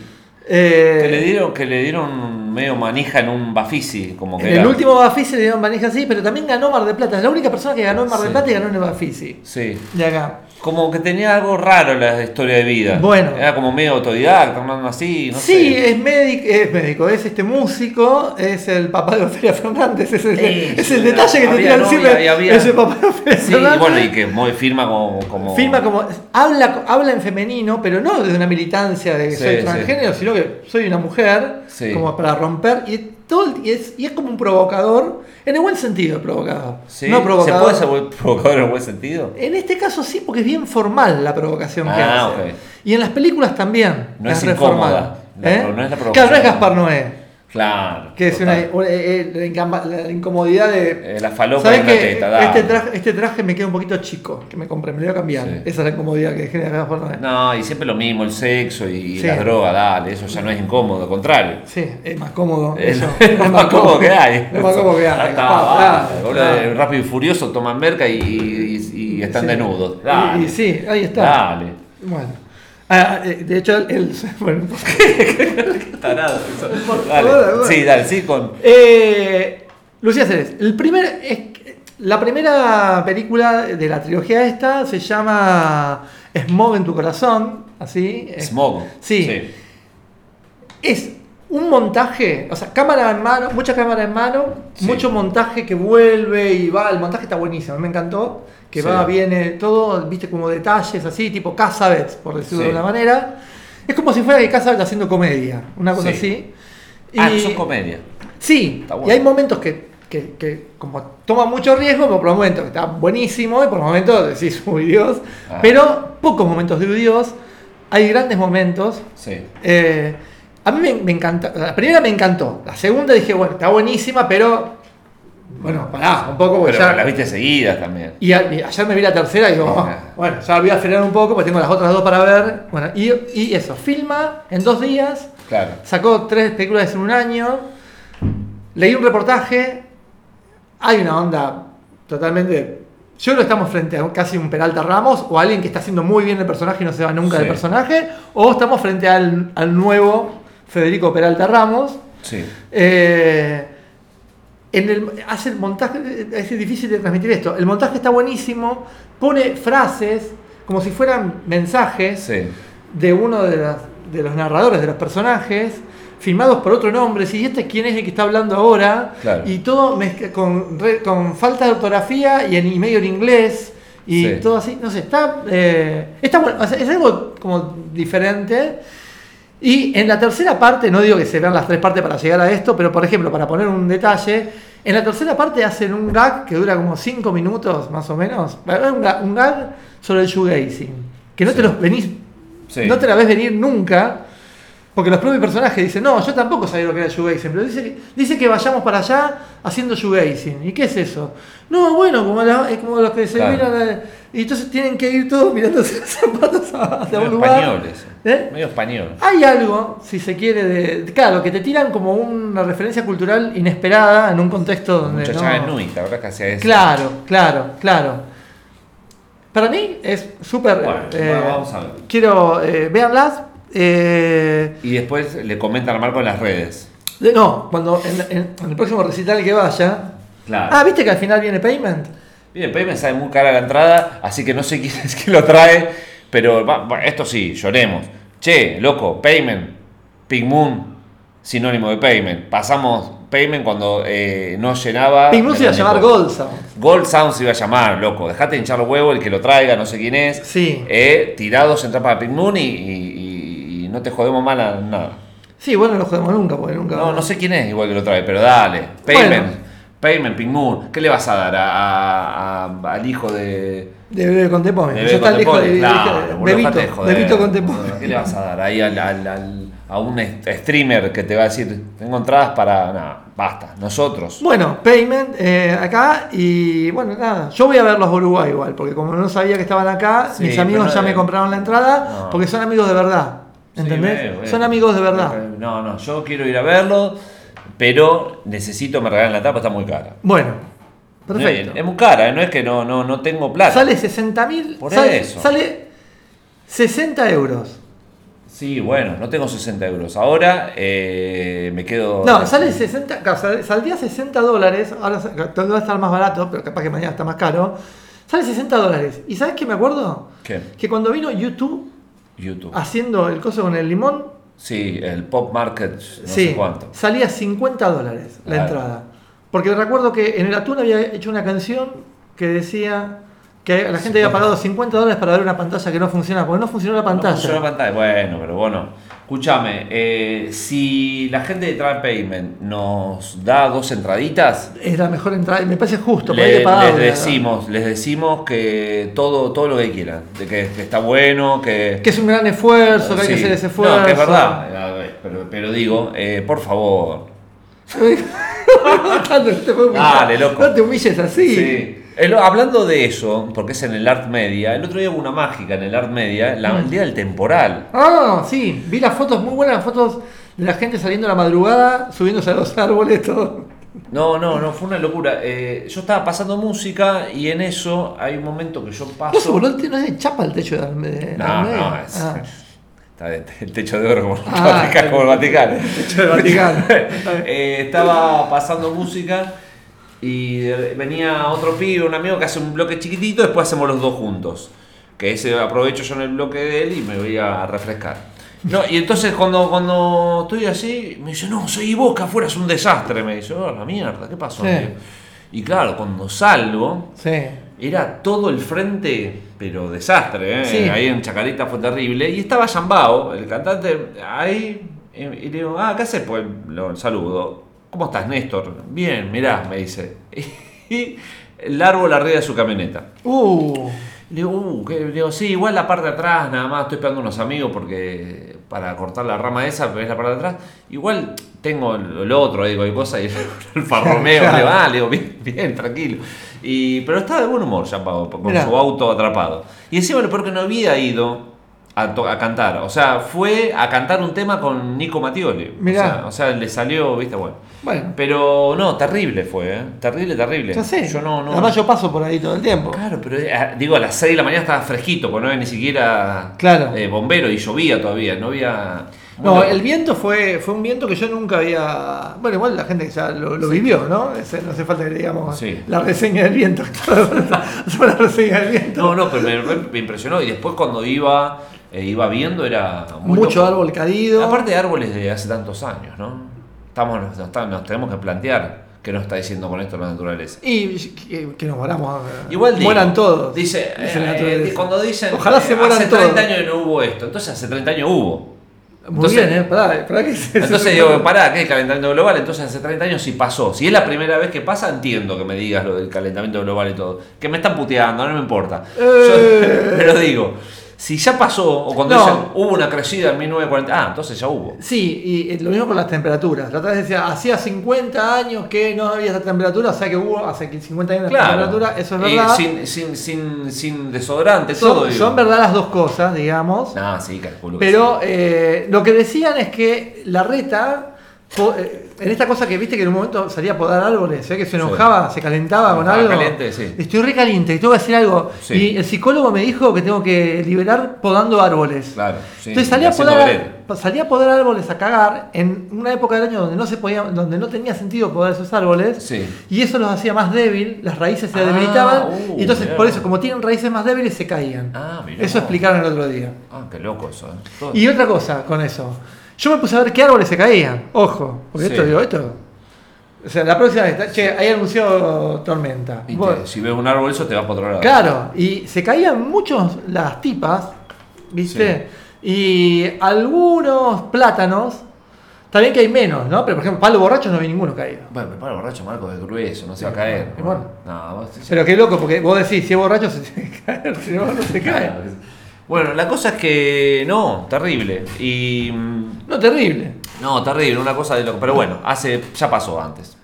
Speaker 2: Eh,
Speaker 1: Que le dieron, que le dieron medio manija en un Bafisi, como que
Speaker 2: en el último Bafisi le dieron manija así, pero también ganó Mar del Plata. Es la única persona que ganó en Mar
Speaker 1: Sí.
Speaker 2: Plata y ganó en el Bafisi.
Speaker 1: Sí.
Speaker 2: De acá.
Speaker 1: Como que tenía algo raro la historia de vida.
Speaker 2: Bueno.
Speaker 1: Era como medio autodidacta, así, no
Speaker 2: sí,
Speaker 1: sé.
Speaker 2: es médico, es médico, es este músico, es el papá de Ofelia Fernández, es el,
Speaker 1: Eso,
Speaker 2: es el detalle que te tiran siempre,
Speaker 1: y había-
Speaker 2: es el papá de Ofelia
Speaker 1: Sí, y
Speaker 2: Fernández.
Speaker 1: bueno, y que muy firma como. como...
Speaker 2: Firma como, habla, habla en femenino, pero no desde una militancia de que
Speaker 1: Sí,
Speaker 2: soy transgénero, sino que soy una mujer,
Speaker 1: Sí.
Speaker 2: como para romper, y, todo, el- y, es, y es como un provocador, en el buen sentido provocador,
Speaker 1: Sí,
Speaker 2: no
Speaker 1: ¿Se
Speaker 2: provocador.
Speaker 1: puede ser provocador en el buen sentido?
Speaker 2: En este caso sí, porque es bien formal la provocación que
Speaker 1: Ah,
Speaker 2: hace. Y en las películas también.
Speaker 1: No es
Speaker 2: re
Speaker 1: incómoda. La
Speaker 2: ¿Eh?
Speaker 1: no es la
Speaker 2: claro, no
Speaker 1: provocación.
Speaker 2: es Gaspar Noé.
Speaker 1: Claro.
Speaker 2: Que es una, una- eh, la, incamba- la incomodidad de.
Speaker 1: Eh, la falopa
Speaker 2: ¿Sabes
Speaker 1: en la
Speaker 2: qué?
Speaker 1: teta, dale.
Speaker 2: este, traje, este traje me queda un poquito chico, que me compré, me lo voy a cambiar.
Speaker 1: Sí.
Speaker 2: Esa es la incomodidad que genera Gaspar Noé.
Speaker 1: No, y siempre lo mismo, el sexo y
Speaker 2: Sí.
Speaker 1: la droga, dale, eso ya no es incómodo, al contrario.
Speaker 2: Sí, es más cómodo.
Speaker 1: Es
Speaker 2: eso.
Speaker 1: lo más cómodo que hay.
Speaker 2: Es más cómodo que hay. dale.
Speaker 1: Rápido y furioso toman merca y, y- y están
Speaker 2: Sí.
Speaker 1: desnudos.
Speaker 2: Y-
Speaker 1: Dale.
Speaker 2: Y, sí, ahí está.
Speaker 1: Dale.
Speaker 2: Bueno. Ah, eh, de hecho, él. Bueno,
Speaker 1: Tarado. Dale. Sí, dale, sí, con.
Speaker 2: Eh, Lucía Ceres, el primer, es- la primera película de la trilogía esta se llama Smog en tu corazón, así.
Speaker 1: Smog.
Speaker 2: Sí. Es un montaje, o sea, cámara en mano, mucha cámara en mano,
Speaker 1: Sí.
Speaker 2: mucho montaje que vuelve y va, el montaje está buenísimo, me encantó, que
Speaker 1: Sí.
Speaker 2: va, viene todo, viste, como detalles así, tipo Casabets, por decirlo de una manera. Es como si fuera que Casabets haciendo comedia, una cosa
Speaker 1: Sí.
Speaker 2: así.
Speaker 1: Ah,
Speaker 2: Y-
Speaker 1: eso es comedia.
Speaker 2: Sí, y hay momentos que, que, que como toma mucho riesgo, pero por momentos que está buenísimo y por momentos decís, uy Dios,
Speaker 1: Ah.
Speaker 2: pero pocos momentos de uy Dios, hay grandes momentos.
Speaker 1: Sí.
Speaker 2: Eh, a mí me, me encanta, la primera me encantó, la segunda dije, bueno, está buenísima, pero bueno, pará, un poco porque
Speaker 1: Pero
Speaker 2: ya-
Speaker 1: las viste seguidas también.
Speaker 2: y, a- y ayer me vi la tercera y digo,
Speaker 1: Ah.
Speaker 2: "Oh, bueno, ya voy a frenar un poco porque tengo las otras dos para ver. Bueno, y, y eso, filma en dos días,
Speaker 1: Claro.
Speaker 2: sacó tres películas en un año, leí un reportaje, hay una onda totalmente... Yo que estamos frente a casi un Peralta Ramos o alguien que está haciendo muy bien el personaje y no se va nunca
Speaker 1: Sí.
Speaker 2: del personaje, o estamos frente al, al nuevo Federico Peralta Ramos.
Speaker 1: Sí.
Speaker 2: Eh, en el, hace el montaje, es difícil de transmitir esto. El montaje está buenísimo, pone frases como si fueran mensajes
Speaker 1: Sí.
Speaker 2: de uno de, las- de los narradores de los personajes, filmados por otro nombre. Si este quién es el que está hablando ahora,
Speaker 1: Claro.
Speaker 2: y todo mezcla- con, falta de ortografía y en y medio en inglés. Y
Speaker 1: Sí.
Speaker 2: todo así, no sé, está, eh, está bueno, o sea, es algo como diferente. Y en la tercera parte, no digo que se vean las tres partes para llegar a esto, pero por ejemplo, para poner un detalle, en la tercera parte hacen un gag que dura como 5 minutos más o menos. Un gag, sobre el shoegazing. Que no te los venís,
Speaker 1: Sí.
Speaker 2: no te la ves venir nunca. Porque los propios personajes dicen, no, yo tampoco sabía lo que era shoegazing, pero dice que, dice que vayamos para allá haciendo shoegazing. ¿Y qué es eso? No, bueno, como, la- es como los que se
Speaker 1: Claro.
Speaker 2: miran. eh, y entonces tienen que ir todos mirándose los zapatos hacia un lugar.
Speaker 1: español eso.
Speaker 2: ¿Eh?
Speaker 1: Medio español.
Speaker 2: Hay algo, si se quiere, de, Claro, que te tiran como una referencia cultural inesperada en un contexto donde.
Speaker 1: Muchacha
Speaker 2: no-
Speaker 1: Nui, ¿te acuerdas que hacía eso?
Speaker 2: Claro, claro, claro. Para mí es súper.
Speaker 1: Bueno,
Speaker 2: eh,
Speaker 1: vamos a ver.
Speaker 2: Quiero. Eh, véanlas. Eh,
Speaker 1: Y después le comentan a Marco en las redes.
Speaker 2: de- no, cuando en, en- en el próximo recital que vaya.
Speaker 1: Claro.
Speaker 2: Ah, ¿viste que al final viene Payment?
Speaker 1: Bien, Payment sale muy cara la entrada, así que no sé quién es que lo trae, pero va- esto sí, lloremos. Che, loco, Payment, Pink Moon, sinónimo de Payment. Pasamos Payment cuando eh, no llenaba.
Speaker 2: Pink Moon se iba a llamar. Gold Sound.
Speaker 1: Gold Sound se iba a llamar, loco. Dejate de hinchar los huevos, el que lo traiga, no sé quién es.
Speaker 2: Sí.
Speaker 1: Eh, tirados entrar para Pink Moon y no te jodemos mal a nada.
Speaker 2: Sí, bueno, no lo jodemos nunca, porque nunca.
Speaker 1: No, no sé quién es igual que lo trae, pero dale. Payment,
Speaker 2: Bueno.
Speaker 1: Payment, Pink Moon. ¿Qué le vas a dar a- a- a- al hijo de.
Speaker 2: De Bebe Contepone.
Speaker 1: de Claro,
Speaker 2: Bebito. Bebito Contepone.
Speaker 1: ¿Qué le vas a dar ahí al- al- al- a un streamer que te va a decir, tengo entradas para. Nada, basta, nosotros.
Speaker 2: Bueno, Payment eh, acá y bueno, nada. Yo voy a verlos a Uruguay igual, porque como no sabía que estaban acá,
Speaker 1: Sí,
Speaker 2: mis amigos ya me compraron la entrada,
Speaker 1: No.
Speaker 2: porque son amigos de verdad.
Speaker 1: Sí,
Speaker 2: ¿Entendés?
Speaker 1: veo, veo.
Speaker 2: Son amigos de verdad.
Speaker 1: No, no, yo quiero ir a verlo, pero necesito me regalen la tapa, está muy cara.
Speaker 2: Bueno, perfecto.
Speaker 1: Es, muy cara, ¿eh? no es que no, no, no tengo plata.
Speaker 2: Sale 60 mil.
Speaker 1: Por
Speaker 2: Sale,
Speaker 1: eso.
Speaker 2: sale 60 euros.
Speaker 1: Sí, bueno, no tengo 60 euros. Ahora eh, me quedo.
Speaker 2: No, sale 60, claro, sal- saldría 60 dólares, ahora sa- va a estar más barato, pero capaz que mañana está más caro. Sale 60 dólares. ¿Y sabes qué me acuerdo?
Speaker 1: ¿Qué?
Speaker 2: Que cuando vino YouTube
Speaker 1: YouTube.
Speaker 2: haciendo el coso con el limón,
Speaker 1: Sí, el Pop Market, no
Speaker 2: sí,
Speaker 1: sé cuánto.
Speaker 2: salía 50 dólares la
Speaker 1: Claro.
Speaker 2: entrada. Porque recuerdo que en el Atún había hecho una canción que decía que la gente había pagado 50 dólares para ver una pantalla que no funciona, porque no funcionó la
Speaker 1: No
Speaker 2: pantalla.
Speaker 1: funciona la pantalla. Bueno, pero bueno. Escúchame, eh, si la gente de Travel Payment nos da dos entraditas,
Speaker 2: Es la mejor entrada, me parece justo,
Speaker 1: le-
Speaker 2: pagar,
Speaker 1: les
Speaker 2: verdad.
Speaker 1: decimos, les decimos que todo, todo lo que quieran, de que, que está bueno, que,
Speaker 2: Que es un gran esfuerzo, que hay que hacer ese esfuerzo.
Speaker 1: No, que es verdad, a ver, pero, pero digo, eh, por favor. Dale, loco.
Speaker 2: No te humilles así.
Speaker 1: Sí. El- hablando de eso, porque es en el Art Media, el otro día hubo una mágica en el Art Media, la- el día del temporal.
Speaker 2: Ah, sí, vi las fotos, muy buenas fotos de la gente saliendo a la madrugada, subiéndose a los árboles, todo.
Speaker 1: No, no, no, fue una locura. Eh, yo estaba pasando música y en eso hay un momento que yo
Speaker 2: ¿No se
Speaker 1: paso.
Speaker 2: te- no se chapa el techo de de la
Speaker 1: No, no, es,
Speaker 2: Ah.
Speaker 1: de- el techo de oro como, el
Speaker 2: Ah,
Speaker 1: Vaticano, como el Vaticano.
Speaker 2: techo del Vaticano.
Speaker 1: Eh, estaba pasando música y venía otro pibe, un amigo que hace un bloque chiquitito, después hacemos los dos juntos. Que ese aprovecho yo en el bloque de él y me voy a refrescar. No, y entonces cuando, cuando estoy así, me dice, no, soy vos que afuera es un desastre. Me dice, oh, la mierda, ¿qué pasó?
Speaker 2: Sí.
Speaker 1: amigo?". Y claro, cuando salgo,
Speaker 2: Sí.
Speaker 1: era todo el frente, pero desastre, ¿eh?
Speaker 2: Sí.
Speaker 1: Ahí en Chacarita fue terrible. Y estaba Yambao, el cantante, ahí. Y y le digo, ah, ¿qué haces? Pues lo saludo. ¿Cómo estás, Néstor? Bien, mirá, me dice. Y el árbol arriba de su camioneta.
Speaker 2: Uh,
Speaker 1: Le digo, uh. Le digo, sí, igual la parte de atrás, nada más, estoy esperando unos amigos porque para cortar la rama esa, pero es la parte de atrás. Igual tengo el, el otro, digo, hay cosas, y el farromeo,
Speaker 2: Claro.
Speaker 1: le va, le digo, bien, bien, tranquilo. Y, pero estaba de buen humor ya Pau, con
Speaker 2: Mirá.
Speaker 1: su auto atrapado. Y encima lo peor que no había ido a, to- a cantar, o sea, fue a cantar un tema con Nico Mattioli.
Speaker 2: Mirá.
Speaker 1: O sea, o sea, le salió, viste, bueno.
Speaker 2: bueno,
Speaker 1: Pero no, terrible fue, ¿eh? Terrible, terrible.
Speaker 2: ya sé.
Speaker 1: Yo no, no.
Speaker 2: Además yo paso por ahí todo el tiempo.
Speaker 1: Claro, pero eh, digo, a las 6 de la mañana estaba fresquito, porque no había ni siquiera
Speaker 2: Claro.
Speaker 1: eh, bombero y llovía todavía, no había...
Speaker 2: No,
Speaker 1: Bueno,
Speaker 2: el viento fue, fue un viento que yo nunca había. Bueno, igual la gente que ya lo, lo vivió, ¿no? Ese- no hace falta que digamos
Speaker 1: Sí.
Speaker 2: la reseña del viento. La reseña del viento.
Speaker 1: No, no, pero me, me impresionó. Y después cuando iba, eh, iba viendo era... muy
Speaker 2: Mucho
Speaker 1: loco.
Speaker 2: árbol caído.
Speaker 1: Aparte de árboles de hace tantos años, ¿no? Estamos, nos, nos- nos tenemos que plantear qué nos está diciendo con esto la naturaleza.
Speaker 2: Y que, que nos moramos. eh,
Speaker 1: Igual digo,
Speaker 2: mueran todos.
Speaker 1: Dice, eh, cuando dicen
Speaker 2: Ojalá se mueran
Speaker 1: hace
Speaker 2: todos.
Speaker 1: 30 años no hubo esto, entonces hace 30 años hubo.
Speaker 2: Muy
Speaker 1: entonces-
Speaker 2: bien, ¿eh? Pará, pará que se-
Speaker 1: Entonces
Speaker 2: se-
Speaker 1: digo, pará, ¿qué? Calentamiento global. Entonces hace 30 años sí pasó. Si es la primera vez que pasa, entiendo que me digas lo del calentamiento global y todo. Que me están puteando, no me importa.
Speaker 2: Eh.
Speaker 1: Yo- pero digo, si ya pasó, o cuando
Speaker 2: No.
Speaker 1: dicen hubo una crecida en 1940, ah, entonces ya hubo.
Speaker 2: Sí, y eh, lo mismo con las temperaturas. La otra vez decía, hacía 50 años que no había esa temperatura, o sea que hubo hace 50 años de
Speaker 1: Claro.
Speaker 2: temperatura, eso es
Speaker 1: Y
Speaker 2: verdad.
Speaker 1: sin, sin, sin, sin desodorante, todo.
Speaker 2: son,
Speaker 1: digo.
Speaker 2: son verdad las dos cosas, digamos.
Speaker 1: Ah, sí, calculo. que
Speaker 2: Pero
Speaker 1: sí.
Speaker 2: eh, lo que decían es que la reta, po- eh, en esta cosa que viste que en un momento salía a podar árboles, ¿eh? que se enojaba, se calentaba con
Speaker 1: Estaba
Speaker 2: algo.
Speaker 1: caliente, sí.
Speaker 2: Estoy re caliente, tengo que hacer algo.
Speaker 1: Sí.
Speaker 2: Y el psicólogo me dijo que tengo que liberar podando árboles.
Speaker 1: Claro, sí,
Speaker 2: Entonces salía a, podar, salía a podar árboles a cagar en una época del año donde no se podía, donde no tenía sentido podar esos árboles.
Speaker 1: Sí.
Speaker 2: Y eso los hacía más débil, las raíces se
Speaker 1: Ah,
Speaker 2: debilitaban.
Speaker 1: uh,
Speaker 2: y entonces,
Speaker 1: mirá.
Speaker 2: por eso, como tienen raíces más débiles, se caían.
Speaker 1: Ah,
Speaker 2: eso explicaron el otro día.
Speaker 1: Ah, qué loco eso. ¿eh?
Speaker 2: Y otra cosa con eso. Yo me puse a ver qué árboles se caían. Ojo. Porque
Speaker 1: Sí.
Speaker 2: esto, digo, esto. O sea, la próxima vez, che, ahí anunció tormenta.
Speaker 1: Y te- si ves un árbol, eso te va para otro lado.
Speaker 2: claro, y se caían muchos las tipas, ¿viste? Y algunos plátanos, también que hay menos, ¿no? Pero por ejemplo, palo borracho no vi ninguno caído.
Speaker 1: Bueno, pero el borracho, Marco, es grueso, no se va a
Speaker 2: Sí,
Speaker 1: caer.
Speaker 2: bueno.
Speaker 1: No, vos-
Speaker 2: Pero qué loco, porque vos decís, si es borracho se tiene que caer, si no, no se cae.
Speaker 1: Bueno, la cosa es que no, terrible. Y. mm,
Speaker 2: No, terrible.
Speaker 1: No, terrible, una cosa de loco. Pero bueno, hace, ya pasó antes.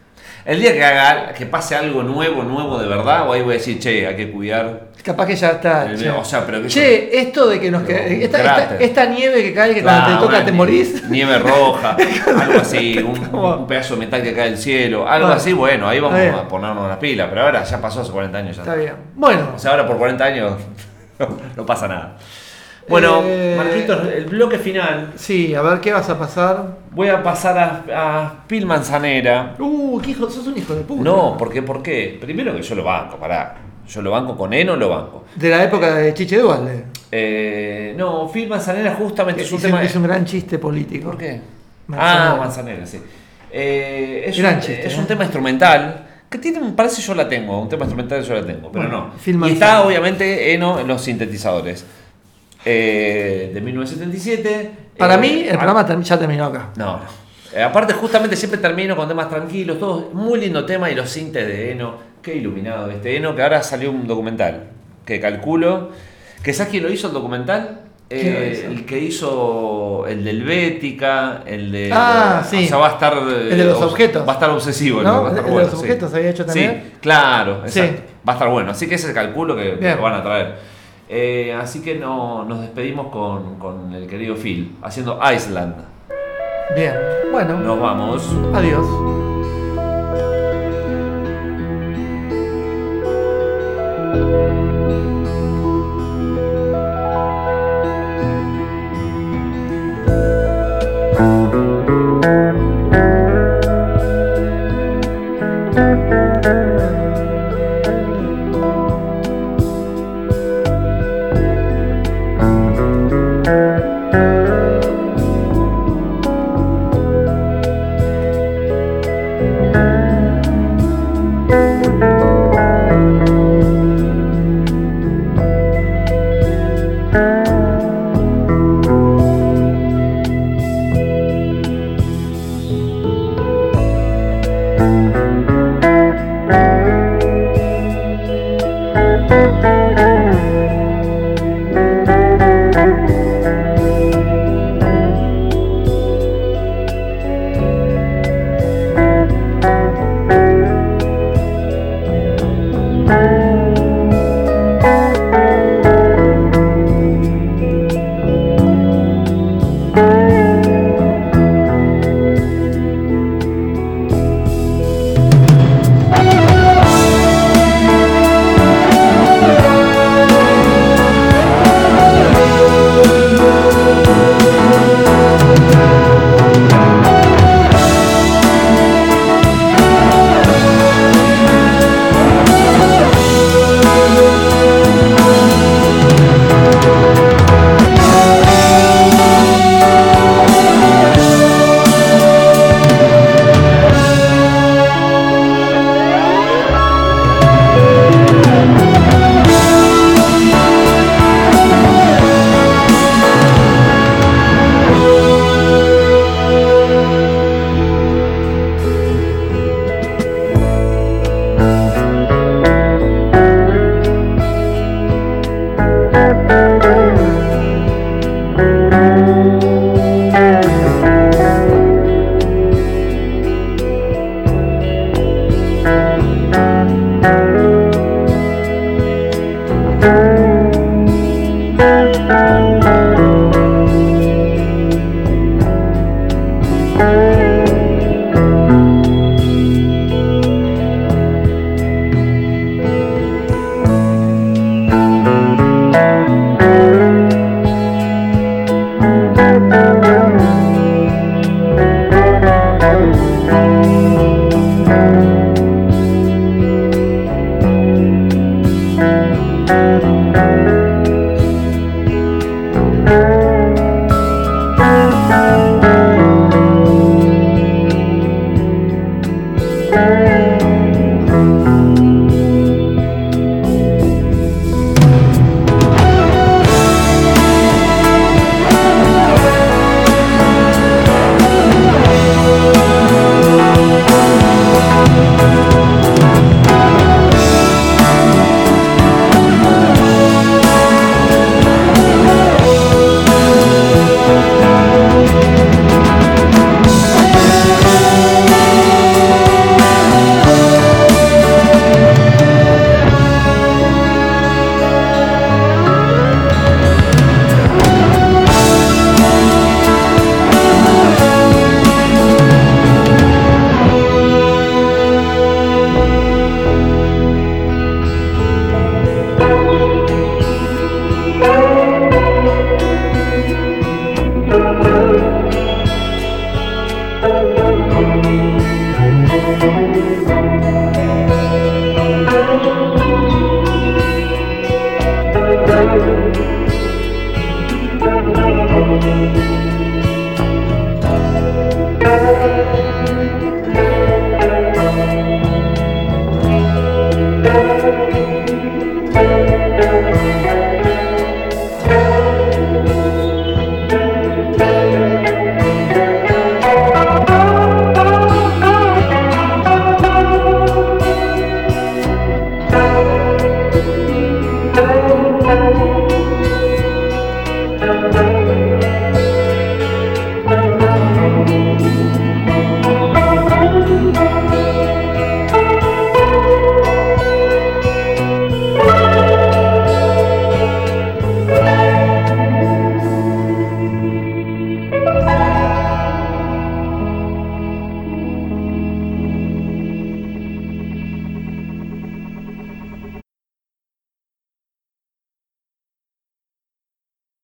Speaker 1: El día que haga, que pase algo nuevo, nuevo de verdad, o ahí voy a decir, che, hay que cuidar.
Speaker 2: Capaz que ya está.
Speaker 1: El-
Speaker 2: che.
Speaker 1: o sea, pero que
Speaker 2: Che, esto de que nos
Speaker 1: Pero
Speaker 2: que
Speaker 1: un
Speaker 2: esta, esta,
Speaker 1: cráter.
Speaker 2: esta nieve que cae que cuando te toca te morís.
Speaker 1: Nieve roja, algo así, un, pedazo de metal que cae del cielo, algo
Speaker 2: Bueno,
Speaker 1: así, bueno, ahí vamos a ponernos las pilas. Pero ahora ya pasó hace 40 años ya.
Speaker 2: Está bien. Bueno,
Speaker 1: O sea, ahora por 40 años no pasa nada. Bueno,
Speaker 2: Eh,
Speaker 1: Marquitos, el bloque final.
Speaker 2: sí, a ver qué vas a pasar.
Speaker 1: Voy a pasar a, a Pil Manzanera.
Speaker 2: Uh, qué hijo, sos un hijo de puta.
Speaker 1: No, ¿por qué? ¿Por qué? Primero que yo lo banco, pará. Yo lo banco con Eno, lo banco.
Speaker 2: De la época de Chiche Dualde.
Speaker 1: Eh, no, Phil Manzanera justamente es un
Speaker 2: Es,
Speaker 1: tema.
Speaker 2: es un gran chiste político.
Speaker 1: ¿Por qué?
Speaker 2: Manzanera.
Speaker 1: Ah, Manzanera, sí. Eh, es,
Speaker 2: Gran
Speaker 1: un,
Speaker 2: chiste,
Speaker 1: es
Speaker 2: ¿eh?
Speaker 1: un tema instrumental. Que tiene, me parece yo la tengo, un tema instrumental yo la tengo, pero
Speaker 2: Bueno,
Speaker 1: no. Y está obviamente Eno en los sintetizadores. Eh, de 1977.
Speaker 2: Para
Speaker 1: eh,
Speaker 2: mí, el
Speaker 1: ah,
Speaker 2: programa term- ya terminó acá.
Speaker 1: No, no. Eh, aparte, justamente siempre termino con temas tranquilos, todo muy lindo tema y los sintes de Eno. Qué iluminado este Eno, que ahora salió un documental. Que calculo. Que ¿sabes quién lo hizo el documental?
Speaker 2: ¿Quién lo
Speaker 1: Eh, el que hizo el del Bética, el de.
Speaker 2: Ah, sí.
Speaker 1: O sea, va a estar. eh,
Speaker 2: El de los
Speaker 1: obs-
Speaker 2: objetos.
Speaker 1: Va a estar obsesivo.
Speaker 2: ¿No?
Speaker 1: Va a estar
Speaker 2: El de
Speaker 1: bueno,
Speaker 2: los
Speaker 1: sí.
Speaker 2: objetos había hecho también.
Speaker 1: Sí, claro,
Speaker 2: Sí.
Speaker 1: exacto. Va a estar bueno. Así que ese calculo que, que van a traer. Eh, así que no, nos despedimos con, con el querido Phil, haciendo Iceland.
Speaker 2: Bien. Bueno,
Speaker 1: Nos vamos.
Speaker 2: adiós.